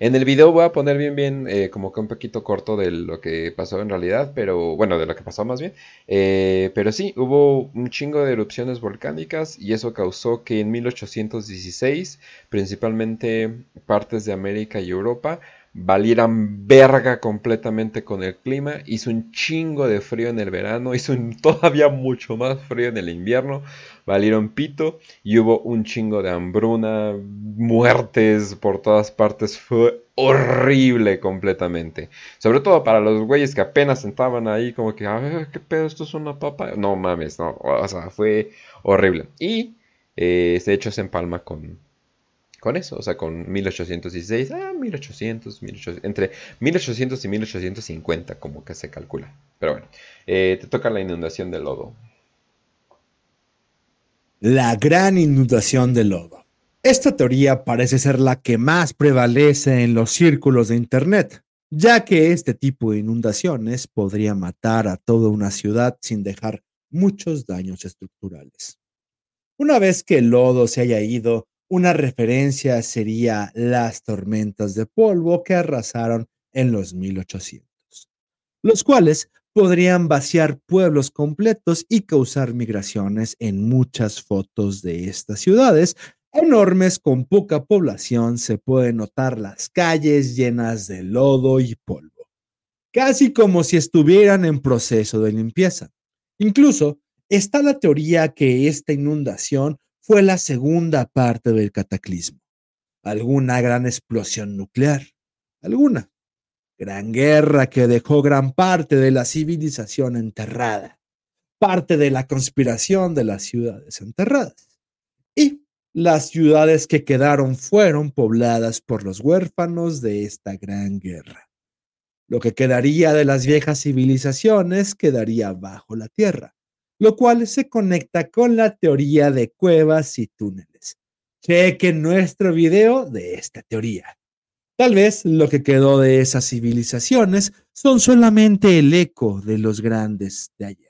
En el video voy a poner bien bien eh, como que un poquito corto de lo que pasó en realidad, pero bueno, de lo que pasó más bien. Eh, pero sí, hubo un chingo de erupciones volcánicas y eso causó que en 1816, principalmente partes de América y Europa, valieran verga completamente con el clima. Hizo un chingo de frío en el verano, hizo todavía mucho más frío en el invierno. Valieron pito y hubo un chingo de hambruna, muertes por todas partes. Fue horrible completamente. Sobre todo para los güeyes que apenas estaban ahí como que, a ver, ¿qué pedo? ¿Esto es una papa? No mames, no. O sea, fue horrible. Y eh, de hecho se empalma con, con eso, o sea, con 1816, ah, 1800, 1800, entre 1800 y 1850, como que se calcula. Pero bueno, eh, te toca la inundación de lodo. La gran inundación de lodo. Esta teoría parece ser la que más prevalece en los círculos de Internet, ya que este tipo de inundaciones podría matar a toda una ciudad sin dejar muchos daños estructurales. Una vez que el lodo se haya ido, Una referencia sería las tormentas de polvo que arrasaron en los 1800, los cuales podrían vaciar pueblos completos y causar migraciones en muchas fotos de estas ciudades enormes con poca población se pueden notar las calles llenas de lodo y polvo, casi como si estuvieran en proceso de limpieza. Incluso está la teoría que esta inundación fue la segunda parte del cataclismo, alguna gran explosión nuclear, alguna gran guerra que dejó gran parte de la civilización enterrada, parte de la conspiración de las ciudades enterradas. Y las ciudades que quedaron fueron pobladas por los huérfanos de esta gran guerra. Lo que quedaría de las viejas civilizaciones quedaría bajo la tierra, lo cual se conecta con la teoría de cuevas y túneles. Cheque nuestro video de esta teoría. Tal vez lo que quedó de esas civilizaciones son solamente el eco de los grandes de ayer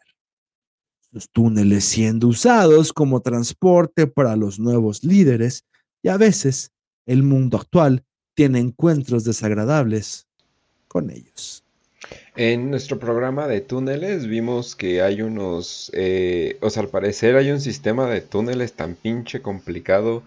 los túneles siendo usados como transporte para los nuevos líderes y a veces el mundo actual tiene encuentros desagradables con ellos. En nuestro programa de túneles vimos que hay unos, eh, o sea, al parecer hay un sistema de túneles tan pinche complicado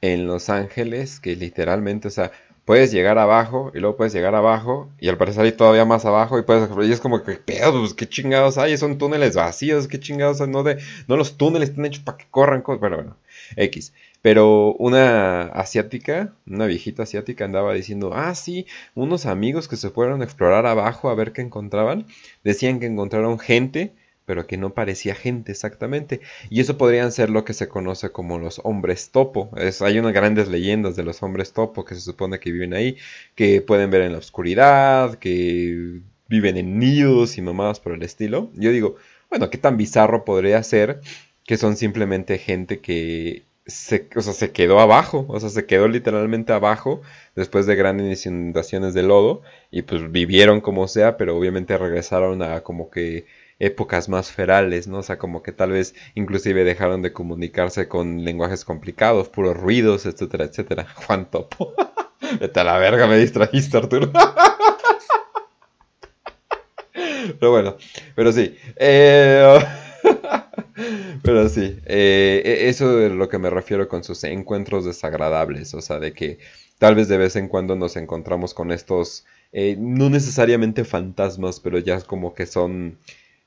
en Los Ángeles que literalmente, o sea, puedes llegar abajo y luego puedes llegar abajo y al parecer hay todavía más abajo y puedes y es como que pedo, pues qué chingados hay, son túneles vacíos, qué chingados no de no los túneles están hechos para que corran cosas, pero bueno, X. Pero una asiática, una viejita asiática andaba diciendo, ah, sí, unos amigos que se fueron a explorar abajo a ver qué encontraban, decían que encontraron gente pero que no parecía gente exactamente. Y eso podrían ser lo que se conoce como los hombres topo. Hay unas grandes leyendas de los hombres topo que se supone que viven ahí, que pueden ver en la oscuridad, que viven en nidos y mamadas por el estilo. Yo digo, bueno, ¿qué tan bizarro podría ser que son simplemente gente que se, o sea, se quedó abajo, o sea, se quedó literalmente abajo después de grandes inundaciones de lodo y pues vivieron como sea, pero obviamente regresaron a como que épocas más ferales, ¿no? O sea, como que tal vez inclusive dejaron de comunicarse con lenguajes complicados, puros ruidos, etcétera, etcétera. Juan Topo. Vete a la verga, me distrajiste, Arturo. pero bueno, pero sí. Eh, pero sí, eh, e, eso es lo que me refiero con sus encuentros desagradables, o sea, de que tal vez de vez en cuando nos encontramos con estos, eh, no necesariamente fantasmas, pero ya como que son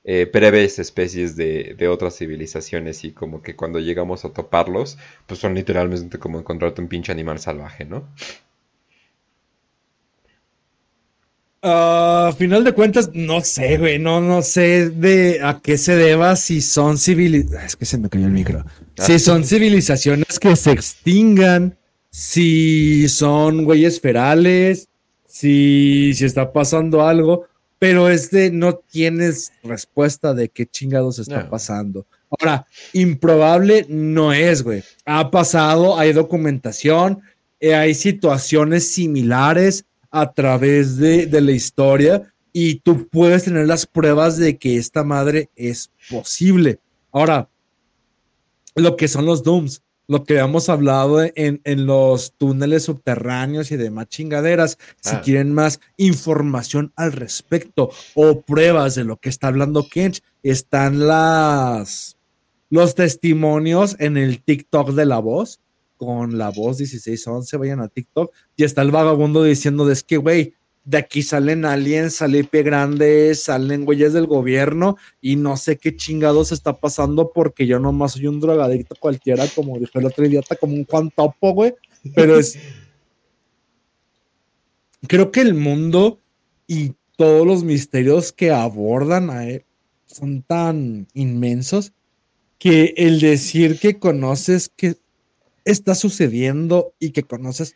eh, breves especies de, otras civilizaciones y como que cuando llegamos a toparlos, pues son literalmente como encontrarte un pinche animal salvaje, ¿no? A ah, final de cuentas, no sé, güey, no, no sé de a qué se deba si son civilizaciones. Es que se me cayó el micro. Ah. Si son civilizaciones que se extingan, si son güeyes ferales, si, si está pasando algo pero este no tienes respuesta de qué chingados está pasando. Ahora, improbable no es, güey. Ha pasado, hay documentación, eh, hay situaciones similares a través de, de la historia y tú puedes tener las pruebas de que esta madre es posible. Ahora, lo que son los Dooms lo que hemos hablado en, los túneles subterráneos y demás chingaderas. Si ah. quieren más información al respecto o pruebas de lo que está hablando Kench, están las los testimonios en el TikTok de la voz con la voz 1611, vayan a TikTok y está el vagabundo diciendo es que güey, de aquí salen aliens, sale pie grande, salen güeyes del gobierno y no sé qué chingados está pasando porque yo nomás soy un drogadicto cualquiera, como dijo el otro idiota, como un Juan Topo, güey. Pero es. Creo que el mundo y todos los misterios que abordan a él son tan inmensos que el decir que conoces que está sucediendo y que conoces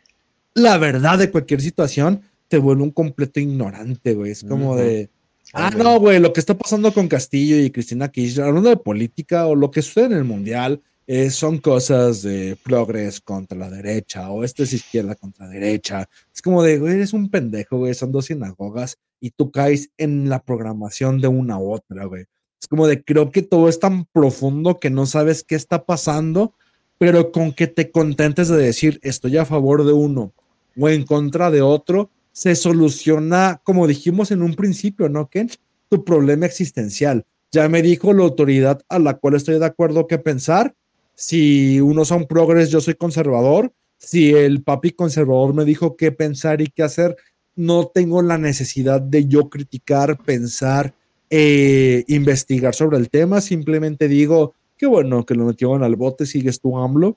la verdad de cualquier situación te vuelve un completo ignorante, güey. Es como de. Ah, no, güey, lo que está pasando con Castillo y Cristina Kirchner, hablando de política o lo que sucede en el mundial, eh, son cosas de progres contra la derecha o esto es izquierda contra derecha. Es como de, güey, eres un pendejo, güey, son dos sinagogas y tú caes en la programación de una u otra, güey. Es como de, creo que todo es tan profundo que no sabes qué está pasando pero con que te contentes de decir estoy a favor de uno o en contra de otro, se soluciona, como dijimos en un principio, ¿no, Kench? Tu problema existencial. Ya me dijo la autoridad a la cual estoy de acuerdo que pensar. Si unos son progres, yo soy conservador. Si el papi conservador me dijo qué pensar y qué hacer, no tengo la necesidad de yo criticar, pensar, eh, investigar sobre el tema. Simplemente digo, qué bueno que lo metieron al bote, sigues tu AMLO.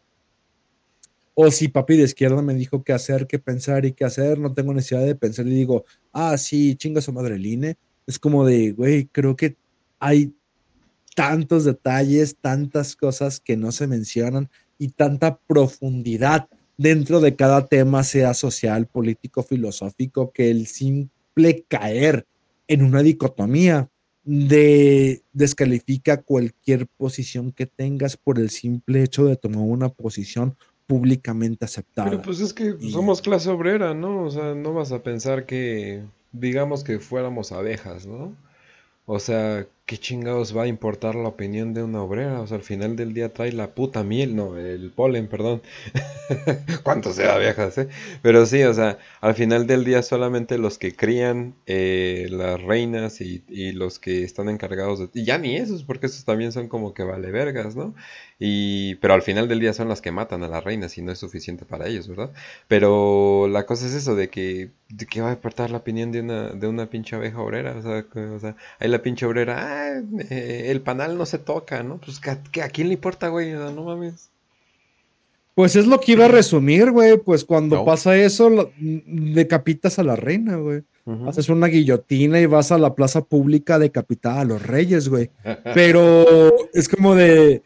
O si papi de izquierda me dijo qué hacer, qué pensar y qué hacer, no tengo necesidad de pensar y digo, ah, sí, chinga su madre INE. Es como de, güey, creo que hay tantos detalles, tantas cosas que no se mencionan y tanta profundidad dentro de cada tema, sea social, político, filosófico, que el simple caer en una dicotomía de descalifica cualquier posición que tengas por el simple hecho de tomar una posición públicamente aceptada. Pero pues es que Y- somos clase obrera, ¿no? O sea, no vas a pensar que, digamos que fuéramos abejas, ¿no? O sea, ¿qué chingados va a importar la opinión de una obrera? O sea, al final del día trae la puta miel, no, el polen, perdón. ¿Cuánto sea abejas, eh? Pero sí, o sea, al final del día solamente los que crían eh, las reinas y, y los que están encargados de... Y ya ni esos, porque esos también son como que vale vergas, ¿no? Y, pero al final del día son las que matan a las reinas y no es suficiente para ellos, ¿verdad? Pero la cosa es eso, de que, de que va a despertar la opinión de una, de una pinche abeja obrera. O sea, o sea, ahí la pinche obrera, ah, eh, el panal no se toca, ¿no? Pues que a, quién le importa, güey, no mames. Pues es lo que iba a resumir, güey. Pues cuando No. pasa eso, lo- decapitas a la reina, güey. Haces una guillotina y vas a la plaza pública a decapitar a los reyes, güey. Pero es como de.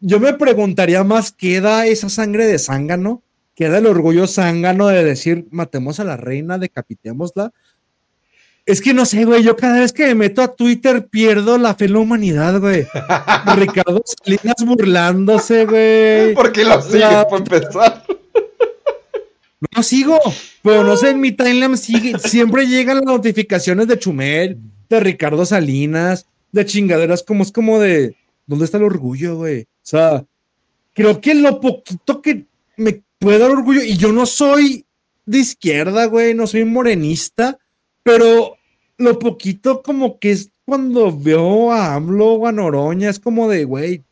Yo me preguntaría más: ¿queda esa sangre de zángano? ¿Queda el orgullo zángano de decir, matemos a la reina, decapitémosla? Es que no sé, güey. Yo cada vez que me meto a Twitter pierdo la fe en la humanidad, güey. Ricardo Salinas burlándose, güey. ¿Por qué lo sigues La- para empezar? No sigo, pero no sé, en mi timeline sigue, siempre llegan las notificaciones de Chumel, de Ricardo Salinas, de chingaderas, como es como de, ¿dónde está el orgullo, güey? O sea, creo que lo poquito que me puede dar orgullo, y yo no soy de izquierda, güey, no soy morenista, pero lo poquito como que es cuando veo a AMLO o a Noroña, es como de, güey,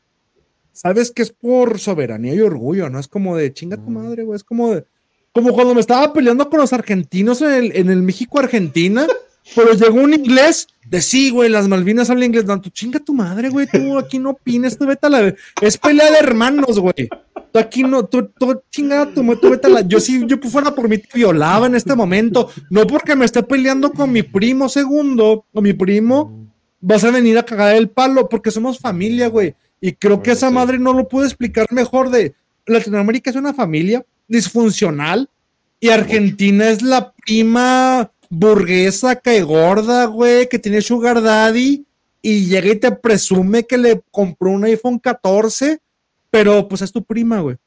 sabes que es por soberanía y orgullo, ¿no? Es como de, chinga tu madre, güey, es como de, como cuando me estaba peleando con los argentinos en el, en el México-Argentina, pero llegó un inglés de sí, güey, las Malvinas hablan inglés. Tú chinga tu madre, güey, tú aquí no opines, tú vete a la. Es pelea de hermanos, güey. Tú aquí no, tú, tú chinga tu madre, tú vete a la. Yo si yo fuera por mí te violaba en este momento, no porque me esté peleando con mi primo segundo o mi primo, vas a venir a cagar el palo, porque somos familia, güey. Y creo que esa sí. madre no lo puedo explicar mejor de Latinoamérica es una familia disfuncional y Argentina es la prima burguesa que gorda, güey, que tiene sugar daddy y llega y te presume que le compró un iPhone 14, pero pues es tu prima, güey.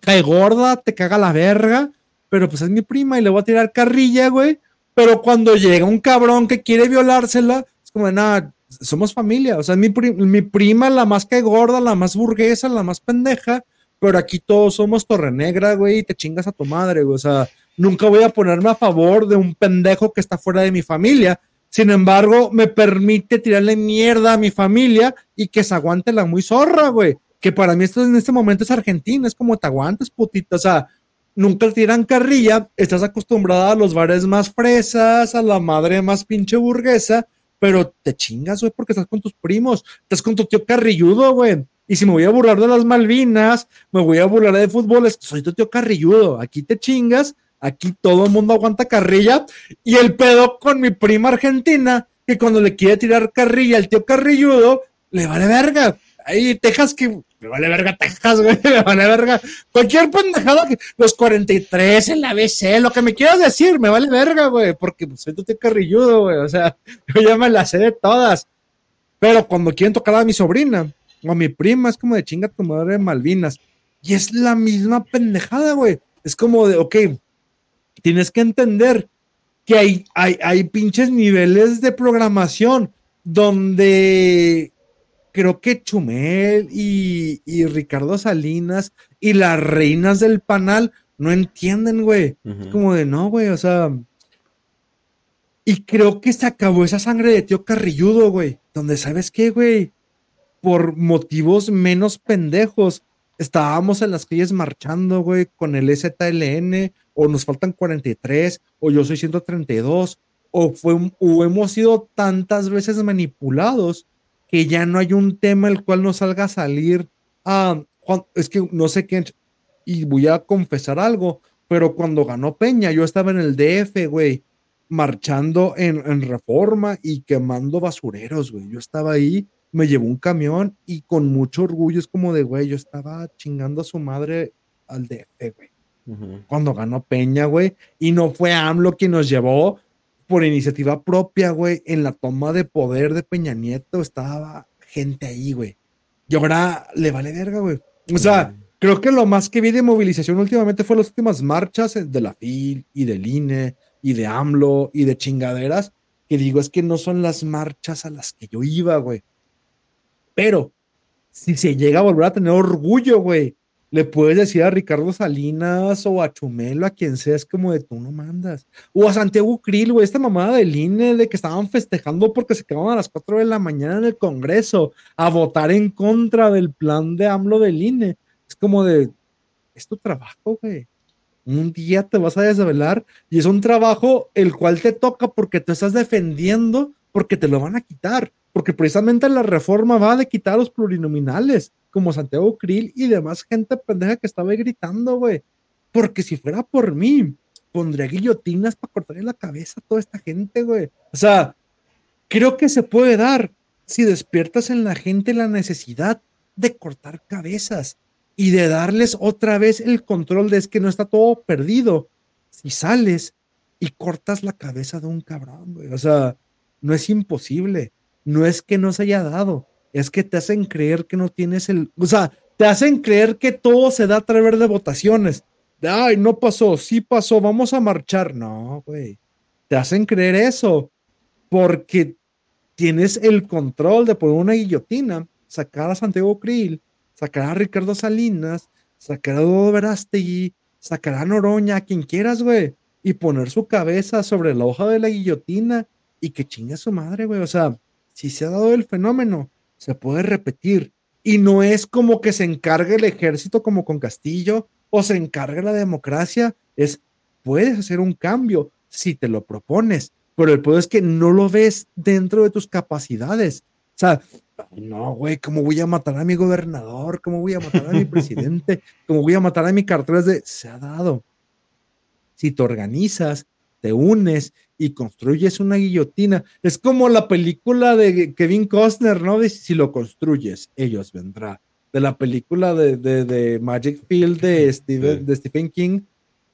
Cae gorda, te caga la verga, pero pues es mi prima y le voy a tirar carrilla, güey. Pero cuando llega un cabrón que quiere violársela, es como, nada, somos familia. O sea, mi, mi prima, la más que gorda, la más burguesa, la más pendeja, pero aquí todos somos Torre Negra, güey, y te chingas a tu madre, güey. O sea, nunca voy a ponerme a favor de un pendejo que está fuera de mi familia. Sin embargo, me permite tirarle mierda a mi familia y que se aguante la muy zorra, güey. Que para mí esto en este momento es Argentina, es como te aguantes, putita. O sea, nunca tiran carrilla, estás acostumbrada a los bares más fresas, a la madre más pinche burguesa, pero te chingas, güey, porque estás con tus primos, estás con tu tío carrilludo, güey. Y si me voy a burlar de las Malvinas, me voy a burlar de fútbol, es que soy tu tío carrilludo. Aquí te chingas, aquí todo el mundo aguanta carrilla. Y el pedo con mi prima argentina, que cuando le quiere tirar carrilla al tío carrilludo, le vale verga. Ahí Texas que me vale verga Texas, güey, me vale verga. Cualquier pendejada que los 43, el ABC, lo que me quieras decir, me vale verga, güey, porque pues, soy tu tío carrilludo, güey. O sea, yo ya me las sé de todas. Pero cuando quieren tocar a mi sobrina o a mi prima, es como de chinga tu madre de Malvinas. Y es la misma pendejada, güey. Es como de, ok, tienes que entender que hay, hay pinches niveles de programación donde creo que Chumel y, y Ricardo Salinas y las reinas del panal no entienden, güey. Es como de no, güey, o sea. Y creo que se acabó esa sangre de tío Carrilludo, güey. Donde, ¿sabes qué, güey? Por motivos menos pendejos, estábamos en las calles marchando, güey, con el ZLN, o nos faltan 43, o yo soy 132, o, fue, o hemos sido tantas veces manipulados que ya no hay un tema el cual nos salga a salir. Ah, Juan, es que no sé qué, y voy a confesar algo, pero cuando ganó Peña, yo estaba en el DF, güey, marchando en, en reforma y quemando basureros, güey. Yo estaba ahí, me llevó un camión y con mucho orgullo es como de, güey, yo estaba chingando a su madre al DF, güey. Cuando ganó Peña, güey, y no fue AMLO quien nos llevó por iniciativa propia, güey, en la toma de poder de Peña Nieto, estaba gente ahí, güey. Y ahora le vale verga, güey. O sea, creo que lo más que vi de movilización últimamente fue las últimas marchas de la FIL y del INE y de AMLO y de chingaderas, que digo, es que no son las marchas a las que yo iba, güey. Pero si se llega a volver a tener orgullo, güey, le puedes decir a Ricardo Salinas o a Chumelo, a quien sea, es como de tú no mandas. O a Santiago Krill, güey, esta mamada del INE de que estaban festejando porque se quedaban a las 4 de la mañana en el Congreso a votar en contra del plan de AMLO del INE. Es como de, es tu trabajo, güey. Un día te vas a desvelar y es un trabajo el cual te toca porque te estás defendiendo, porque te lo van a quitar, porque precisamente la reforma va de quitar los plurinominales, como Santiago Krill y demás gente pendeja que estaba gritando, güey. Porque si fuera por mí, pondría guillotinas para cortarle la cabeza a toda esta gente, güey. O sea, creo que se puede dar si despiertas en la gente la necesidad de cortar cabezas y de darles otra vez el control de es que no está todo perdido. Si sales y cortas la cabeza de un cabrón, güey. O sea, no es imposible. No es que no se haya dado. Es que te hacen creer que no tienes el. O sea, te hacen creer que todo se da a través de votaciones. Ay, no pasó, sí pasó, vamos a marchar. No, güey. Te hacen creer eso porque tienes el control de poner una guillotina, sacar a Santiago Krill, sacar a Ricardo Salinas, sacar a Dodo Verástegui, sacar a Noroña, quien quieras, güey, y poner su cabeza sobre la hoja de la guillotina y que chingue a su madre, güey. O sea, si se ha dado el fenómeno, se puede repetir. Y no es como que se encargue el ejército como con Castillo o se encargue la democracia, es puedes hacer un cambio si te lo propones, pero el problema es que no lo ves dentro de tus capacidades. O sea, no, güey, ¿cómo voy a matar a mi gobernador? ¿Cómo voy a matar a mi presidente? ¿Cómo voy a matar a mi cartera? de se ha dado. Si te organizas, te unes y construyes una guillotina, es como la película de Kevin Costner, ¿no? De si lo construyes, ellos vendrán. De la película de, de, de Magic Field de, Steve, Sí. de Stephen King,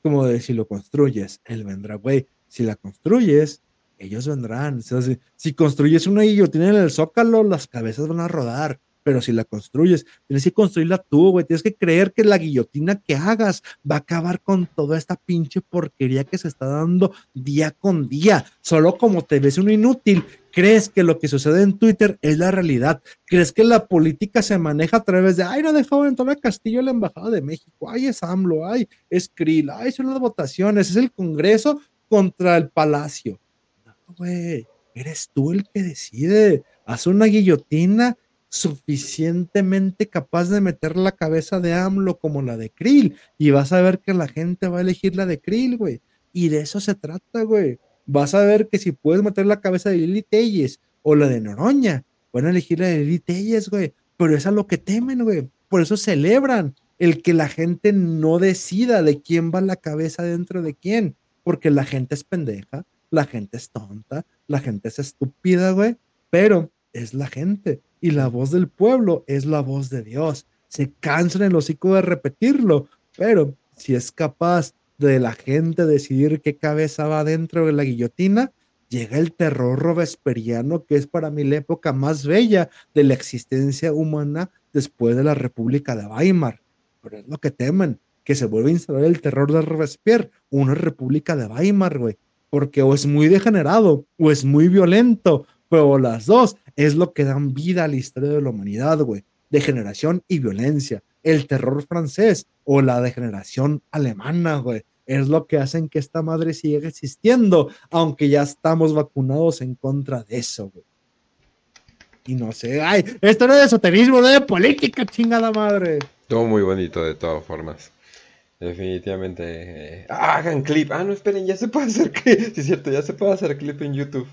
como de si lo construyes, él vendrá, güey. Si la construyes, ellos vendrán. O sea, si, si construyes una guillotina en el zócalo, las cabezas van a rodar. Pero si la construyes, tienes que construirla tú, güey. Tienes que creer que la guillotina que hagas va a acabar con toda esta pinche porquería que se está dando día con día. Solo como te ves un inútil, crees que lo que sucede en Twitter es la realidad. Crees que la política se maneja a través de, ay, no dejó entrar a Castillo la Embajada de México. Ay, es AMLO, ay, es Krill, ay, son las votaciones, es el Congreso contra el Palacio. No, güey, eres tú el que decide. Haz una guillotina suficientemente capaz de meter la cabeza de AMLO como la de Krill y vas a ver que la gente va a elegir la de Krill, güey. Y de eso se trata, güey. Vas a ver que si puedes meter la cabeza de Lili Telles o la de Noroña, van a elegir la de Lili Telles, güey. Pero es a lo que temen, güey. Por eso celebran el que la gente no decida de quién va la cabeza dentro de quién. Porque la gente es pendeja, la gente es tonta, la gente es estúpida, güey. Pero es la gente. Y la voz del pueblo es la voz de Dios. Se cansan el hocico de repetirlo, pero si es capaz de la gente decidir qué cabeza va dentro de la guillotina, llega el terror robesperiano, que es para mí la época más bella de la existencia humana después de la República de Weimar. Pero es lo que temen, que se vuelva a instalar el terror de Robespierre, una República de Weimar, güey. Porque o es muy degenerado o es muy violento, pero las dos es lo que dan vida a la historia de la humanidad, güey. Degeneración y violencia. El terror francés o la degeneración alemana, güey. Es lo que hacen que esta madre siga existiendo, aunque ya estamos vacunados en contra de eso, güey. Y no sé, ay, esto no es de esoterismo, no es de política, chingada madre. Todo muy bonito de todas formas. Definitivamente. eh, hagan clip. Ah, no, esperen, ya se puede hacer clip. Sí, es cierto, ya se puede hacer clip en YouTube.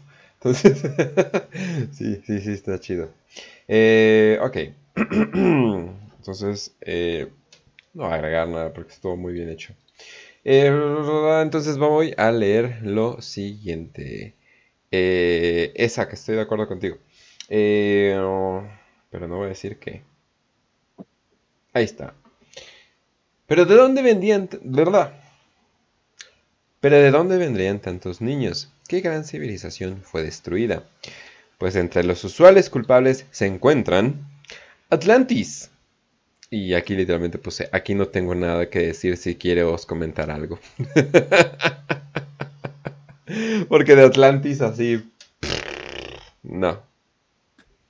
Sí, sí, sí, está chido. Eh, ok. Entonces, eh, no voy a agregar nada porque estuvo muy bien hecho. Eh, entonces voy a leer lo siguiente. Esa que estoy de acuerdo contigo. Pero no voy a decir qué. Ahí está. Pero ¿de dónde vendían, verdad? Pero ¿de dónde vendrían tantos niños? ¿Qué gran civilización fue destruida? Pues entre los usuales culpables se encuentran Atlantis. Y aquí literalmente puse, aquí no tengo nada que decir si quiere os comentar algo. Porque de Atlantis así... No.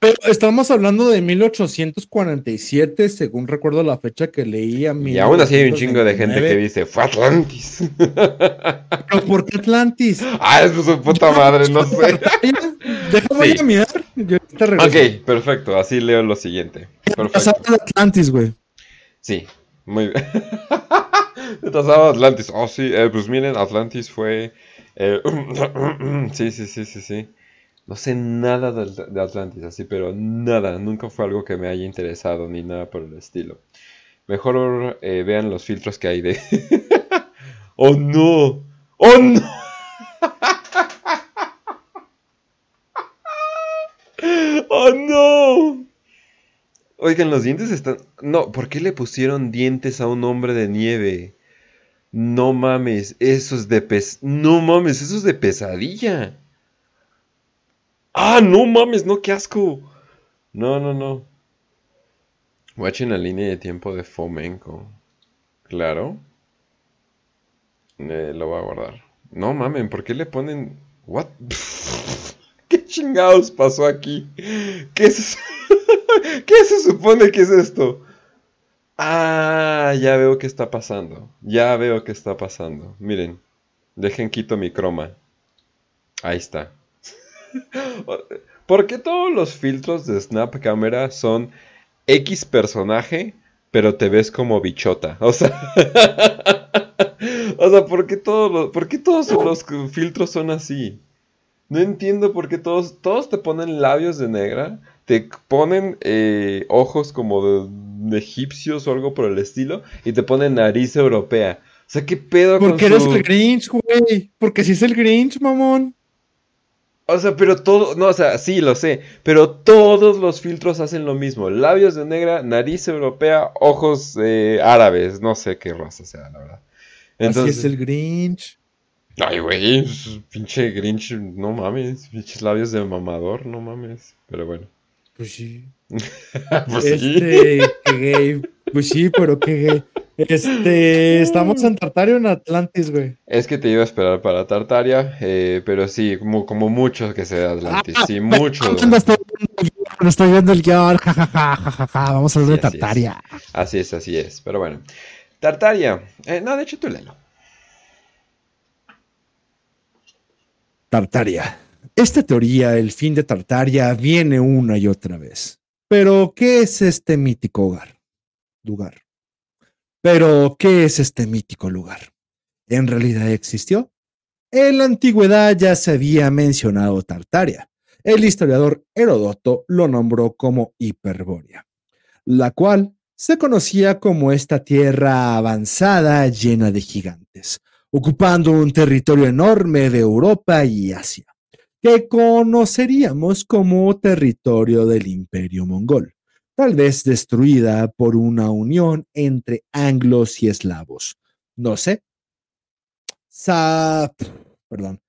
Pero estamos hablando de 1847, según recuerdo la fecha que leí a mí. Y aún así hay un chingo de gente que dice, fue Atlantis. ¿Pero por qué Atlantis? ah, es su puta madre, no sé. Déjame Sí. ir a mirar. Yo te regreso. Ok, perfecto, así leo lo siguiente. Perfecto. De Atlantis, güey. Sí, muy bien. Retrasado Atlantis. Oh, sí, eh, pues miren, Atlantis fue... eh, sí, sí, sí, sí, sí. No sé nada de, Atlantis, así, pero nada. Nunca fue algo que me haya interesado ni nada por el estilo. Mejor eh, vean los filtros que hay de... ¡Oh, no! ¡Oh, no! ¡Oh, no! Oigan, los dientes están... No, ¿por qué le pusieron dientes a un hombre de nieve? No mames, eso es de pes... No mames, eso es de pesadilla. Ah, no mames, no, qué asco. No, no, no. Watchen la línea de tiempo de Fomenko. Claro. Eh, lo voy a guardar. No mames, ¿por qué le ponen... What? ¿Qué chingados pasó aquí? ¿Qué es ¿Qué se supone que es esto? Ah, ya veo qué está pasando. Ya veo qué está pasando. Miren, dejen quito mi croma. Ahí está. ¿Por qué todos los filtros de Snap Camera son X personaje, pero te ves como bichota? O sea, o sea, ¿por qué todos los, por qué todos los filtros son así? No entiendo por qué todos, todos te ponen labios de negra, te ponen eh, ojos como de, de egipcios o algo por el estilo, y te ponen nariz europea. O sea, ¿qué pedo con Porque eres su- el Grinch, güey. Porque si es el Grinch, mamón. O sea, pero todo, no, o sea, sí, lo sé, pero todos los filtros hacen lo mismo. Labios de negra, nariz europea, ojos eh, árabes, no sé qué raza sea, la verdad. Así es el Grinch. Ay, güey, pinche Grinch, no mames, pinches labios de mamador, no mames. Pero bueno, Pues sí. pues sí. Este, qué gay. Pues sí, pero qué gay. Este, estamos en Tartario en Atlantis, güey. Es que te iba a esperar para Tartaria, eh, pero sí, como, como muchos que sea Atlantis, sí, Ah, mucho. ¿Dónde estoy viendo el guion? Estoy viendo el guion, jajaja, jajaja. Vamos a hablar de Sí, así es. Tartaria. Así es, así es, pero bueno. Tartaria, eh, no, de hecho tú léelo. Tartaria. Esta teoría, el fin de Tartaria, viene una y otra vez. Pero, ¿qué es este mítico hogar? Lugar. Pero, ¿qué es este mítico lugar? ¿En realidad existió? En la antigüedad ya se había mencionado Tartaria. El historiador Heródoto lo nombró como Hiperbórea, la cual se conocía como esta tierra avanzada llena de gigantes, ocupando un territorio enorme de Europa y Asia, que conoceríamos como territorio del Imperio Mongol, tal vez destruida por una unión entre anglos y eslavos. No sé. Sa- perdón.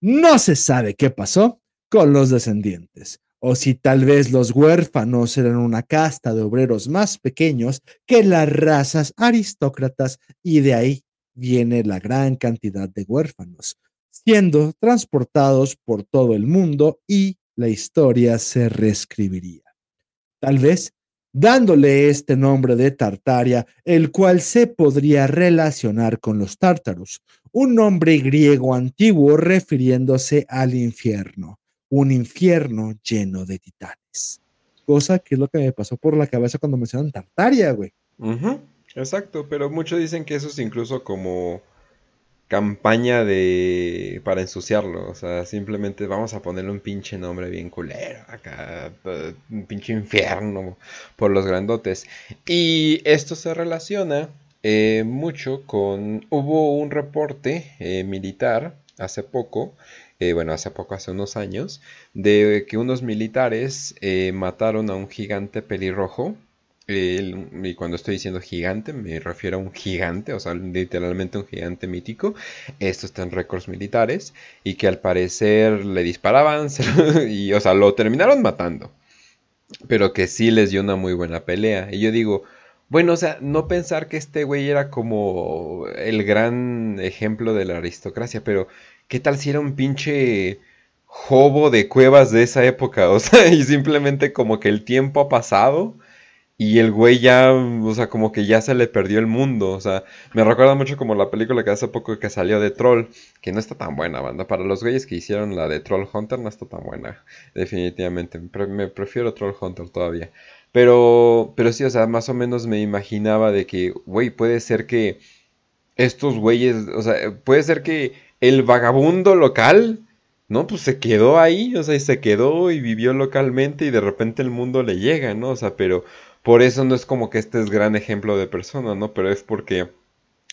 No se sabe qué pasó con los descendientes, o si tal vez los huérfanos eran una casta de obreros más pequeños que las razas aristócratas y de ahí viene la gran cantidad de huérfanos, siendo transportados por todo el mundo y la historia se reescribiría. Tal vez dándole este nombre de Tartaria, el cual se podría relacionar con los tártaros, un nombre griego antiguo refiriéndose al infierno, un infierno lleno de titanes. Cosa que es lo que me pasó por la cabeza cuando mencionan Tartaria, güey. Exacto, pero muchos dicen que eso es incluso como campaña de para ensuciarlo, o sea, simplemente vamos a ponerle un pinche nombre bien culero, acá, un pinche infierno por los grandotes. Y esto se relaciona eh, mucho con, hubo un reporte eh, militar hace poco, eh, bueno, hace poco, hace unos años, de que unos militares eh, mataron a un gigante pelirrojo. Y cuando estoy diciendo gigante, me refiero a un gigante, o sea, literalmente un gigante mítico. Esto está en récords militares. Y que al parecer le disparaban y, o sea, lo terminaron matando. Pero que sí les dio una muy buena pelea. Y yo digo, bueno, o sea, no pensar que este güey era como el gran ejemplo de la aristocracia, pero ¿qué tal si era un pinche jobo de cuevas de esa época? O sea, y simplemente como que el tiempo ha pasado y el güey ya, o sea, como que ya se le perdió el mundo. O sea, me recuerda mucho como la película que hace poco que salió de Troll, que no está tan buena, banda. Para los güeyes que hicieron la de Troll Hunter no está tan buena, definitivamente. Me prefiero Troll Hunter todavía. Pero, pero sí, o sea, más o menos me imaginaba de que, güey, puede ser que estos güeyes, o sea, puede ser que el vagabundo local, ¿no? Pues se quedó ahí, o sea, y se quedó y vivió localmente y de repente el mundo le llega, ¿no? O sea, pero por eso no es como que este es gran ejemplo de persona, ¿no? Pero es porque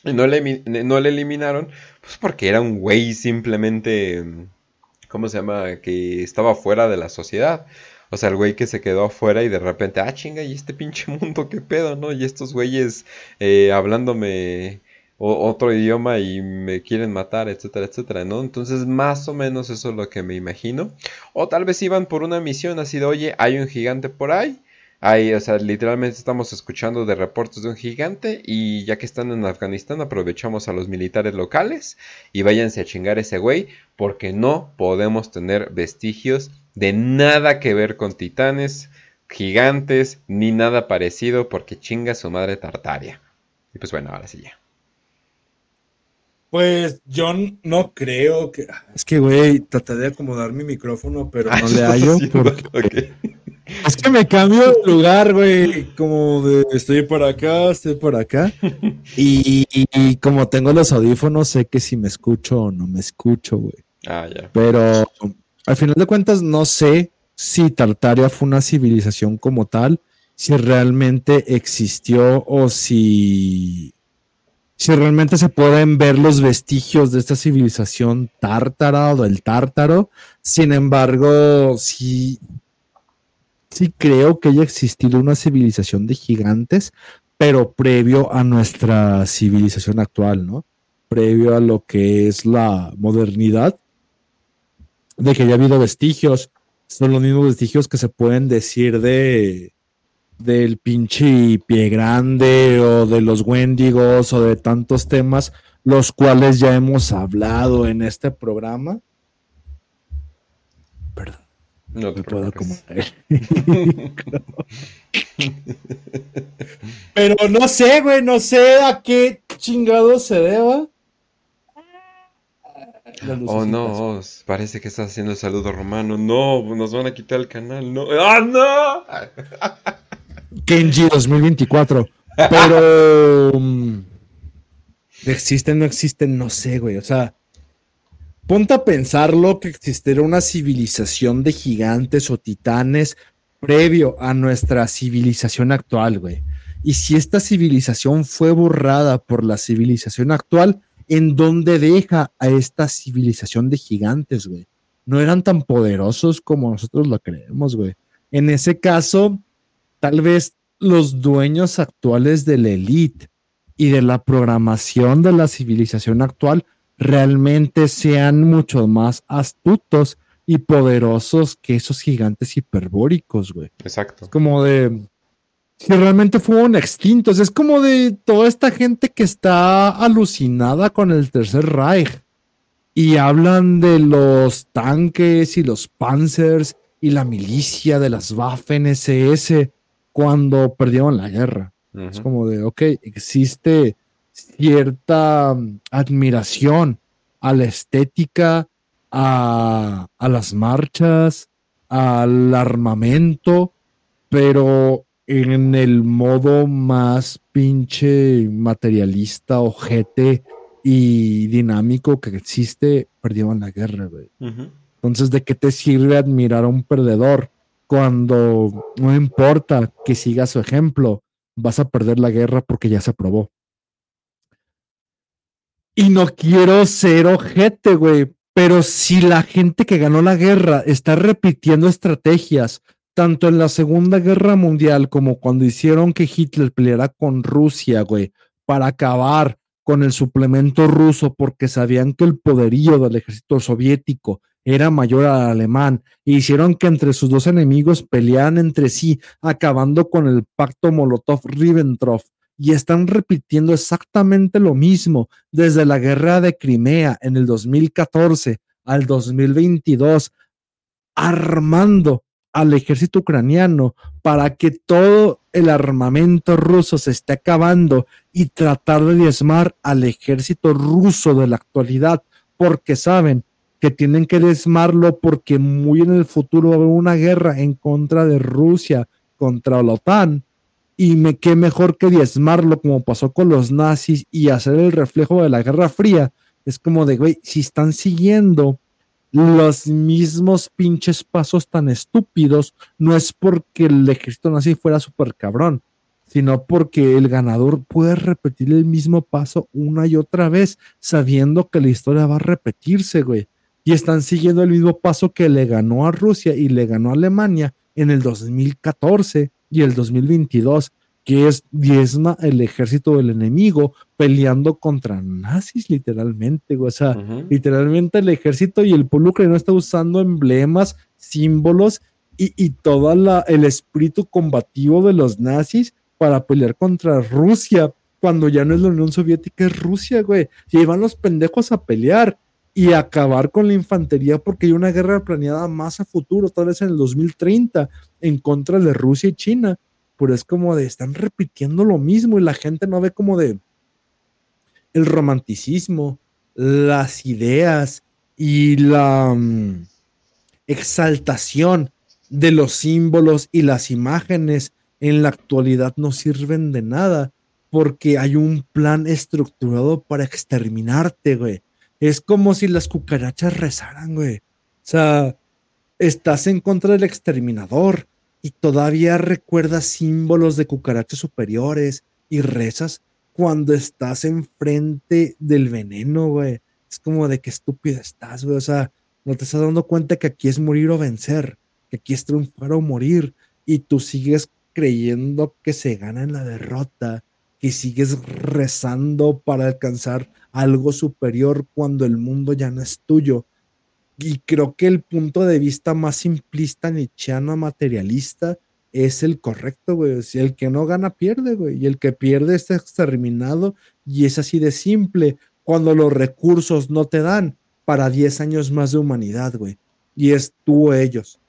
no le, no le eliminaron, pues porque era un güey simplemente, ¿cómo se llama? Que estaba fuera de la sociedad. O sea, el güey que se quedó afuera y de repente, ah, chinga, y este pinche mundo, qué pedo, ¿no? Y estos güeyes eh, hablándome otro idioma y me quieren matar, etcétera, etcétera, ¿no? Entonces, más o menos eso es lo que me imagino. O tal vez iban por una misión así de, oye, hay un gigante por ahí. Hay, o sea, literalmente estamos escuchando de reportes de un gigante y ya que están en Afganistán aprovechamos a los militares locales y váyanse a chingar ese güey porque no podemos tener vestigios de nada que ver con titanes, gigantes, ni nada parecido porque chinga su madre Tartaria. Y pues bueno, ahora sí ya. Pues yo no creo que. Es que, güey, traté de acomodar mi micrófono, pero no le Ah, hallo. porque-. Es que me cambio de lugar, güey. Como de estoy por acá, estoy por acá. Y, y como tengo los audífonos, sé que si me escucho o no me escucho, güey. Ah, ya. Pero al final de cuentas, no sé si Tartaria fue una civilización como tal, si realmente existió o si, si realmente se pueden ver los vestigios de esta civilización tártara o del tártaro. Sin embargo, sí, sí creo que haya existido una civilización de gigantes, pero previo a nuestra civilización actual, ¿no? Previo a lo que es la modernidad de que ya ha habido vestigios. Son los mismos vestigios que se pueden decir de del pinche pie grande o de los Wendigos o de tantos temas, los cuales ya hemos hablado en este programa. No te me puedo. Pero no sé, güey, no sé a qué chingado se deba. Las Oh no, parece que estás haciendo el saludo romano. No, nos van a quitar el canal. No. ¡Ah, no! Kenji 2024. Pero. mm, ¿Existen no existen? No sé, güey. O sea, ponte a pensarlo que existiera una civilización de gigantes o titanes previo a nuestra civilización actual, güey. Y si esta civilización fue borrada por la civilización actual, ¿en dónde deja a esta civilización de gigantes, güey? No eran tan poderosos como nosotros lo creemos, güey. En ese caso, tal vez los dueños actuales de la elite y de la programación de la civilización actual realmente sean mucho más astutos y poderosos que esos gigantes hiperbóricos, güey. Exacto. Es como de. Si realmente fueron extintos. Es como de toda esta gente que está alucinada con el Tercer Reich. Y hablan de los tanques y los panzers y la milicia de las Waffen SS cuando perdieron la guerra. Es como de, ok, existe cierta mm, admiración a la estética, a, a las marchas, al armamento, pero en el modo más pinche materialista, ojete y dinámico que existe, perdieron la guerra, güey. Entonces, ¿de qué te sirve admirar a un perdedor cuando no importa que siga su ejemplo? Vas a perder la guerra porque ya se aprobó. Y no quiero ser ojete, güey, pero si la gente que ganó la guerra está repitiendo estrategias, tanto en la Segunda Guerra Mundial como cuando hicieron que Hitler peleara con Rusia, güey, para acabar con el suplemento ruso porque sabían que el poderío del ejército soviético era mayor al alemán e hicieron que entre sus dos enemigos pelearan entre sí, acabando con el pacto Molotov-Ribbentrop. Y están repitiendo exactamente lo mismo desde la guerra de Crimea en el 2014 al 2022, armando al ejército ucraniano para que todo el armamento ruso se esté acabando y tratar de diezmar al ejército ruso de la actualidad, porque saben que tienen que diezmarlo porque muy en el futuro va a haber una guerra en contra de Rusia contra la OTAN. Y me, qué mejor que diezmarlo como pasó con los nazis y hacer el reflejo de la Guerra Fría. Es como de, güey, si están siguiendo los mismos pinches pasos tan estúpidos, no es porque el ejército nazi fuera súper cabrón, sino porque el ganador puede repetir el mismo paso una y otra vez, sabiendo que la historia va a repetirse, güey. Y están siguiendo el mismo paso que le ganó a Rusia y le ganó a Alemania en el 2014 y el 2022, que es diezma el ejército del enemigo peleando contra nazis, literalmente. O sea, literalmente el ejército y el pueblo ucraniano está usando emblemas, símbolos y, y todo el espíritu combativo de los nazis para pelear contra Rusia, cuando ya no es la Unión Soviética, es Rusia, güey. Y ahí van los pendejos a pelear y acabar con la infantería porque hay una guerra planeada más a futuro, tal vez en el 2030, en contra de Rusia y China. Pero es como de, están repitiendo lo mismo y la gente no ve como de el romanticismo, las ideas y la mm, exaltación de los símbolos y las imágenes en la actualidad no sirven de nada porque hay un plan estructurado para exterminarte, güey. Es como si las cucarachas rezaran, güey. O sea, estás en contra del exterminador y todavía recuerdas símbolos de cucarachas superiores y rezas cuando estás enfrente del veneno, güey. Es como de qué estúpido estás, güey. O sea, no te estás dando cuenta que aquí es morir o vencer, que aquí es triunfar o morir, y tú sigues creyendo que se gana en la derrota, que sigues rezando para alcanzar algo superior cuando el mundo ya no es tuyo. Y creo que el punto de vista más simplista, nietzscheano, materialista, es el correcto, güey. El que no gana pierde, güey. Y el que pierde está exterminado y es así de simple. Cuando los recursos no te dan para 10 años más de humanidad, güey. Y es tú o ellos.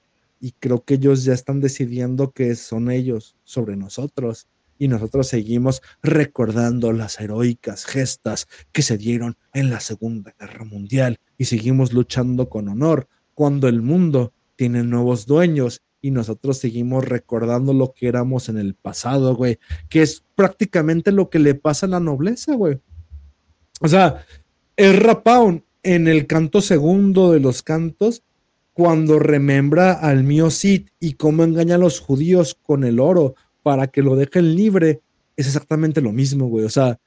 Y creo que ellos ya están decidiendo que son ellos sobre nosotros. Y nosotros seguimos recordando las heroicas gestas que se dieron en la Segunda Guerra Mundial. Y seguimos luchando con honor cuando el mundo tiene nuevos dueños y nosotros seguimos recordando lo que éramos en el pasado, güey, que es prácticamente lo que le pasa a la nobleza, güey. O sea, el Rapaun en el canto segundo de los cantos, cuando remembra al mío Cid y cómo engaña a los judíos con el oro para que lo dejen libre, es exactamente lo mismo, güey. O sea,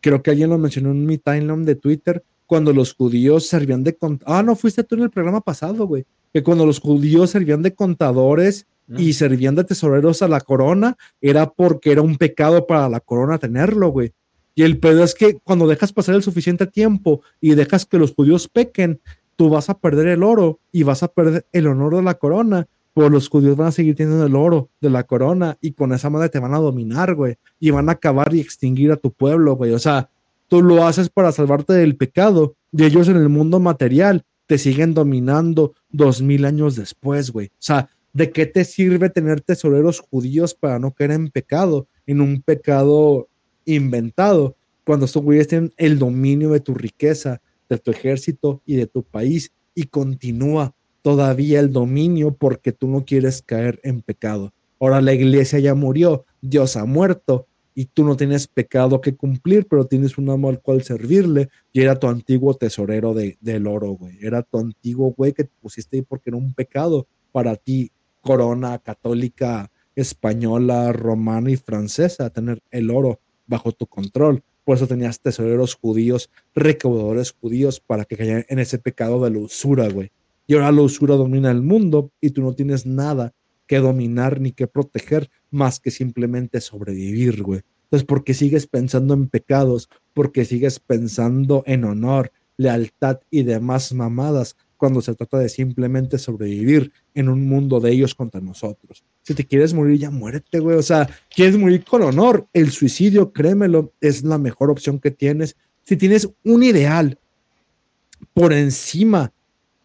creo que alguien lo mencionó en mi timeline de Twitter, cuando los judíos servían de... Ah, no, fuiste tú en el programa pasado, güey. Que cuando los judíos servían de contadores y servían de tesoreros a la corona, era porque era un pecado para la corona tenerlo, güey. Y el pedo es que cuando dejas pasar el suficiente tiempo y dejas que los judíos pequen, tú vas a perder el oro y vas a perder el honor de la corona. Pero los judíos van a seguir teniendo el oro de la corona y con esa madre te van a dominar, güey. Y van a acabar y extinguir a tu pueblo, güey. O sea, tú lo haces para salvarte del pecado y ellos en el mundo material te siguen dominando dos mil años después, güey. O sea, ¿de qué te sirve tener tesoreros judíos para no caer en pecado, en un pecado inventado, cuando estos güeyes tienen el dominio de tu riqueza, de tu ejército y de tu país y continúa todavía el dominio porque tú no quieres caer en pecado? Ahora la iglesia ya murió, Dios ha muerto y tú no tienes pecado que cumplir, pero tienes un amo al cual servirle y era tu antiguo tesorero de, del oro, güey. Era tu antiguo güey que te pusiste ahí porque era un pecado para ti, corona católica española, romana y francesa, tener el oro bajo tu control. Por eso tenías tesoreros judíos, recaudadores judíos para que cayeran en ese pecado de la usura, güey. Y ahora la usura domina el mundo y tú no tienes nada que dominar ni que proteger más que simplemente sobrevivir, güey. Entonces, porque sigues pensando en pecados, porque sigues pensando en honor, lealtad y demás mamadas, cuando se trata de simplemente sobrevivir en un mundo de ellos contra nosotros. Si te quieres morir, ya muérete, güey. O sea, quieres morir con honor. El suicidio, créemelo, es la mejor opción que tienes. Si tienes un ideal por encima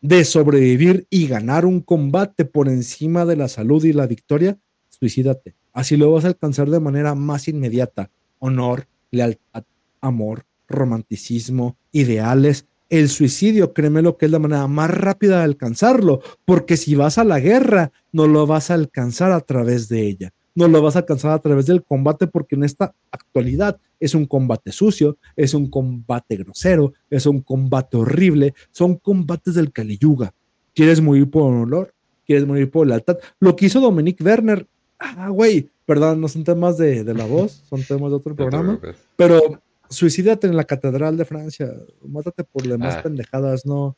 de sobrevivir y ganar un combate por encima de la salud y la victoria, suicídate. Así lo vas a alcanzar de manera más inmediata. Honor, lealtad, amor, romanticismo, ideales. El suicidio, créeme lo que es la manera más rápida de alcanzarlo, porque si vas a la guerra, no lo vas a alcanzar a través de ella no lo vas a alcanzar a través del combate porque en esta actualidad es un combate sucio, es un combate grosero, es un combate horrible, son combates del Caliyuga. ¿Quieres morir por honor? ¿Quieres morir por lealtad? Lo que hizo Dominique Werner, ah, güey, perdón, no son temas de, la voz, son temas de otro programa, pero suicídate en la Catedral de Francia, mátate por demás ah. pendejadas, no.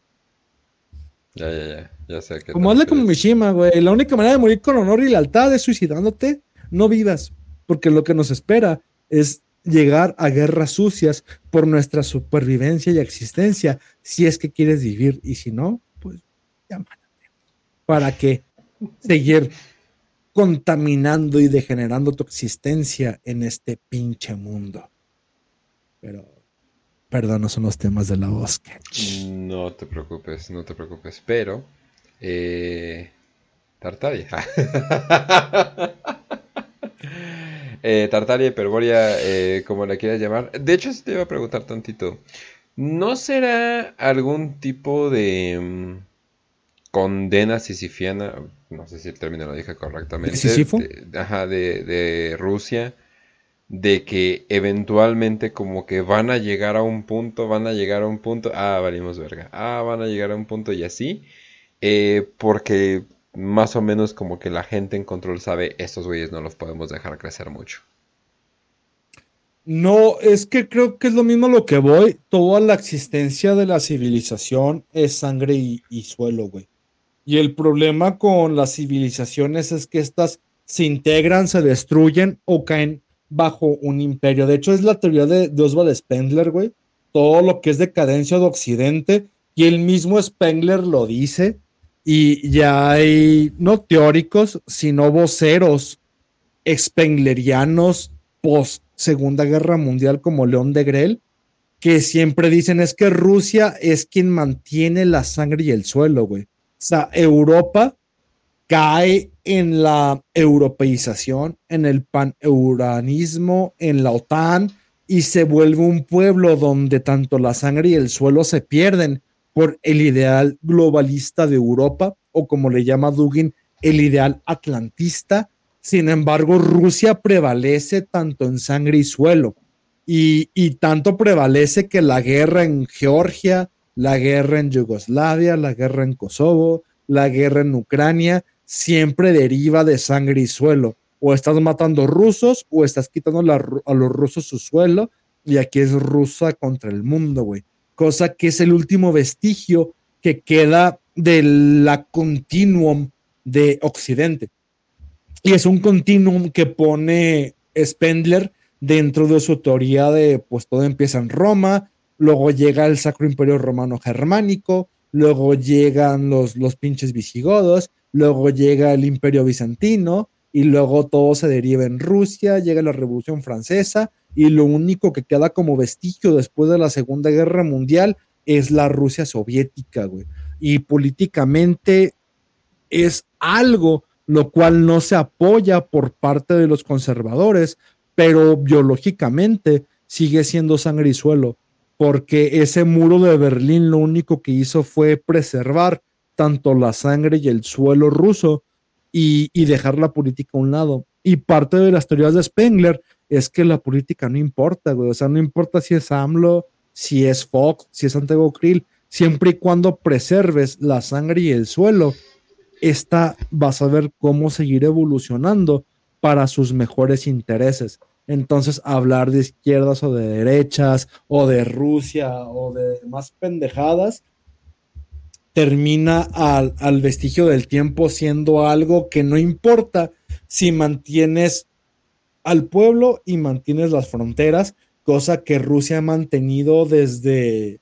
Ya, ya, ya, ya sé que. Como hazle como Mishima, güey. La única manera de morir con honor y lealtad es suicidándote no vivas, porque lo que nos espera es llegar a guerras sucias por nuestra supervivencia y existencia, si es que quieres vivir, y si no, pues ya ¿Para qué seguir contaminando y degenerando tu existencia en este pinche mundo? Pero, perdón, no son los temas de la voz. No te preocupes, no te preocupes, pero... Eh, Tartaria. eh, Tartaria, Hiperborea, eh, como la quieras llamar. De hecho, te iba a preguntar tantito. ¿No será algún tipo de mm, condena sisifiana? No sé si el término lo dije correctamente. ¿Sisifo? De, ajá, de, de Rusia. De que eventualmente como que van a llegar a un punto, van a llegar a un punto, ah, valimos verga, ah, van a llegar a un punto y así, eh, porque más o menos como que la gente en control sabe, estos güeyes no los podemos dejar crecer mucho. No, es que creo que es lo mismo lo que voy. Toda la existencia de la civilización es sangre y, suelo, güey. Y el problema con las civilizaciones es que estas se integran, se destruyen o caen bajo un imperio. De hecho, es la teoría de, de Oswald Spengler, güey. Todo lo que es decadencia de Occidente. Y el mismo Spengler lo dice y ya hay no teóricos, sino voceros expenglerianos post Segunda Guerra Mundial como León de Grel, que siempre dicen es que Rusia es quien mantiene la sangre y el suelo, güey. O sea, Europa cae en la europeización, en el pan-euranismo, en la OTAN y se vuelve un pueblo donde tanto la sangre y el suelo se pierden por el ideal globalista de Europa, o como le llama Dugin, el ideal atlantista. Sin embargo, Rusia prevalece tanto en sangre y suelo, y, y tanto prevalece que la guerra en Georgia, la guerra en Yugoslavia, la guerra en Kosovo, la guerra en Ucrania, siempre deriva de sangre y suelo. O estás matando rusos o estás quitando a los rusos su suelo. Y aquí es rusa contra el mundo, güey cosa que es el último vestigio que queda de la continuum de Occidente. Y es un continuum que pone Spendler dentro de su teoría de, pues todo empieza en Roma, luego llega el Sacro Imperio Romano Germánico, luego llegan los, los pinches visigodos, luego llega el Imperio Bizantino, y luego todo se deriva en Rusia, llega la Revolución Francesa, y lo único que queda como vestigio después de la Segunda Guerra Mundial es la Rusia soviética, güey. y políticamente es algo lo cual no se apoya por parte de los conservadores, pero biológicamente sigue siendo sangre y suelo, porque ese muro de Berlín lo único que hizo fue preservar tanto la sangre y el suelo ruso y, y dejar la política a un lado. Y parte de las teorías de Spengler es que la política no importa. O sea, no importa si es AMLO, si es Fox, si es Santiago Krill, siempre y cuando preserves la sangre y el suelo, esta vas a ver cómo seguir evolucionando para sus mejores intereses. Entonces, hablar de izquierdas o de derechas, o de Rusia, o de más pendejadas, termina al, al vestigio del tiempo siendo algo que no importa si mantienes al pueblo y mantienes las fronteras, cosa que Rusia ha mantenido desde,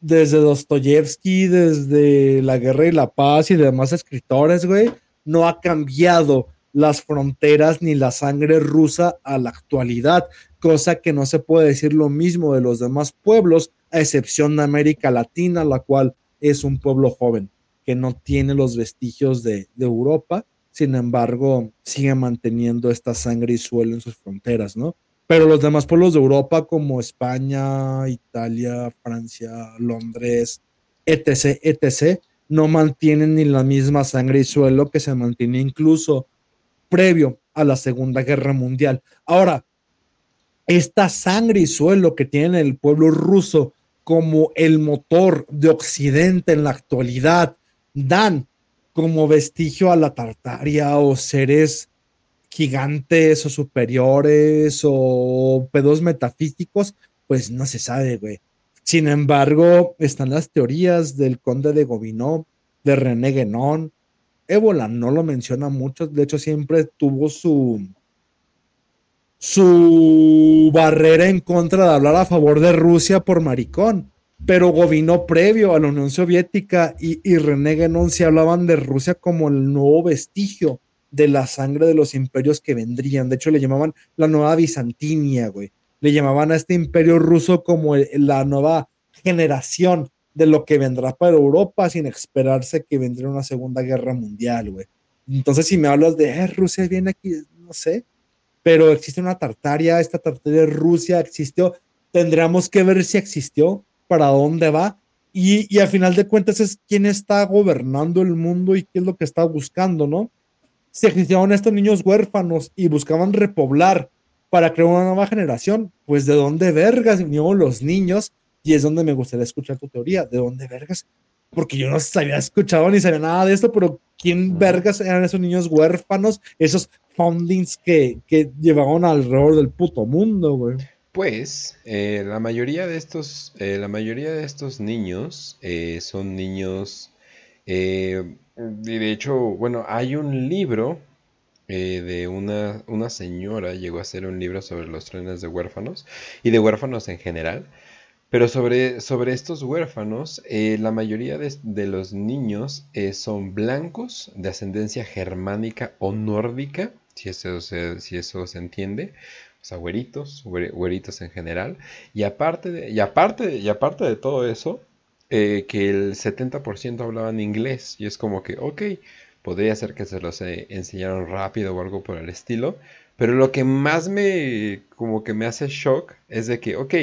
desde Dostoyevsky, desde La Guerra y la Paz y demás escritores, güey. No ha cambiado las fronteras ni la sangre rusa a la actualidad, cosa que no se puede decir lo mismo de los demás pueblos, a excepción de América Latina, la cual es un pueblo joven, que no tiene los vestigios de, de Europa, sin embargo, sigue manteniendo esta sangre y suelo en sus fronteras, ¿no? Pero los demás pueblos de Europa, como España, Italia, Francia, Londres, etc., etc., no mantienen ni la misma sangre y suelo que se mantiene incluso previo a la Segunda Guerra Mundial. Ahora, esta sangre y suelo que tiene el pueblo ruso como el motor de Occidente en la actualidad dan como vestigio a la Tartaria o seres gigantes o superiores o pedos metafísicos, pues no se sabe, güey. Sin embargo, están las teorías del conde de Gobineau, de René Guénon. Ébola no lo menciona mucho, de hecho siempre tuvo su su barrera en contra de hablar a favor de Rusia por maricón pero Govino previo a la Unión Soviética y, y René Guénon se hablaban de Rusia como el nuevo vestigio de la sangre de los imperios que vendrían. De hecho, le llamaban la nueva Bizantinia, güey. Le llamaban a este imperio ruso como la nueva generación de lo que vendrá para Europa sin esperarse que vendría una segunda guerra mundial, güey. Entonces, si me hablas de eh, Rusia viene aquí, no sé, pero existe una Tartaria, esta Tartaria de Rusia existió, tendríamos que ver si existió, para dónde va. Y, y al final de cuentas es quién está gobernando el mundo y qué es lo que está buscando, ¿no? Si existían estos niños huérfanos y buscaban repoblar para crear una nueva generación, pues de dónde vergas vinieron los niños y es donde me gustaría escuchar tu teoría, de dónde vergas, porque yo no había escuchado ni sabía nada de esto, pero ¿quién vergas eran esos niños huérfanos, esos foundings que, que llevaban alrededor del puto mundo, güey? Pues eh, la mayoría de estos, eh, la mayoría de estos niños eh, son niños, de hecho, bueno, hay un libro de una, una señora, llegó a hacer un libro sobre los trenes de huérfanos y de huérfanos en general, pero sobre, sobre estos huérfanos, la mayoría de, de los niños son blancos, de ascendencia germánica o nórdica, si eso se, si eso se entiende o sea, güeritos, güeritos en general. Y aparte de, y aparte, y aparte de todo eso, eh, que el 70% hablaban inglés. Y es como que, ok, podría ser que se los eh, enseñaron rápido o algo por el estilo. Pero lo que más me, como que me hace shock es de que, ok,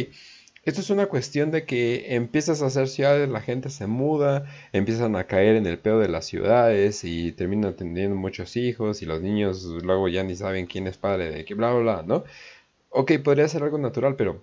esto es una cuestión de que empiezas a hacer ciudades, la gente se muda, empiezan a caer en el pedo de las ciudades y terminan teniendo muchos hijos y los niños luego ya ni saben quién es padre de qué, bla, bla, bla, ¿no? Ok, podría ser algo natural, pero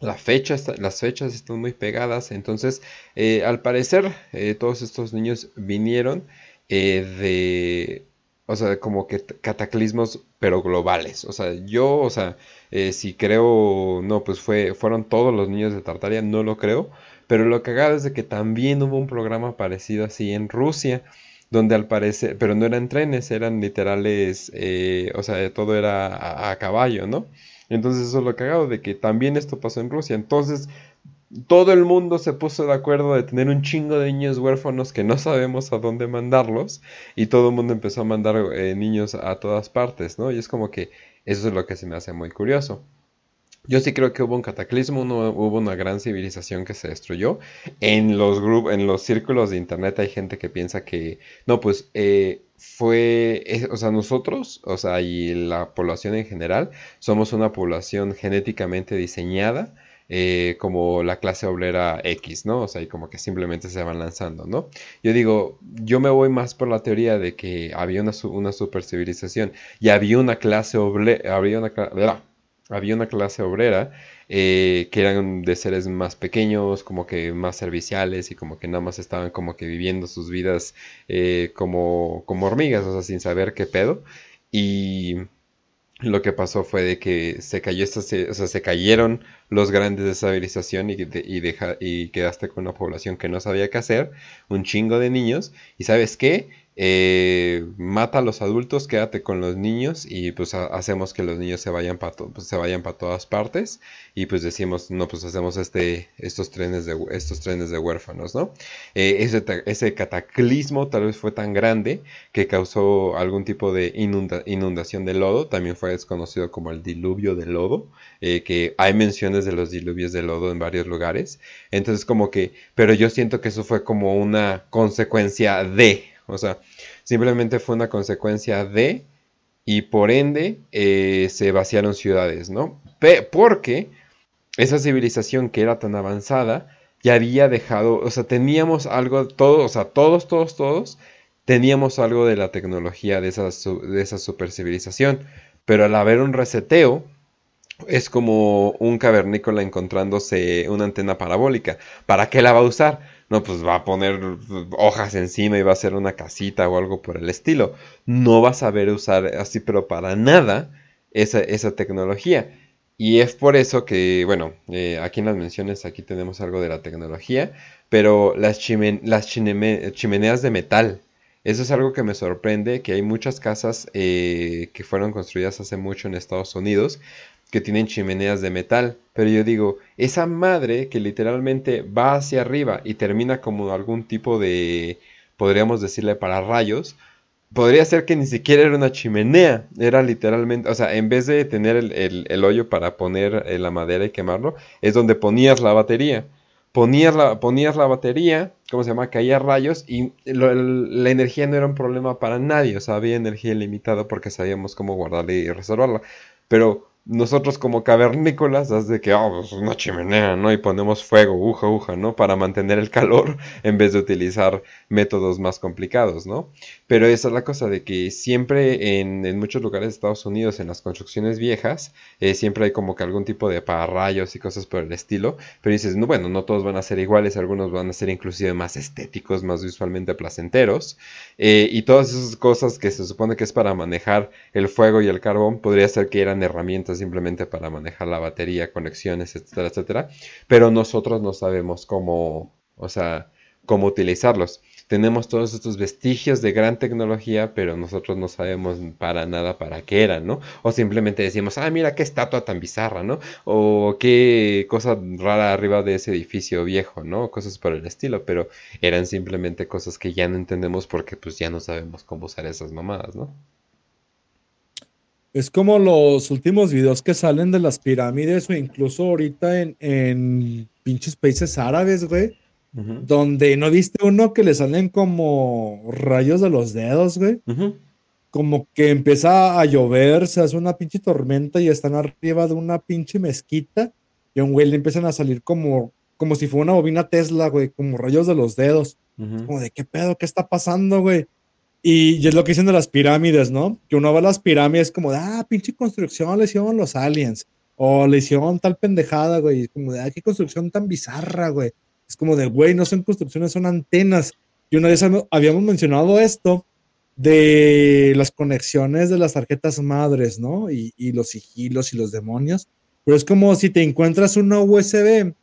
la fecha está- las fechas están muy pegadas, entonces eh, al parecer eh, todos estos niños vinieron eh, de, o sea, como que cataclismos, pero globales. O sea, yo, o sea, eh, si creo, no, pues fue, fueron todos los niños de Tartaria, no lo creo, pero lo cagado es de que también hubo un programa parecido así en Rusia, donde al parecer, pero no eran trenes, eran literales, eh, o sea, todo era a, a caballo, ¿no? Entonces eso es lo cagado de que también esto pasó en Rusia. Entonces todo el mundo se puso de acuerdo de tener un chingo de niños huérfanos que no sabemos a dónde mandarlos y todo el mundo empezó a mandar eh, niños a todas partes, ¿no? Y es como que eso es lo que se me hace muy curioso. Yo sí creo que hubo un cataclismo, uno- hubo una gran civilización que se destruyó. En los grupos, en los círculos de internet hay gente que piensa que, no, pues eh, fue, o sea, nosotros, o sea, y la población en general, somos una población genéticamente diseñada eh, como la clase obrera X, ¿no? O sea, y como que simplemente se van lanzando, ¿no? Yo digo, yo me voy más por la teoría de que había una, una super civilización y había una clase obrera, había una, había una clase obrera eh, que eran de seres más pequeños, como que más serviciales y como que nada más estaban como que viviendo sus vidas eh, como, como hormigas, o sea, sin saber qué pedo. Y lo que pasó fue de que se cayó esta, o sea, se cayeron los grandes de esa civilización y, de- y, deja- y quedaste con una población que no sabía qué hacer, un chingo de niños, y ¿sabes qué? Eh, mata a los adultos, quédate con los niños y pues ha- hacemos que los niños se vayan para todas partes y pues decimos, no, pues hacemos este, estos trenes de, estos trenes de huérfanos, ¿no? Eh, ese, ese cataclismo tal vez fue tan grande que causó algún tipo de inunda- inundación de lodo, también fue desconocido como el diluvio de lodo, eh, que hay menciones de los diluvios de lodo en varios lugares, entonces como que, pero yo siento que eso fue como una consecuencia de, o sea, simplemente fue una consecuencia de, y por ende eh, se vaciaron ciudades, ¿no? Porque esa civilización que era tan avanzada ya había dejado, o sea, teníamos algo, todo, o sea, todos, todos, todos, teníamos algo de la tecnología de esa, de esa super civilización, pero al haber un reseteo, es como un cavernícola encontrándose una antena parabólica. ¿Para qué la va a usar? No, pues va a poner hojas encima y va a hacer una casita o algo por el estilo. No va a saber usar así, pero para nada, esa, esa tecnología. Y es por eso que, bueno, eh, aquí en las menciones, aquí tenemos algo de la tecnología, pero las, chimeneas de metal, eso es algo que me sorprende, que hay muchas casas eh, que fueron construidas hace mucho en Estados Unidos que tienen chimeneas de metal. Pero yo digo, esa madre que literalmente va hacia arriba y termina como algún tipo de, podríamos decirle, para rayos, podría ser que ni siquiera era una chimenea, era literalmente, o sea, en vez de tener el, el- hoyo para poner eh, la madera y quemarlo, es donde ponías la batería. Ponías la, ponías la batería, ¿cómo se llama? Caía rayos y la energía no era un problema para nadie, o sea, había energía ilimitada porque sabíamos cómo guardarla y reservarla. Pero nosotros como cavernícolas, haz de que, oh, pues una chimenea, ¿no? Y ponemos fuego, uja, uja, ¿no? Para mantener el calor en vez de utilizar métodos más complicados, ¿no? Pero esa es la cosa de que siempre en, en muchos lugares de Estados Unidos, en las construcciones viejas, eh, siempre hay como que algún tipo de pararrayos y cosas por el estilo. Pero dices, no, bueno, no todos van a ser iguales, algunos van a ser inclusive más estéticos, más visualmente placenteros. eh, y todas esas cosas que se supone que es para manejar el fuego y el carbón, podría ser que eran herramientas simplemente para manejar la batería, conexiones, etcétera, etcétera. Pero nosotros no sabemos cómo, o sea, cómo utilizarlos. Tenemos todos estos vestigios de gran tecnología, pero nosotros no sabemos para nada para qué eran, ¿no? O simplemente decimos, ah, mira qué estatua tan bizarra, ¿no? O qué cosa rara arriba de ese edificio viejo, ¿no? Cosas por el estilo, pero eran simplemente cosas que ya no entendemos porque pues ya no sabemos cómo usar esas mamadas, ¿no? Es como los últimos videos que salen de las pirámides o incluso ahorita en, en pinches países árabes, güey, donde no viste uno que le salen como rayos de los dedos, güey. Como que empieza a llover, se hace una pinche tormenta y están arriba de una pinche mezquita y a un güey le empiezan a salir como, como si fuera una bobina Tesla, güey, como rayos de los dedos. Como de qué pedo, qué está pasando, güey. Y, es lo que dicen de las pirámides, ¿no? Que uno va a las pirámides como ah, pinche construcción le hicieron los aliens. O le hicieron tal pendejada, güey. Como de, ah, qué construcción tan bizarra, güey. Es como de, güey, no son construcciones, son antenas. Y una vez hab- habíamos mencionado esto de las conexiones de las tarjetas madres, ¿no? Y, y los sigilos y los demonios. Pero es como si te encuentras una USB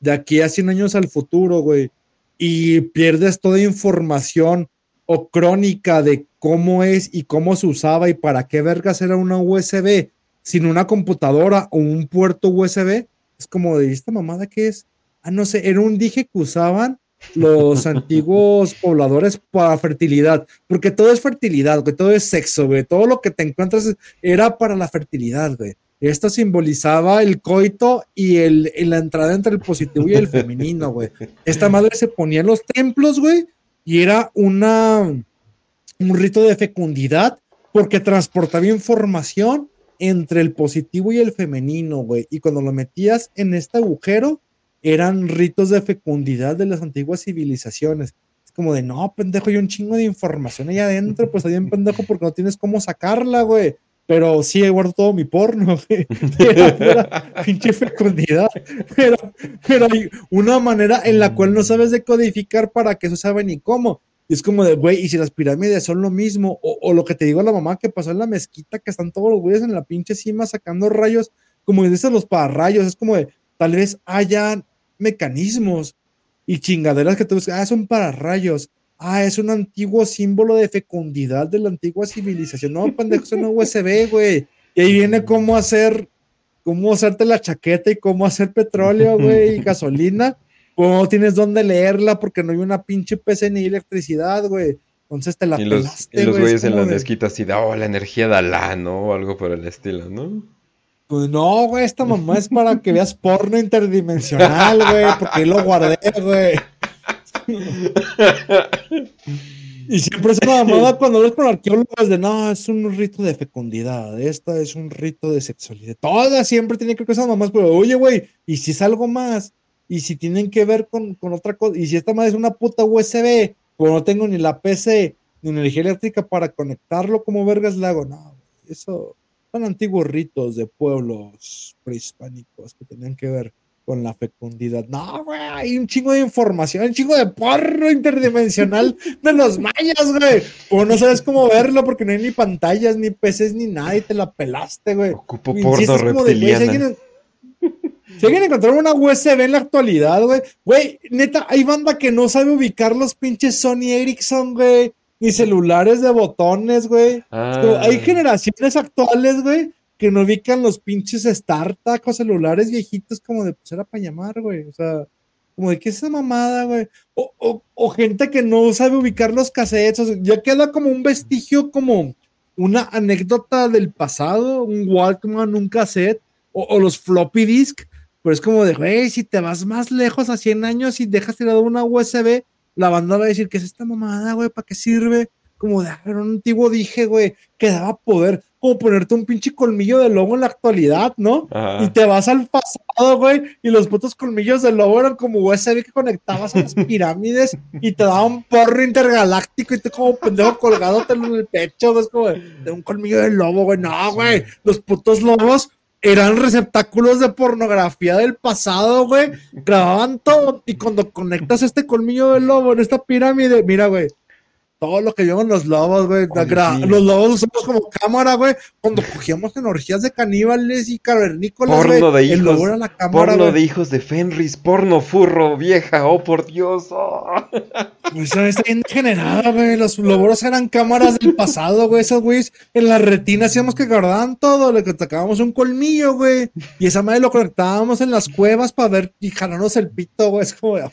de aquí a 100 años al futuro, güey, y pierdes toda información o crónica de cómo es y cómo se usaba y para qué vergas era una USB sin una computadora o un puerto USB, es como de esta mamada que es. Ah, no sé, era un dije que usaban los antiguos pobladores para fertilidad, porque todo es fertilidad, güey, todo es sexo, güey, todo lo que te encuentras era para la fertilidad, güey. Esta simbolizaba el coito y el, la entrada entre el positivo y el femenino, güey. Esta madre se ponía en los templos, güey, y era una, un rito de fecundidad porque transportaba información entre el positivo y el femenino, güey. Y cuando lo metías en este agujero, eran ritos de fecundidad de las antiguas civilizaciones. Es como de, no, pendejo, hay un chingo de información ahí adentro, pues ahí en pendejo porque no tienes cómo sacarla, güey. Pero sí, guardo todo mi porno, güey. Era pura pinche fecundidad. Pero, pero hay una manera en la cual no sabes decodificar para que eso sabe ni cómo. Y es como de, güey, y si las pirámides son lo mismo, o, o lo que te digo a la mamá que pasó en la mezquita, que están todos los güeyes en la pinche cima sacando rayos, como dicen los pararrayos, es como de, tal vez haya mecanismos y chingaderas que tú ves, ah, son pararrayos, ah, es un antiguo símbolo de fecundidad de la antigua civilización, no, pendejo, es una USB, güey, y ahí viene cómo hacer, cómo hacerte la chaqueta y cómo hacer petróleo, güey, y gasolina, pues no tienes dónde leerla porque no hay una pinche PC ni electricidad, güey. Entonces te la Y los, pelaste, y los güey, es güeyes en como las mezquitas así de, oh, la energía de Alá, ¿no? O algo por el estilo, ¿no? Pues no, güey, esta mamá es para que veas porno interdimensional, güey, porque ahí lo guardé, güey. Y siempre es una mamada cuando ves con arqueólogos de no, es un rito de fecundidad, esta es un rito de sexualidad. Todas siempre tienen que ver con esas mamás, pero oye, güey, y si es algo más, y si tienen que ver con, con otra cosa, y si esta madre es una puta USB, pues no tengo ni la PC ni energía eléctrica para conectarlo, como vergas le hago? No, eso son antiguos ritos de pueblos prehispánicos que tenían que ver con la fecundidad. No, güey, hay un chingo de información, un chingo de porno interdimensional de los mayas, güey. O no sabes cómo verlo porque no hay ni pantallas, ni PCs, ni nada y te la pelaste, güey. Ocupo porno insistes como de, güey, si reptiliana. alguien- Si alguien encontró una USB en la actualidad, güey, güey, neta, hay banda que no sabe ubicar los pinches Sony Ericsson, güey, ni celulares de botones, güey. Ah. Hay generaciones actuales, güey, que no ubican los pinches StarTAC o celulares viejitos como de, pues era para llamar, güey. O sea, como de qué es esa mamada, güey. O, o- gente que no sabe ubicar los cassettes. Ya queda como un vestigio, como una anécdota del pasado, un Walkman, un cassette, o, los floppy disk. Pero es como de, güey, si te vas más lejos a 100 años y dejas tirado una USB, la banda va a decir, ¿qué es esta mamada, güey? ¿Para qué sirve? Como de, ah, un antiguo dije, güey, que daba poder, como ponerte un pinche colmillo de lobo en la actualidad, ¿no? Ajá. Y te vas al pasado, güey, y los putos colmillos de lobo eran como USB que conectabas a las pirámides y te daban porro intergaláctico y tú como pendejo colgádotelo en el pecho, güey, es como de, de un colmillo de lobo, güey. No, güey, los putos lobos eran receptáculos de pornografía del pasado, güey. Grababan todo y cuando conectas este colmillo de lobo en esta pirámide, mira, güey. Todo lo que vieron los lobos, güey. Los lobos usamos como cámara, güey. Cuando cogíamos en orgías de caníbales y cavernícolas, Porno güey, de el hijos. lobo era la cámara, Porno de hijos de Fenris, porno furro, vieja, oh por Dios. oh. Eso está bien degenerada, güey. Los lobos eran cámaras del pasado, güey. Esos güeyes en la retina hacíamos que guardaban todo. Le sacábamos un colmillo, güey. Y esa madre lo conectábamos en las cuevas para ver y jalarnos el pito, güey. Es como, de,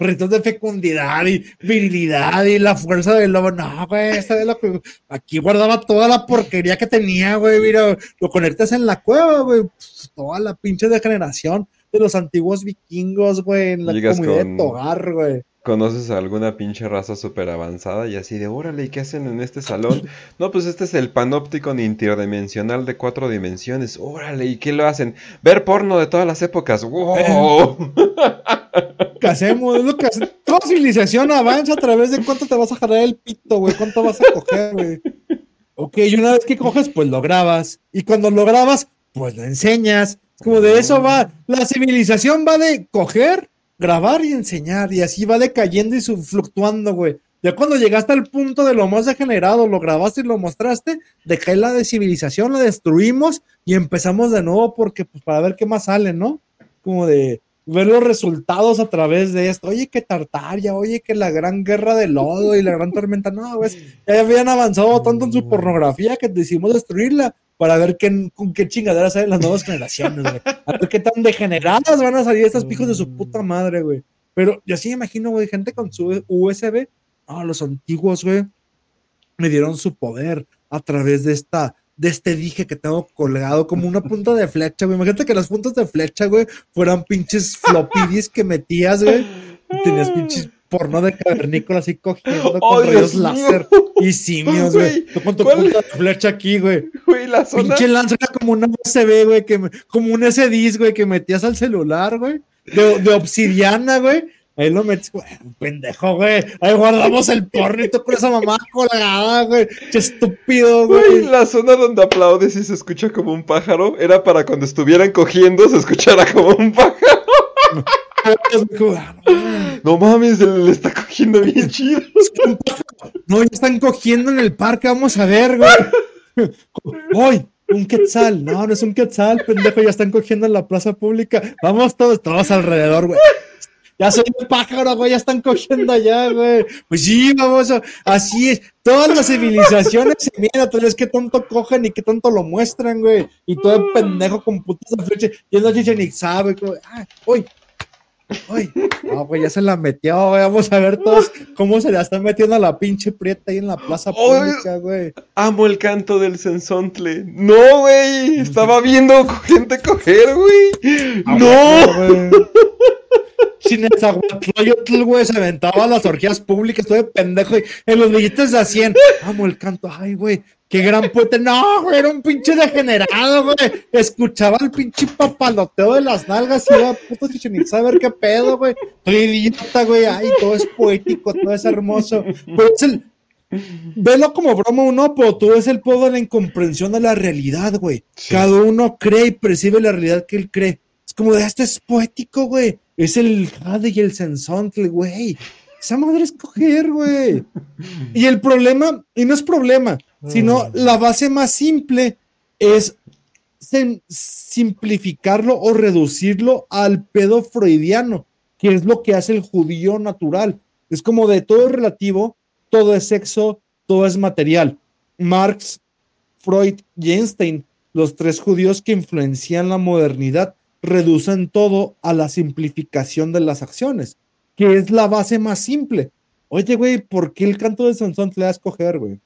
ritos de fecundidad y virilidad y la fuerza del lobo. No, güey. Esta es lo que aquí guardaba toda la porquería que tenía, güey. Mira, lo conectas en la cueva, güey. Pff, Toda la pinche degeneración de los antiguos vikingos, güey. En la comunidad con- de Togar, güey. ¿Conoces a alguna pinche raza súper avanzada y así de, órale, ¿y qué hacen en este salón? No, pues este es el panóptico interdimensional de cuatro dimensiones. Órale, ¿y qué lo hacen? Ver porno de todas las épocas. ¡Wow! que hacemos, Toda civilización avanza a través de cuánto te vas a jalar el pito, güey, cuánto vas a coger, güey. Ok, y una vez que coges, pues lo grabas. Y cuando lo grabas, pues lo enseñas. Como de eso va. La civilización va de coger, grabar y enseñar. Y así va decayendo y fluctuando, güey. Ya cuando llegaste al punto de lo más degenerado, lo grabaste y lo mostraste, decae la de civilización, la destruimos y empezamos de nuevo porque, pues, para ver qué más sale, ¿no? Como de ver los resultados a través de esto. Oye, que Tartaria, oye, que la gran guerra de lodo y la gran tormenta. No, güey, ya habían avanzado tanto en su pornografía que decidimos destruirla para ver qué, con qué chingaderas salen las nuevas generaciones, güey. A ver qué tan degeneradas van a salir estos pijos de su puta madre, güey. Pero yo sí me imagino, güey, gente con su USB. No, los antiguos, güey, me dieron su poder a través de esta de este dije que tengo colgado como una punta de flecha, güey. Imagínate que las puntas de flecha, güey, fueran pinches floppy que metías, güey. Y tenías pinches porno de cavernícola así cogiendo ¡Oh, con rayos láser y simios, güey. Tú con tu ¿cuál? punta de flecha aquí, güey. Güey, la zona. Pinche lanza como una USB, güey, que me- como un SD, güey, que metías al celular, güey. De, de obsidiana, güey. Ahí lo metes, güey, pendejo, güey. Ahí guardamos el porno y tú con esa mamá colgada, güey. Qué estúpido, Güey, güey. la zona donde aplaudes y se escucha como un pájaro era para cuando estuvieran cogiendo se escuchara como un pájaro. No mames, le, le está cogiendo bien chido. No, ya están cogiendo en el parque, vamos a ver, güey. Hoy, un quetzal. No, no es un quetzal, pendejo, ya están cogiendo en la plaza pública. Vamos todos, todos alrededor, güey. Ya soy un pájaro, güey, ya están cogiendo allá, güey. Pues sí, vamos, así es. Todas las civilizaciones se miran, pero es que tanto cogen y que tanto lo muestran, güey. Y todo el pendejo con putas de flecha. Y el no ni sabe, güey. Ah, uy, uy. No, güey, ya se la metió, güey. Vamos a ver todos cómo se la están metiendo a la pinche prieta ahí en la plaza pública, güey. Amo el canto del sensontle. No, güey. Estaba viendo gente coger, güey. No. güey. Sin esa güey, se aventaba a las orgías públicas, todo de pendejo, y en los billetes de a 100. Amo el canto, ay, güey, qué gran poeta. No, güey, era un pinche degenerado, güey. Escuchaba el pinche papaloteo de las nalgas y iba puto Chichen Itza a ver qué pedo, güey. Estoy idiota, güey, ay, todo es poético, todo es hermoso. Pero es el. Velo como broma o no, pero tú ves el poder de la incomprensión de la realidad, güey. Cada uno cree y percibe la realidad que él cree. Es como de, este es poético, güey. Es el jade y el sensontle, güey. Esa madre es coger, güey. Y el problema, y no es problema, sino la base más simple es sim- simplificarlo o reducirlo al pedo freudiano, que es lo que hace el judío natural. Es como de todo es relativo, todo es sexo, todo es material. Marx, Freud y Einstein, los tres judíos que influencian la modernidad, reducen todo a la simplificación de las acciones, que es la base más simple. Oye, güey, ¿por qué el canto de Sansón te le das coger, güey?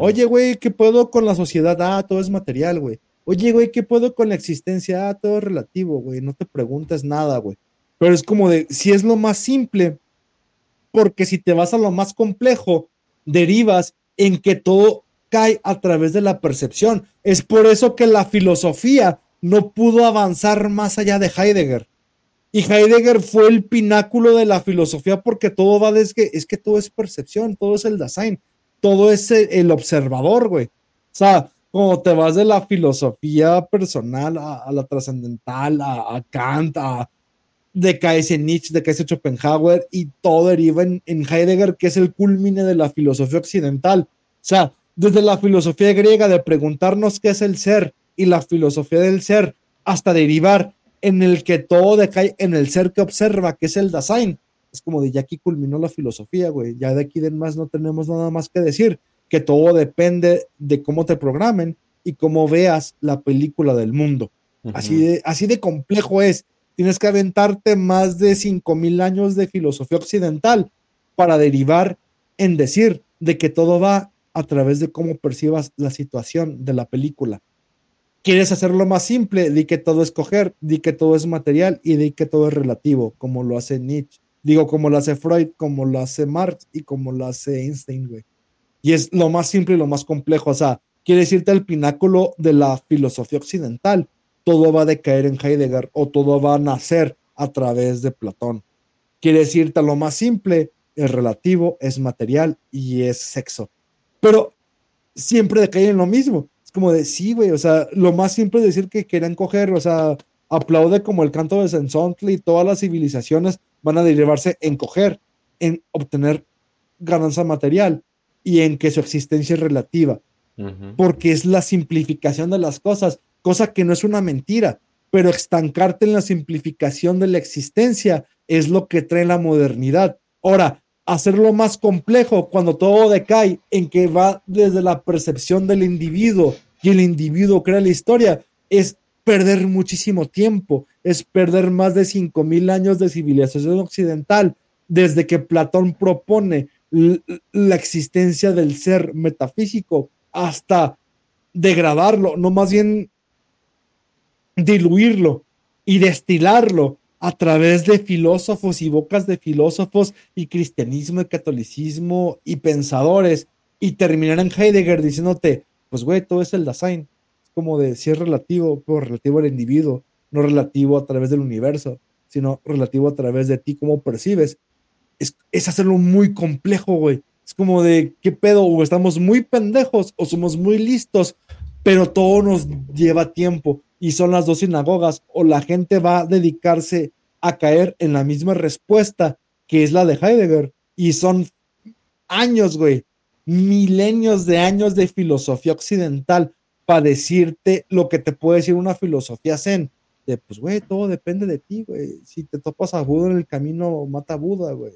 Oye, güey, ¿qué puedo con la sociedad? Ah, todo es material, güey. Oye, güey, ¿qué puedo con la existencia? Ah, todo es relativo, güey. No te preguntes nada, güey. Pero es como de, si es lo más simple, porque si te vas a lo más complejo, derivas en que todo cae a través de la percepción. Es por eso que la filosofía no pudo avanzar más allá de Heidegger. Y Heidegger fue el pináculo de la filosofía porque todo va desde es que todo es percepción, todo es el design, todo es el, observador, güey. O sea, como te vas de la filosofía personal a, la trascendental, a, a Kant, a decaece Nietzsche, decaece Schopenhauer y todo deriva en, en Heidegger, que es el culmine de la filosofía occidental. O sea, desde la filosofía griega de preguntarnos qué es el ser y la filosofía del ser, hasta derivar en el que todo decae en el ser que observa, que es el Dasein. Es como de ya aquí culminó la filosofía, güey. Ya de aquí de más no tenemos nada más que decir, que todo depende de cómo te programen y cómo veas la película del mundo. Así de, así de complejo es. Tienes que aventarte más de 5000 años de filosofía occidental para derivar en decir de que todo va a través de cómo percibas la situación de la película. ¿Quieres hacerlo más simple? Di que todo es coger, di que todo es material y di que todo es relativo, como lo hace Nietzsche. Digo, como lo hace Freud, como lo hace Marx y como lo hace Einstein, güey. Y es lo más simple y lo más complejo. O sea, quiere decirte el pináculo de la filosofía occidental. Todo va a decaer en Heidegger o todo va a nacer a través de Platón. Quiere decirte lo más simple, es relativo, es material y es sexo. Pero siempre decae en lo mismo. Es como de, sí, güey, o sea, lo más simple es decir que querían coger, o sea, aplaude como el canto de Sensontle y todas las civilizaciones van a derivarse en coger, en obtener ganancia material y en que su existencia es relativa, porque es la simplificación de las cosas, cosa que no es una mentira, pero estancarte en la simplificación de la existencia es lo que trae la modernidad. Ahora, hacerlo más complejo cuando todo decae en que va desde la percepción del individuo y el individuo crea la historia, es perder muchísimo tiempo, es perder más de 5000 años de civilización occidental desde que Platón propone la existencia del ser metafísico hasta degradarlo, no más bien diluirlo y destilarlo a través de filósofos y bocas de filósofos y cristianismo y catolicismo y pensadores y terminar en Heidegger diciéndote, pues güey, todo es el Dasein. Como de si es relativo, pero relativo al individuo, no relativo a través del universo, sino relativo a través de ti, cómo percibes. Es, es hacerlo muy complejo, güey. Es como de, ¿qué pedo? O estamos muy pendejos o somos muy listos, pero todo nos lleva tiempo y son las dos sinagogas o la gente va a dedicarse a caer en la misma respuesta que es la de Heidegger y son años, güey, milenios de años de filosofía occidental para decirte lo que te puede decir una filosofía zen. De pues, güey, todo depende de ti, güey. Si te topas a Buda en el camino, mata a Buda, güey.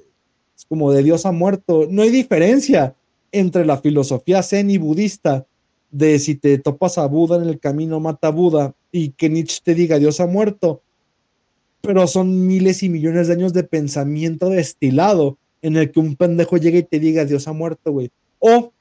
Es como de Dios ha muerto. No hay diferencia entre la filosofía zen y budista de si te topas a Buda en el camino, mata a Buda y que Nietzsche te diga Dios ha muerto. Pero son miles y millones de años de pensamiento destilado en el que un pendejo llega y te diga Dios ha muerto, güey. O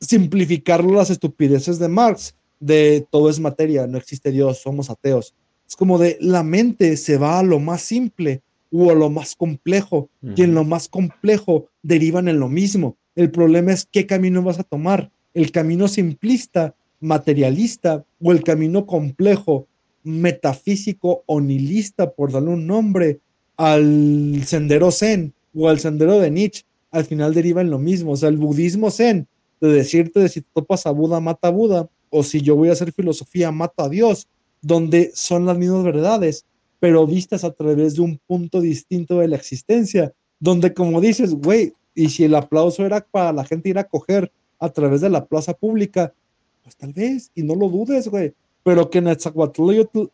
simplificarlo las estupideces de Marx, de todo es materia, no existe Dios, somos ateos. Es como de la mente se va a lo más simple o a lo más complejo, y en lo más complejo derivan en lo mismo. El problema es qué camino vas a tomar, el camino simplista, materialista, o el camino complejo, metafísico o nihilista, por darle un nombre, al sendero zen o al sendero de Nietzsche, al final deriva en lo mismo. O sea, el budismo zen, de decirte de si topas a Buda, mata a Buda, o si yo voy a hacer filosofía, mato a Dios, donde son las mismas verdades, pero vistas a través de un punto distinto de la existencia, donde como dices, güey, y si el aplauso era para la gente ir a coger a través de la plaza pública, pues tal vez, y no lo dudes, güey, pero que Netzahuatl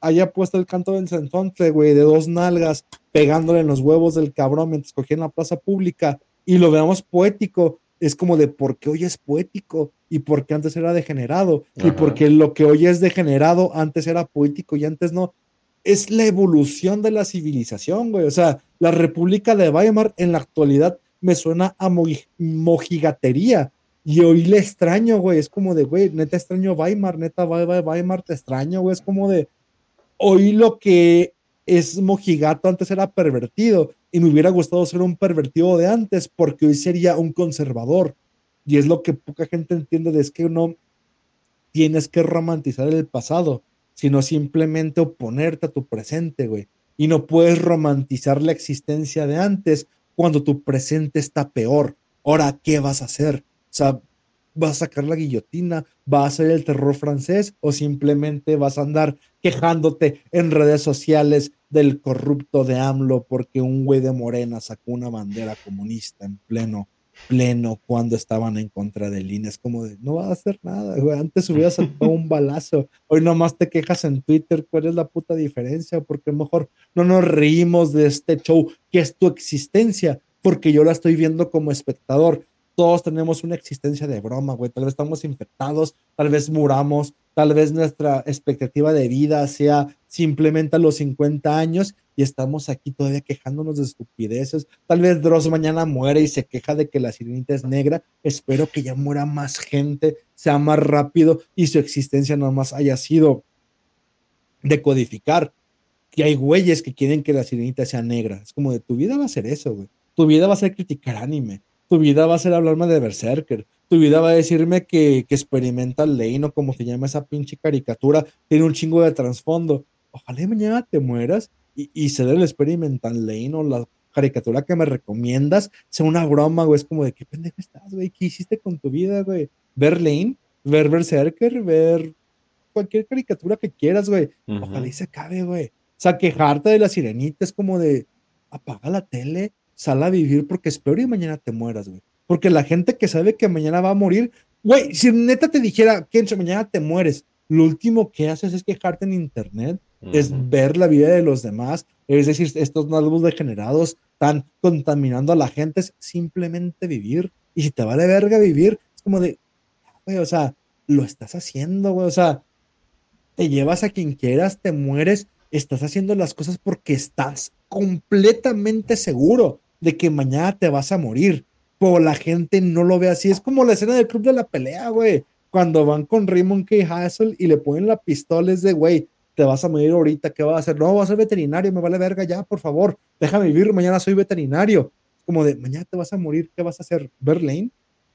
haya puesto el canto del centonte, güey, de dos nalgas, pegándole en los huevos del cabrón mientras cogía en la plaza pública, y lo veamos poético, es como de por qué hoy es poético y por qué antes era degenerado, y Ajá. porque lo que hoy es degenerado antes era poético y antes no es la evolución de la civilización, güey. O sea, la República de Weimar en la actualidad me suena a moji- mojigatería. Y hoy le extraño, güey. Es como de, güey, neta extraño Weimar, neta Wei- Wei- Weimar te extraño, güey. Es como de, hoy lo que es mojigato antes era pervertido. Y me hubiera gustado ser un pervertido de antes porque hoy sería un conservador. Y es lo que poca gente entiende de es que no tienes que romantizar el pasado, sino simplemente oponerte a tu presente, güey. Y no puedes romantizar la existencia de antes cuando tu presente está peor. Ahora, ¿qué vas a hacer? O sea, ¿vas a sacar la guillotina? ¿vas a hacer el terror francés? ¿O simplemente vas a andar quejándote en redes sociales del corrupto de AMLO porque un güey de Morena sacó una bandera comunista en pleno pleno cuando estaban en contra del INE. Es como de, no va a hacer nada, güey. Antes hubieras saltado un balazo. Hoy nomás te quejas en Twitter. ¿Cuál es la puta diferencia? Porque mejor no nos reímos de este show que es tu existencia, porque yo la estoy viendo como espectador. Todos tenemos una existencia de broma, güey. Tal vez estamos infectados, tal vez muramos, tal vez nuestra expectativa de vida sea simplemente a los 50 años y estamos aquí todavía quejándonos de estupideces. Tal vez Dross mañana muere y se queja de que la sirenita es negra. Espero que ya muera más gente, sea más rápido y su existencia nada más haya sido decodificar. Que hay güeyes que quieren que la sirenita sea negra. Es como de tu vida va a ser eso, güey. Tu vida va a ser criticar anime. Tu vida va a ser hablarme de Berserker. Tu vida va a decirme que, que Experimental Lane o como se llama esa pinche caricatura tiene un chingo de trasfondo. Ojalá mañana te mueras y, y ser el Experimental Lane o la caricatura que me recomiendas sea una broma, güey. Es como de qué pendejo estás, güey. ¿Qué hiciste con tu vida, güey? Ver Lane, ver Berserker, ver cualquier caricatura que quieras, güey. Ojalá y se acabe, güey. O sea, quejarte de la sirenita es como de apaga la tele, sal a vivir porque espero y mañana te mueras, güey. Porque la gente que sabe que mañana va a morir, güey, si neta te dijera, Kencho, mañana te mueres, lo último que haces es quejarte en internet, es Ujú. ver la vida de los demás, es decir, estos nuevos degenerados están contaminando a la gente, es simplemente vivir. Y si te vale verga vivir, es como de, güey, o sea, lo estás haciendo, güey, o sea, te llevas a quien quieras, te mueres, estás haciendo las cosas porque estás completamente seguro de que mañana te vas a morir. Pero la gente no lo ve así. Es como la escena del club de la pelea, güey. cuando van con Raymond K. Hassel y le ponen la pistola es de, güey, te vas a morir ahorita, ¿qué vas a hacer? No, voy a ser veterinario, me vale verga ya, por favor, déjame vivir, mañana soy veterinario. Como de, mañana te vas a morir, ¿qué vas a hacer? ¿Berlín?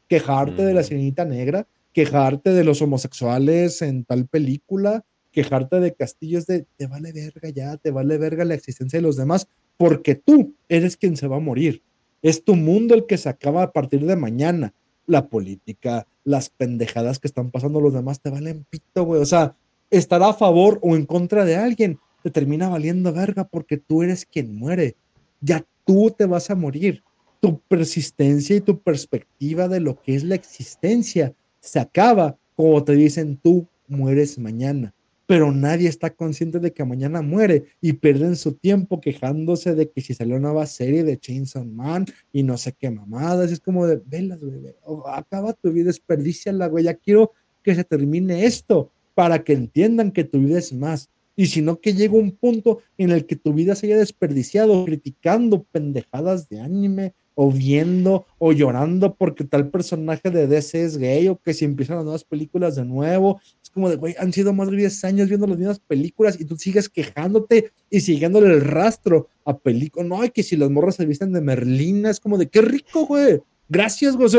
¿Quejarte de la sirenita negra? ¿Quejarte de los homosexuales en tal película? ¿Quejarte de castillos de, te vale verga ya, te vale verga la existencia de los demás? Porque tú eres quien se va a morir. Es tu mundo el que se acaba a partir de mañana. La política, las pendejadas que están pasando los demás te valen pito, güey. O sea, estar a favor o en contra de alguien te termina valiendo verga porque tú eres quien muere. Ya tú te vas a morir. Tu persistencia y tu perspectiva de lo que es la existencia se acaba como te dicen tú mueres mañana. Pero nadie está consciente de que mañana muere y pierden su tiempo quejándose de que si salió una nueva serie de Chainsaw Man y no sé qué mamadas. Es como de, velas, güey, ve, o- acaba tu vida, desperdíciala, güey. Ya quiero que se termine esto para que entiendan que tu vida es más. Y si no, que llegue un punto en el que tu vida se haya desperdiciado criticando pendejadas de anime o viendo o llorando porque tal personaje de DC es gay o que si empiezan las nuevas películas de nuevo. Es como de, güey, han sido más de 10 años viendo las mismas películas y tú sigues quejándote y siguiéndole el rastro a películas. No, y que si las morras se visten de Merlina, es como de, qué rico, güey. Gracias, güey.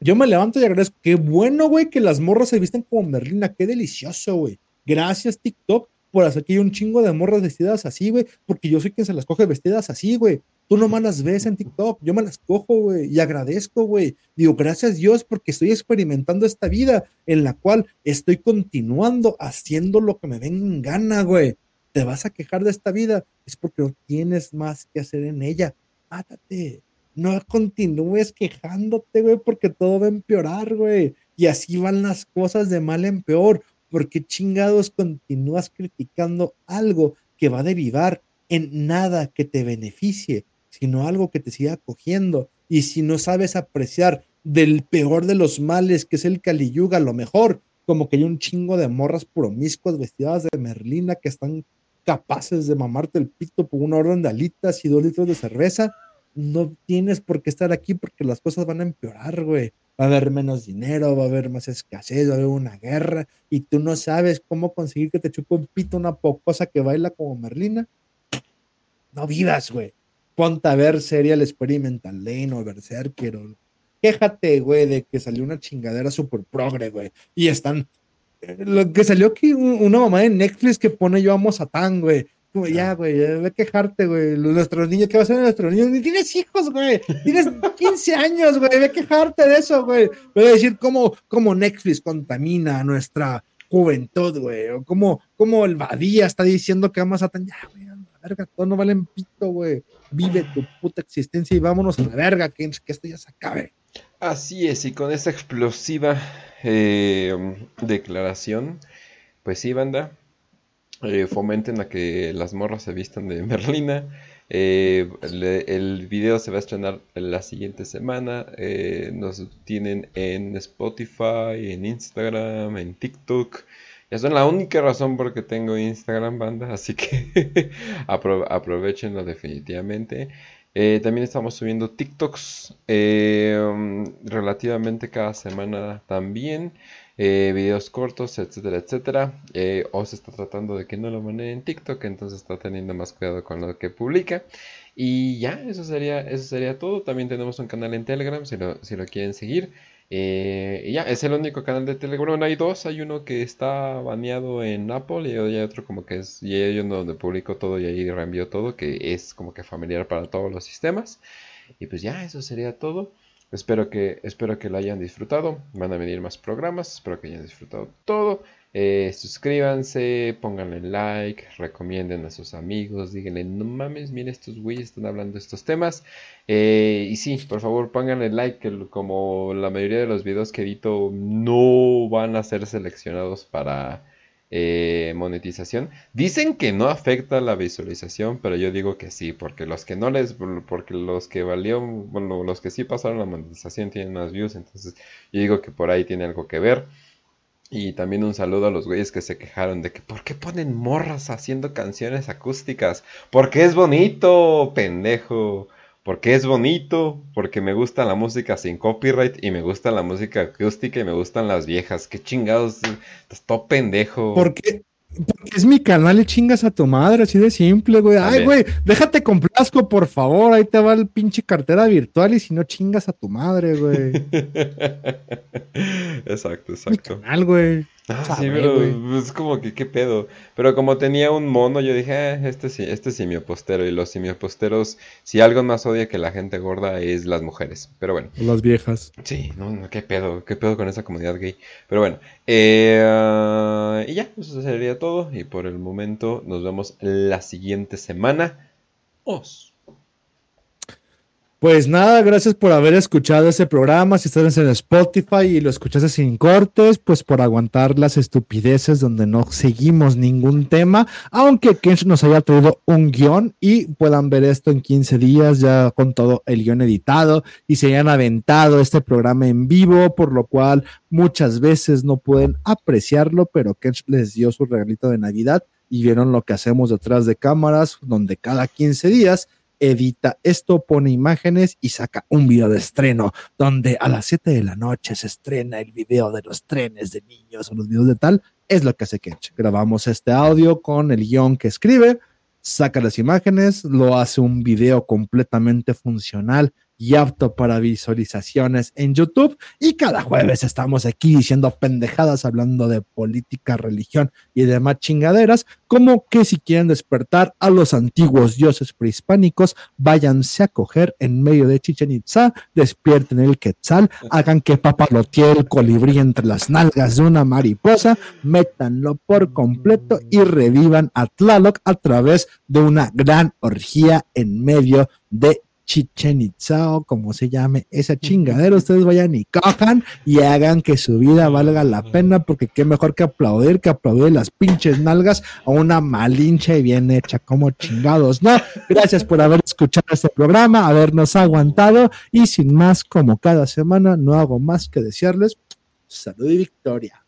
Yo me levanto y agradezco. Qué bueno, güey, que las morras se visten como Merlina. Qué delicioso, güey. Gracias, TikTok, por hacer que haya un chingo de morras vestidas así, güey. Porque yo soy quien se las coge vestidas así, güey. Tú no me las ves en TikTok, yo me las cojo, güey. Y agradezco, güey. Digo, gracias Dios, porque estoy experimentando esta vida en la cual estoy continuando haciendo lo que me venga en gana, güey. Te vas a quejar de esta vida, es porque no tienes más que hacer en ella. Mátate no continúes quejándote, güey, porque todo va a empeorar, güey. Y así van las cosas de mal en peor. porque chingados continúas criticando algo que va a derivar en nada que te beneficie, sino algo que te siga cogiendo? Y si no sabes apreciar del peor de los males, que es el Kali Yuga, lo mejor, como que hay un chingo de morras promiscuas vestidas de merlina que están capaces de mamarte el pito por una orden de alitas y dos litros de cerveza, no tienes por qué estar aquí porque las cosas van a empeorar, güey. Va a haber menos dinero, va a haber más escasez, va a haber una guerra y tú no sabes cómo conseguir que te chupe un pito una pocosa que baila como Merlina. No vivas, güey. Ponte a ver Serial Experimental Lane o Berserker o... Quéjate, güey, de que salió una chingadera super progre, güey. Y están... eh, Lo que salió aquí, un- una mamá de Netflix que pone yo amo Satán, güey. Como, ya, güey, ya, ve a quejarte, güey. Nuestros niños, ¿qué va a hacer nuestros niños? Ni tienes hijos, güey. Tienes 15 años, güey. Ve a quejarte de eso, güey. Ve a decir cómo, cómo Netflix contamina a nuestra juventud, güey. O cómo, cómo el Badía está diciendo que ama a Satán. Ya, güey, verga, todo no valen pito, güey. Vive tu puta existencia y vámonos a la verga, que, esto ya se acabe. Así es, y con esta explosiva eh, declaración, pues sí, banda, eh, fomenten a que las morras se vistan de Merlina. Eh, el video se va a estrenar la siguiente semana. nos tienen en Spotify, en Instagram, en TikTok. Esa es la única razón por que tengo Instagram, banda, así que apro- aprovechenlo definitivamente. Eh, también estamos subiendo TikToks um, relativamente cada semana también. eh, videos cortos, etcétera, etcétera. Eh, o se está tratando de que no lo maneje en TikTok, entonces está teniendo más cuidado con lo que publica. Y ya, eso sería, eso sería todo. También tenemos un canal en Telegram si lo, si lo quieren seguir. Eh, y ya, es el único canal de Telegram. Bueno, hay dos. Hay uno que está baneado en Apple y hay otro como que es. Y hay uno donde publico todo y ahí reenvío todo, que es como que familiar para todos los sistemas. Y pues ya, eso sería todo. Espero que, espero que lo hayan disfrutado. Van a venir más programas. Espero que hayan disfrutado todo. Eh, suscríbanse, pónganle like, recomienden a sus amigos, díganle, no mames, mira estos güeyes están hablando de estos temas. Eh, y sí, por favor, pónganle like, que como la mayoría de los videos que edito no van a ser seleccionados para eh, monetización. Dicen que no afecta la visualización, pero yo digo que sí, porque los que no les, porque los que valió, bueno, los que sí pasaron la monetización tienen más views, entonces yo digo que por ahí tiene algo que ver. Y también un saludo a los güeyes que se quejaron de que ¿por qué ponen morras haciendo canciones acústicas? Porque es bonito, pendejo. porque es bonito, porque me gusta la música sin copyright y me gusta la música acústica y me gustan las viejas. Qué chingados, estás todo pendejo. Porque, porque es mi canal y chingas a tu madre, así de simple, güey. Ay, güey, déjate complazco, por favor. Ahí te va el pinche cartera virtual y si no chingas a tu madre, güey. exacto, mi exacto. canal, güey. Ah, sí, pero es como que qué pedo. Pero como tenía un mono, yo dije, "Eh, este sí, este es simiopostero. Y los simioposteros, si algo más odia que la gente gorda es las mujeres. Pero bueno, Las viejas. sí, no, no, qué pedo, qué pedo con esa comunidad gay. Pero bueno, eh, ah, y ya, eso sería todo. Y por el momento nos vemos la siguiente semana. Os. Pues nada, gracias por haber escuchado este programa. Si estás en Spotify y lo escuchaste sin cortes, pues por aguantar las estupideces donde no seguimos ningún tema, aunque Kench nos haya traído un guion y puedan ver esto en 15 días ya con todo el guion editado y se hayan aventado este programa en vivo, por lo cual muchas veces no pueden apreciarlo, pero Kench les dio su regalito de Navidad y vieron lo que hacemos detrás de cámaras, donde cada 15 días edita esto, pone imágenes y saca un video de estreno donde a las 7 de la noche se estrena el video de los trenes de niños o los videos de tal. Es lo que hace Kench. Grabamos este audio con el guion que escribe, saca las imágenes, lo hace un video completamente funcional y apto para visualizaciones en YouTube. Y cada jueves estamos aquí diciendo pendejadas, hablando de política, religión y demás chingaderas, como que si quieren despertar a los antiguos dioses prehispánicos, váyanse a coger en medio de Chichen Itza, despierten el quetzal, hagan que papalotee el colibrí entre las nalgas de una mariposa, métanlo por completo y revivan a Tlaloc a través de una gran orgía en medio de Chichen Itza o como se llame esa chingadera, ustedes vayan y cojan y hagan que su vida valga la pena, porque qué mejor que aplaudir, que aplaudir las pinches nalgas a una malincha y bien hecha, como chingados, ¿no? Gracias por haber escuchado este programa, habernos aguantado y sin más, como cada semana, no hago más que desearles salud y victoria.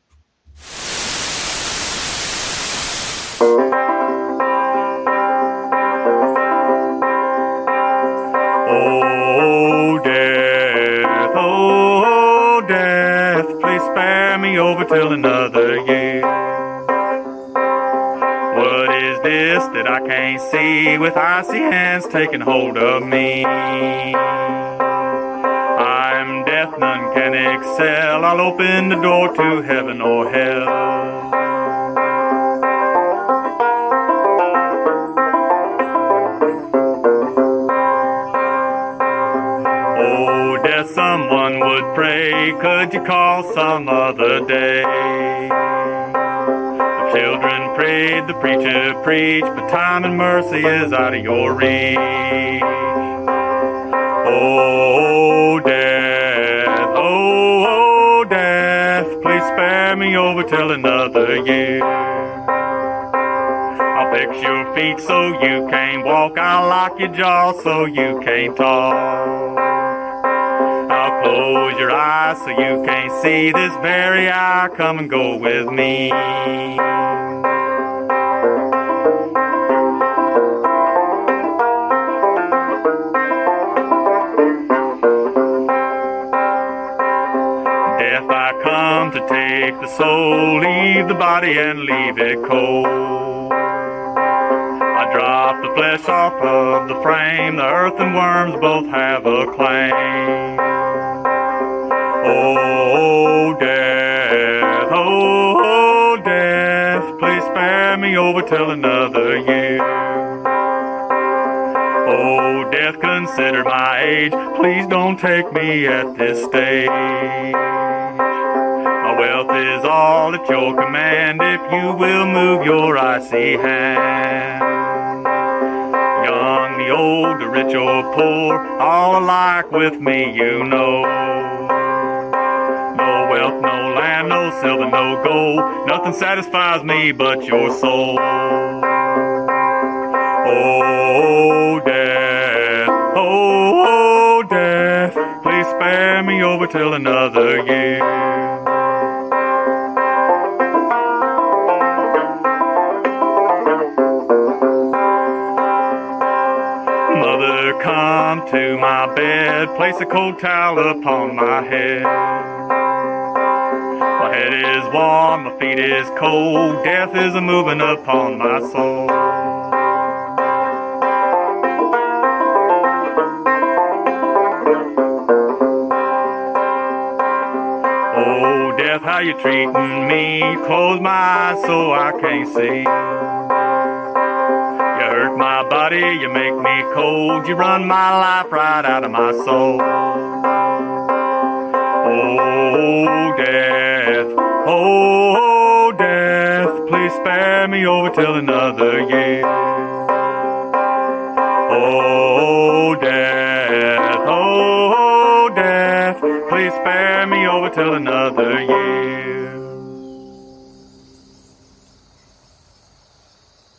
Over till another year. What is this that I can't see with icy hands taking hold of me? I'm death, none can excel. I'll open the door to heaven or hell. Pray. Could you call some other day? The children prayed, the preacher preached, but time and mercy is out of your reach. Oh, death, oh, oh, death, please spare me over till another year. I'll fix your feet so you can't walk. I'll lock your jaw so you can't talk. I'll close your eyes so you can't see this very hour. Come and go with me. Death, I come to take the soul, leave the body and leave it cold. I drop the flesh off of the frame, the earth and worms both have a claim. Oh, death, oh, death, please spare me over till another year. Oh, death, consider my age, please don't take me at this stage. My wealth is all at your command if you will move your icy hand. Young, the old, the rich or poor, all alike with me, you know. No wealth, no land, no silver, no gold, nothing satisfies me but your soul. Oh, death, oh, oh, death, please spare me over till another year. Mother, come come to my bed, place a cold towel upon my head. My head is warm, my feet is cold, death is a moving upon my soul. Oh, death, how you treating me? Close my eyes so I can't see. You hurt my body, you make me cold, you run my life right out of my soul. Oh, death, oh, death, please spare me over till another year. Oh, death, oh, death, please spare me over till another year.